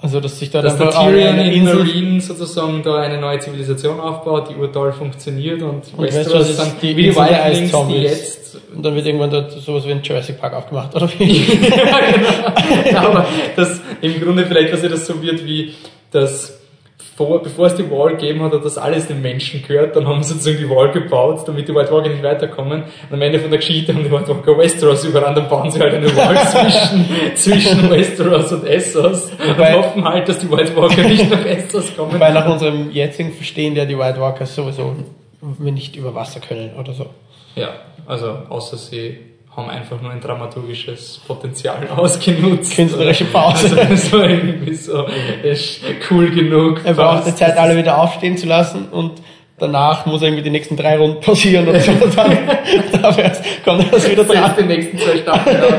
Also dass sich da Dass einfach Tyrion in Insel, Marine sozusagen da eine neue Zivilisation aufbaut, die urtoll funktioniert und, Und Westeros ist dann die wie die Wildlings, die jetzt und dann wird irgendwann dort sowas wie ein Jurassic Park aufgemacht, oder wie? ja, genau. Ja, aber das im Grunde vielleicht, dass das so wird wie das vor, bevor es die Wall gegeben hat, hat das alles den Menschen gehört, dann haben sie sozusagen die Wall gebaut, damit die White Walker nicht weiterkommen. Und am Ende von der Geschichte haben die White Walker Westeros überrannt, dann bauen sie halt eine Wall zwischen, zwischen Westeros und Essos und Weil- hoffen halt, dass die White Walker nicht nach Essos kommen. Weil nach unserem jetzigen Verstehen ja die White Walkers sowieso nicht über Wasser können oder so. Ja, also außer sie haben einfach nur ein dramaturgisches Potenzial ausgenutzt. Künstlerische Pause. Also das war irgendwie so ist cool genug. Er braucht die. Zeit, alle wieder aufstehen zu lassen und danach muss er irgendwie die nächsten drei Runden pausieren und so. Dann, kommt das wieder dran. die nächsten zwei Staffeln aus.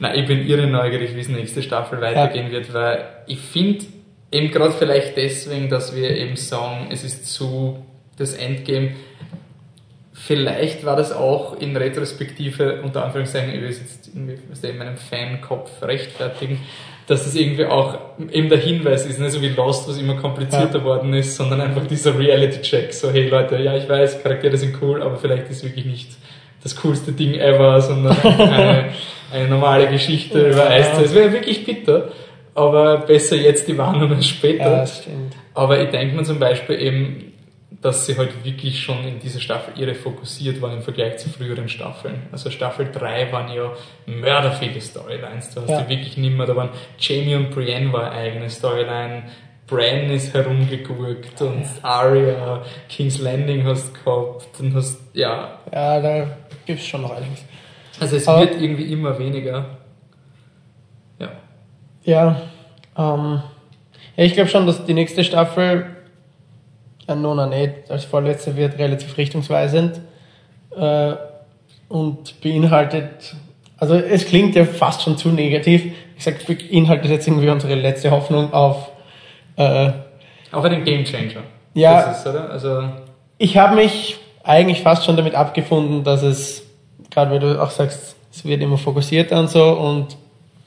Na, ich bin irre neugierig, wie es nächste Staffel weitergehen wird, weil ich finde, eben gerade vielleicht deswegen, dass wir eben sagen, es ist zu das Endgame. Vielleicht war das auch in Retrospektive, unter Anführungszeichen, ich will es jetzt irgendwie in meinem Fankopf rechtfertigen, dass es irgendwie auch eben der Hinweis ist, nicht so wie Lost, was immer komplizierter worden ist, sondern einfach dieser Reality-Check. So, hey Leute, ja, ich weiß, Charaktere sind cool, aber vielleicht ist wirklich nicht das coolste Ding ever, sondern eine, eine normale Geschichte über Eiszeit. Es wäre wirklich bitter, aber besser jetzt die Warnung als später. Ja, das stimmt. Aber ich denke mir zum Beispiel eben, dass sie halt wirklich schon in dieser Staffel irre fokussiert waren im Vergleich zu früheren Staffeln. Also Staffel 3 waren ja mörderviele Storylines. Da hast Ja. du wirklich nimmer, da waren Jamie und Brienne war eine eigene Storyline, Bran ist herumgegurkt und Arya, King's Landing hast gehabt, dann hast, ja, Ja, da gibt's schon noch einiges. also es Aber- wird irgendwie immer weniger. Ja. Ja, ähm, ja ich glaube schon, dass die nächste Staffel, äh, Nona nicht, als vorletzte wird relativ richtungsweisend äh, und beinhaltet, also es klingt ja fast schon zu negativ. Ich sag, beinhaltet jetzt irgendwie unsere letzte Hoffnung auf. Äh, Auch einen Gamechanger. Ja. Ist? Also, ich habe mich eigentlich fast schon damit abgefunden, dass es, gerade weil du auch sagst, es wird immer fokussierter und so und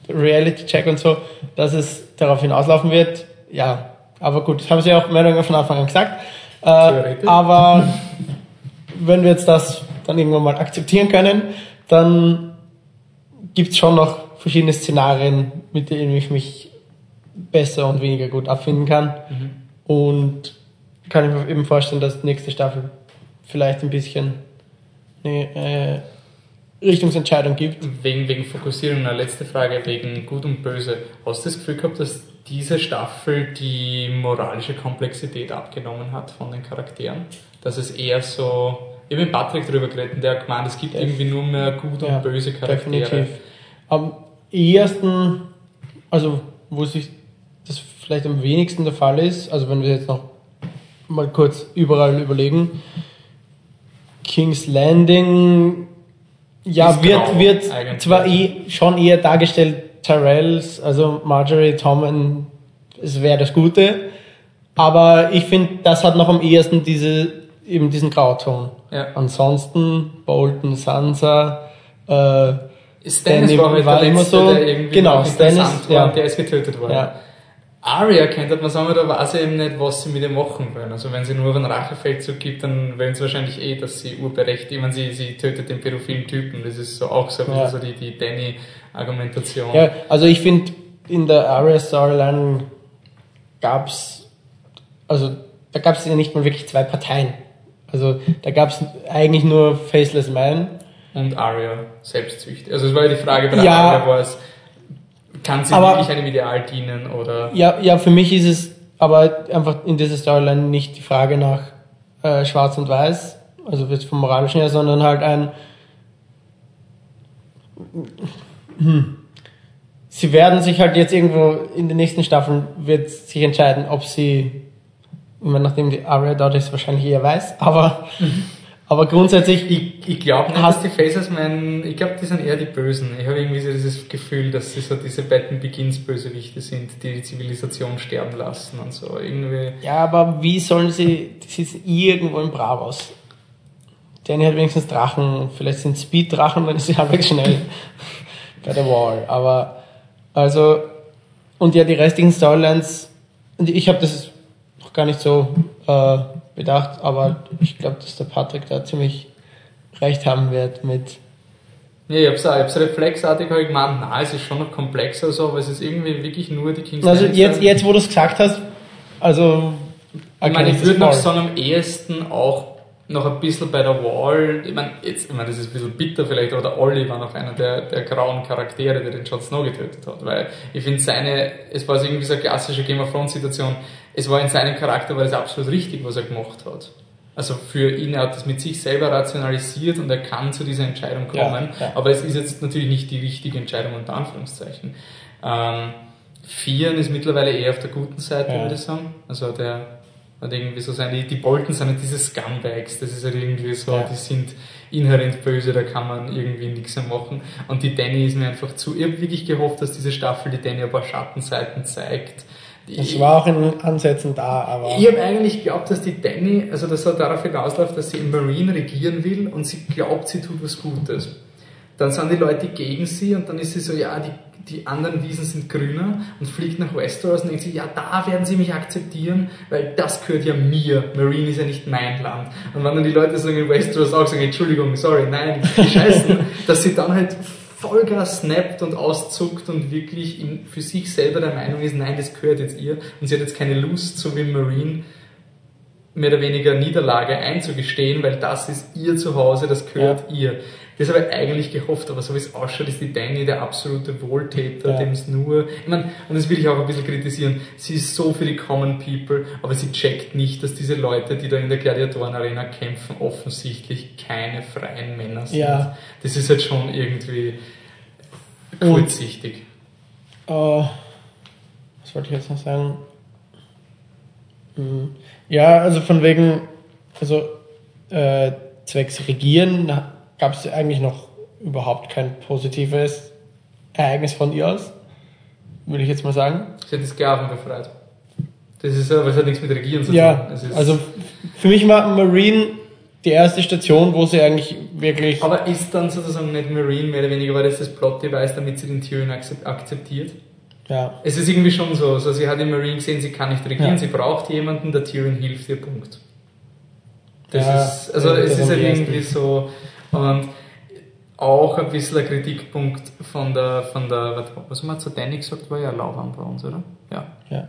Reality-Check und so, dass es darauf hinauslaufen wird. Ja, aber gut, das haben sie ja auch mehr oder weniger von Anfang an gesagt. Äh, aber wenn wir jetzt das dann irgendwann mal akzeptieren können, dann gibt's schon noch verschiedene Szenarien, mit denen ich mich besser und weniger gut abfinden kann. Und kann ich mir eben vorstellen, dass die nächste Staffel vielleicht ein bisschen eine äh, Richtungsentscheidung gibt. Wegen, wegen Fokussierung, eine letzte Frage, wegen Gut und Böse. Hast du das Gefühl gehabt, dass diese Staffel die moralische Komplexität abgenommen hat von den Charakteren? Dass es eher so, ich habe mit Patrick drüber geredet, der hat gemeint, es gibt irgendwie nur mehr gut und Ja, böse Charaktere. Definitiv. Am ehesten, also wo sich das vielleicht am wenigsten der Fall ist, also wenn wir jetzt noch mal kurz überall überlegen, King's Landing, ja, Ist wird, wird eigentlich. zwar eh, schon eher dargestellt, Tyrells, also Marjorie, Tommen, es wäre das Gute, aber ich finde, das hat noch am ehesten diese, eben diesen Grauton. Ja. Ansonsten Bolton, Sansa, äh, Stannis Danny war halt war immer so- der irgendwie genau, Stannis, war, ja. der ist getötet worden. Ja. Arya könnte man sagen, da weiß sie eben nicht, was sie mit ihm machen wollen. Also wenn sie nur einen Rachefeldzug gibt, dann wollen sie wahrscheinlich eh, dass sie urberechtigt, ich meine, sie, sie tötet den pädophilen Typen. Das ist so auch so, Ja. so die, die Danny-Argumentation. Ja, also ich finde, in der Aria Storyline gab's, also da gab's ja nicht mal wirklich zwei Parteien. Also da gab's eigentlich nur Faceless Man. Und Arya selbstsüchtig. Also es war ja die Frage bei der Ja. Arya war es, kann sie Aber- wirklich einem Ideal dienen oder Ja, ja, für mich ist es aber einfach in dieser Storyline nicht die Frage nach äh, Schwarz und Weiß, also jetzt vom Moralischen her, sondern halt ein. Hm. Sie werden sich halt jetzt irgendwo in den nächsten Staffeln wird sich entscheiden, ob sie, ich meine, nachdem die Arya dort ist, wahrscheinlich eher weiß, aber, aber grundsätzlich, Ich, ich glaube nicht, Hast- dass die Faces mein, ich glaube, die sind eher die Bösen. Ich habe irgendwie so dieses Gefühl, dass sie so diese Batman Begins Bösewichte sind, die die Zivilisation sterben lassen und so. Irgendwie. ja, aber wie sollen sie, das ist irgendwo in Bravos. Danny hat wenigstens Drachen, vielleicht sind Speed-Drachen, dann ist sie halbwegs schnell bei der Wall. Aber, also, und ja, die restlichen Storylines, ich habe das noch gar nicht so äh, bedacht, aber ich glaube, dass der Patrick da ziemlich recht haben wird mit, Ja, ich hab's auch, ich hab's reflexartig gemeint, nein, es ist schon noch komplexer so, aber es ist irgendwie wirklich nur die King's also jetzt, jetzt wo du es gesagt hast, also, Ich meine, ich würde noch sagen, am ehesten auch noch ein bisschen bei der Wall, ich meine, jetzt, ich meine, das ist ein bisschen bitter vielleicht, aber der Olli war noch einer der, der grauen Charaktere, der den Jon Snow getötet hat, weil ich finde seine, es war so irgendwie so eine klassische Game of Thrones Situation, es war in seinem Charakter, war das absolut richtig, was er gemacht hat. Also für ihn, er hat das mit sich selber rationalisiert und er kann zu dieser Entscheidung Ja, kommen, ja. aber es ist jetzt natürlich nicht die richtige Entscheidung unter Anführungszeichen. Ähm, Vieren ist mittlerweile eher auf der guten Seite, Ja. würde ich sagen. Also der hat irgendwie so seine, die, Bolton sind halt diese Scumbags, das ist halt irgendwie so, Ja. die sind inhärent böse, da kann man irgendwie nichts mehr machen. Und die Danny ist mir einfach zu, ich habe wirklich gehofft, dass diese Staffel die Danny ein paar Schattenseiten zeigt. Das war auch in Ansätzen da, aber. ich habe eigentlich geglaubt, dass die Danny, also das so darauf hinausläuft, dass sie im Marine regieren will und sie glaubt, sie tut was Gutes. Dann sind die Leute gegen sie und dann ist sie so, ja, die, die anderen Wiesen sind grüner und fliegt nach Westeros und denkt sie, ja, da werden sie mich akzeptieren, weil das gehört ja mir. Marine ist ja nicht mein Land. Und wenn dann die Leute sagen in Westeros auch sagen, Entschuldigung, sorry, nein, die scheißen, dass sie dann halt Vollgas snappt und auszuckt und wirklich in, für sich selber der Meinung ist, nein, das gehört jetzt ihr. Und sie hat jetzt keine Lust, so wie Marine, mehr oder weniger Niederlage einzugestehen, weil das ist ihr Zuhause, das gehört ihr. Das habe ich eigentlich gehofft, aber so wie es ausschaut, ist die Danny der absolute Wohltäter, Ja. dem es nur, ich meine, und das will ich auch ein bisschen kritisieren, sie ist so für die Common People, aber sie checkt nicht, dass diese Leute, die da in der Gladiatoren-Arena kämpfen, offensichtlich keine freien Männer sind. Ja. Das ist halt schon irgendwie kurzsichtig. Äh, was wollte ich jetzt noch sagen? Hm. Ja, also von wegen, also äh, zwecks Regieren gab es eigentlich noch überhaupt kein positives Ereignis von ihr aus, würde ich jetzt mal sagen. Sie hat die Sklaven befreit. Das ist aber, es hat nichts mit Regieren zu tun. Ja, also für mich war Marine die erste Station, wo sie eigentlich wirklich. Aber ist dann sozusagen nicht Marine mehr oder weniger, war das das Plot-Device, damit sie den Tyrion akzep- akzeptiert? Ja, Es ist irgendwie schon so, so sie hat in Marine gesehen, sie kann nicht regieren, Ja. sie braucht jemanden, der Tyrion hilft ihr, Punkt. Das Ja, ist, also es ist halt irgendwie so, und auch ein bisschen ein Kritikpunkt von der, von der, was haben wir zu Danny gesagt, war ja Lauwarm bei uns, oder? Ja. ja.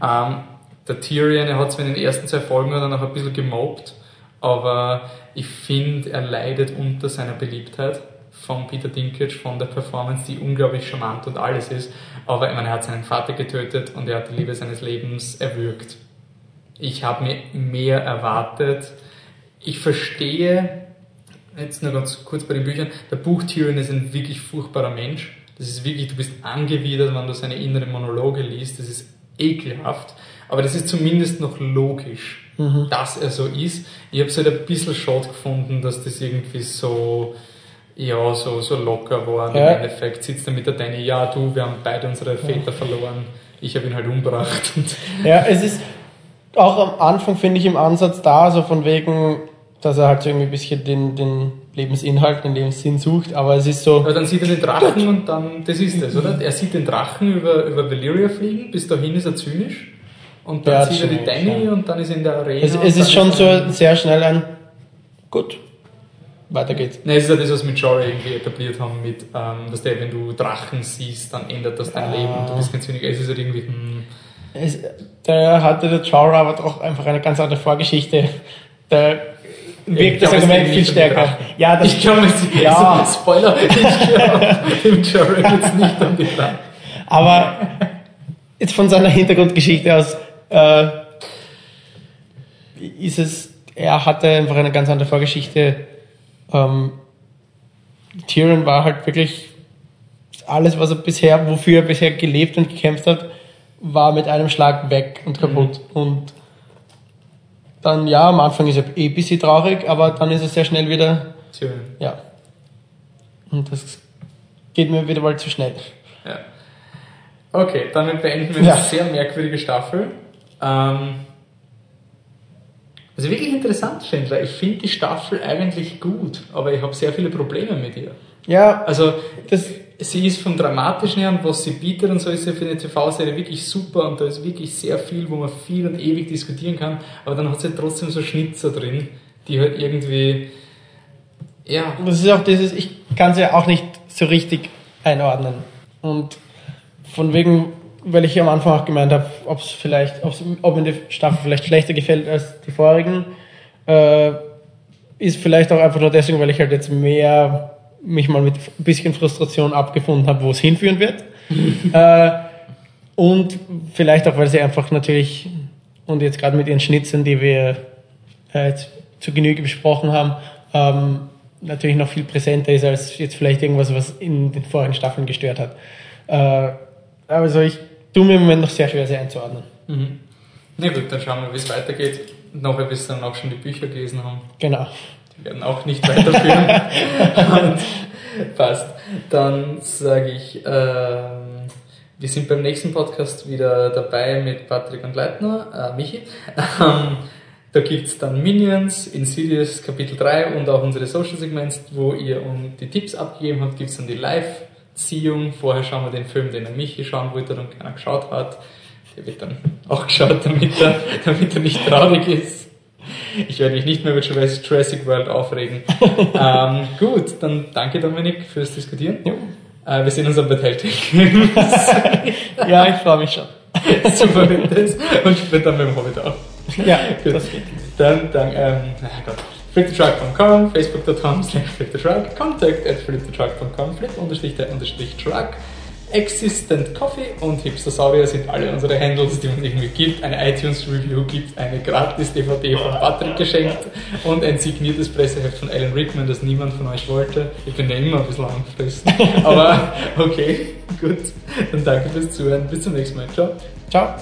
Ähm, der Tyrion, er hat zwar in den ersten zwei Folgen er noch ein bisschen gemobbt, aber ich finde, er leidet unter seiner Beliebtheit von Peter Dinklage, von der Performance, die unglaublich charmant und alles ist. Aber ich meine, er hat seinen Vater getötet und er hat die Liebe seines Lebens erwürgt. Ich habe mir mehr erwartet. Ich verstehe, jetzt nur ganz kurz bei den Büchern, der Buch Tyrion ist ein wirklich furchtbarer Mensch. Das ist wirklich, du bist angewidert, wenn du seine inneren Monologe liest. Das ist ekelhaft. Aber das ist zumindest noch logisch, dass er so ist. Ich habe es halt ein bisschen schade gefunden, dass das irgendwie so, ja, so, so locker war. Ja. Im Endeffekt sitzt er mit der Danny, ja, du, wir haben beide unsere Väter verloren. Ich habe ihn halt umgebracht. Ja, es ist auch am Anfang, finde ich, im Ansatz da, so von wegen, dass er halt so irgendwie ein bisschen den, den Lebensinhalt, den Lebenssinn sucht, aber es ist so, Aber dann sieht er den Drachen und dann, das ist es, oder? Er sieht den Drachen über, über Valyria fliegen, bis dahin ist er zynisch. Und dann Ja, sieht er die Danny ja. und dann ist er in der Arena. es, es ist schon er- so sehr schnell ein, gut, weiter geht's. Ne, es ist ja das, was mit Jory irgendwie etabliert haben, mit, ähm, dass der, wenn du Drachen siehst, dann ändert das dein Ah. Leben und du bist ganz weniger. Es ist halt irgendwie, hm, Es, da hatte der Jorah aber doch einfach eine ganz andere Vorgeschichte. Da wirkt das Argument viel stärker. Ja, das ich glaube, es ist Ja. so, Spoiler, ich glaube, im Jory geht es nicht um die Drachen. Aber jetzt von seiner Hintergrundgeschichte aus äh, ist es, er hatte einfach eine ganz andere Vorgeschichte. Ähm, Tyrion war halt wirklich alles, was er bisher, wofür er bisher gelebt und gekämpft hat, war mit einem Schlag weg und kaputt. Und dann, ja, am Anfang ist er eh ein bisschen traurig, aber dann ist er sehr schnell wieder, Tyrion. ja. Und das geht mir wieder mal zu schnell. Ja. Okay, damit beenden wir Ja. eine sehr merkwürdige Staffel. Ähm, also wirklich interessant, Schindler. Ich finde die Staffel eigentlich gut, aber ich habe sehr viele Probleme mit ihr. Ja, Also, das, sie ist vom Dramatischen her und was sie bietet und so ist sie für eine TV-Serie wirklich super und da ist wirklich sehr viel, wo man viel und ewig diskutieren kann, aber dann hat sie trotzdem so Schnitzer drin, die halt irgendwie, ja, Das ist auch dieses, ich kann es ja auch nicht so richtig einordnen. Und von wegen, weil ich am Anfang auch gemeint habe, ob es vielleicht, ob's, ob mir die Staffel vielleicht schlechter gefällt als die vorigen, äh, ist vielleicht auch einfach nur deswegen, weil ich halt jetzt mehr mich mal mit ein bisschen Frustration abgefunden habe, wo es hinführen wird. äh, und vielleicht auch, weil sie einfach natürlich, und jetzt gerade mit ihren Schnitzen, die wir äh, jetzt zu Genüge besprochen haben, ähm, natürlich noch viel präsenter ist als jetzt vielleicht irgendwas, was in den vorigen Staffeln gestört hat. Äh, also ich tue mir im Moment noch sehr schwer, sie einzuordnen. Mhm. Na gut, dann schauen wir, wie es weitergeht. Nachher, bis wir dann auch schon die Bücher gelesen haben. Genau. Werden auch nicht weiterführen. Und passt. Dann sage ich, ähm, wir sind beim nächsten Podcast wieder dabei mit Patrick und Leitner, äh, Michi. Ähm, da gibt's dann Minions, Insidious Kapitel 3 und auch unsere Social Segments, wo ihr um die Tipps abgegeben habt, gibt's dann die Live-Ziehung. Vorher schauen wir den Film, den der Michi schauen wollte und keiner geschaut hat. Der wird dann auch geschaut, damit er, damit er nicht traurig ist. Ich werde mich nicht mehr über Jurassic World aufregen. ähm, gut, dann danke Dominik fürs Diskutieren. Jo. Äh, wir sehen uns am Beteiligten. Ja, ich freue mich schon. Super das. Und ich bin dann mit dem Hobbit auch. Ja, Gut. das geht. Dann, dann, ähm, na Gott. flipthetruck.com, facebook.com slash flipthetruck, contact at flipthetruck.com, flip unterstrich der unterstrich truck, Existent Coffee und Hipstersaurier sind alle unsere Handles, die man irgendwie gibt. Eine iTunes-Review gibt, eine gratis DVD von Patrick geschenkt und ein signiertes Presseheft von Alan Rickman, das niemand von euch wollte. Ich bin ja immer ein bisschen angefressen. Aber okay, gut. Dann danke fürs Zuhören. Bis zum nächsten Mal. Ciao. Ciao.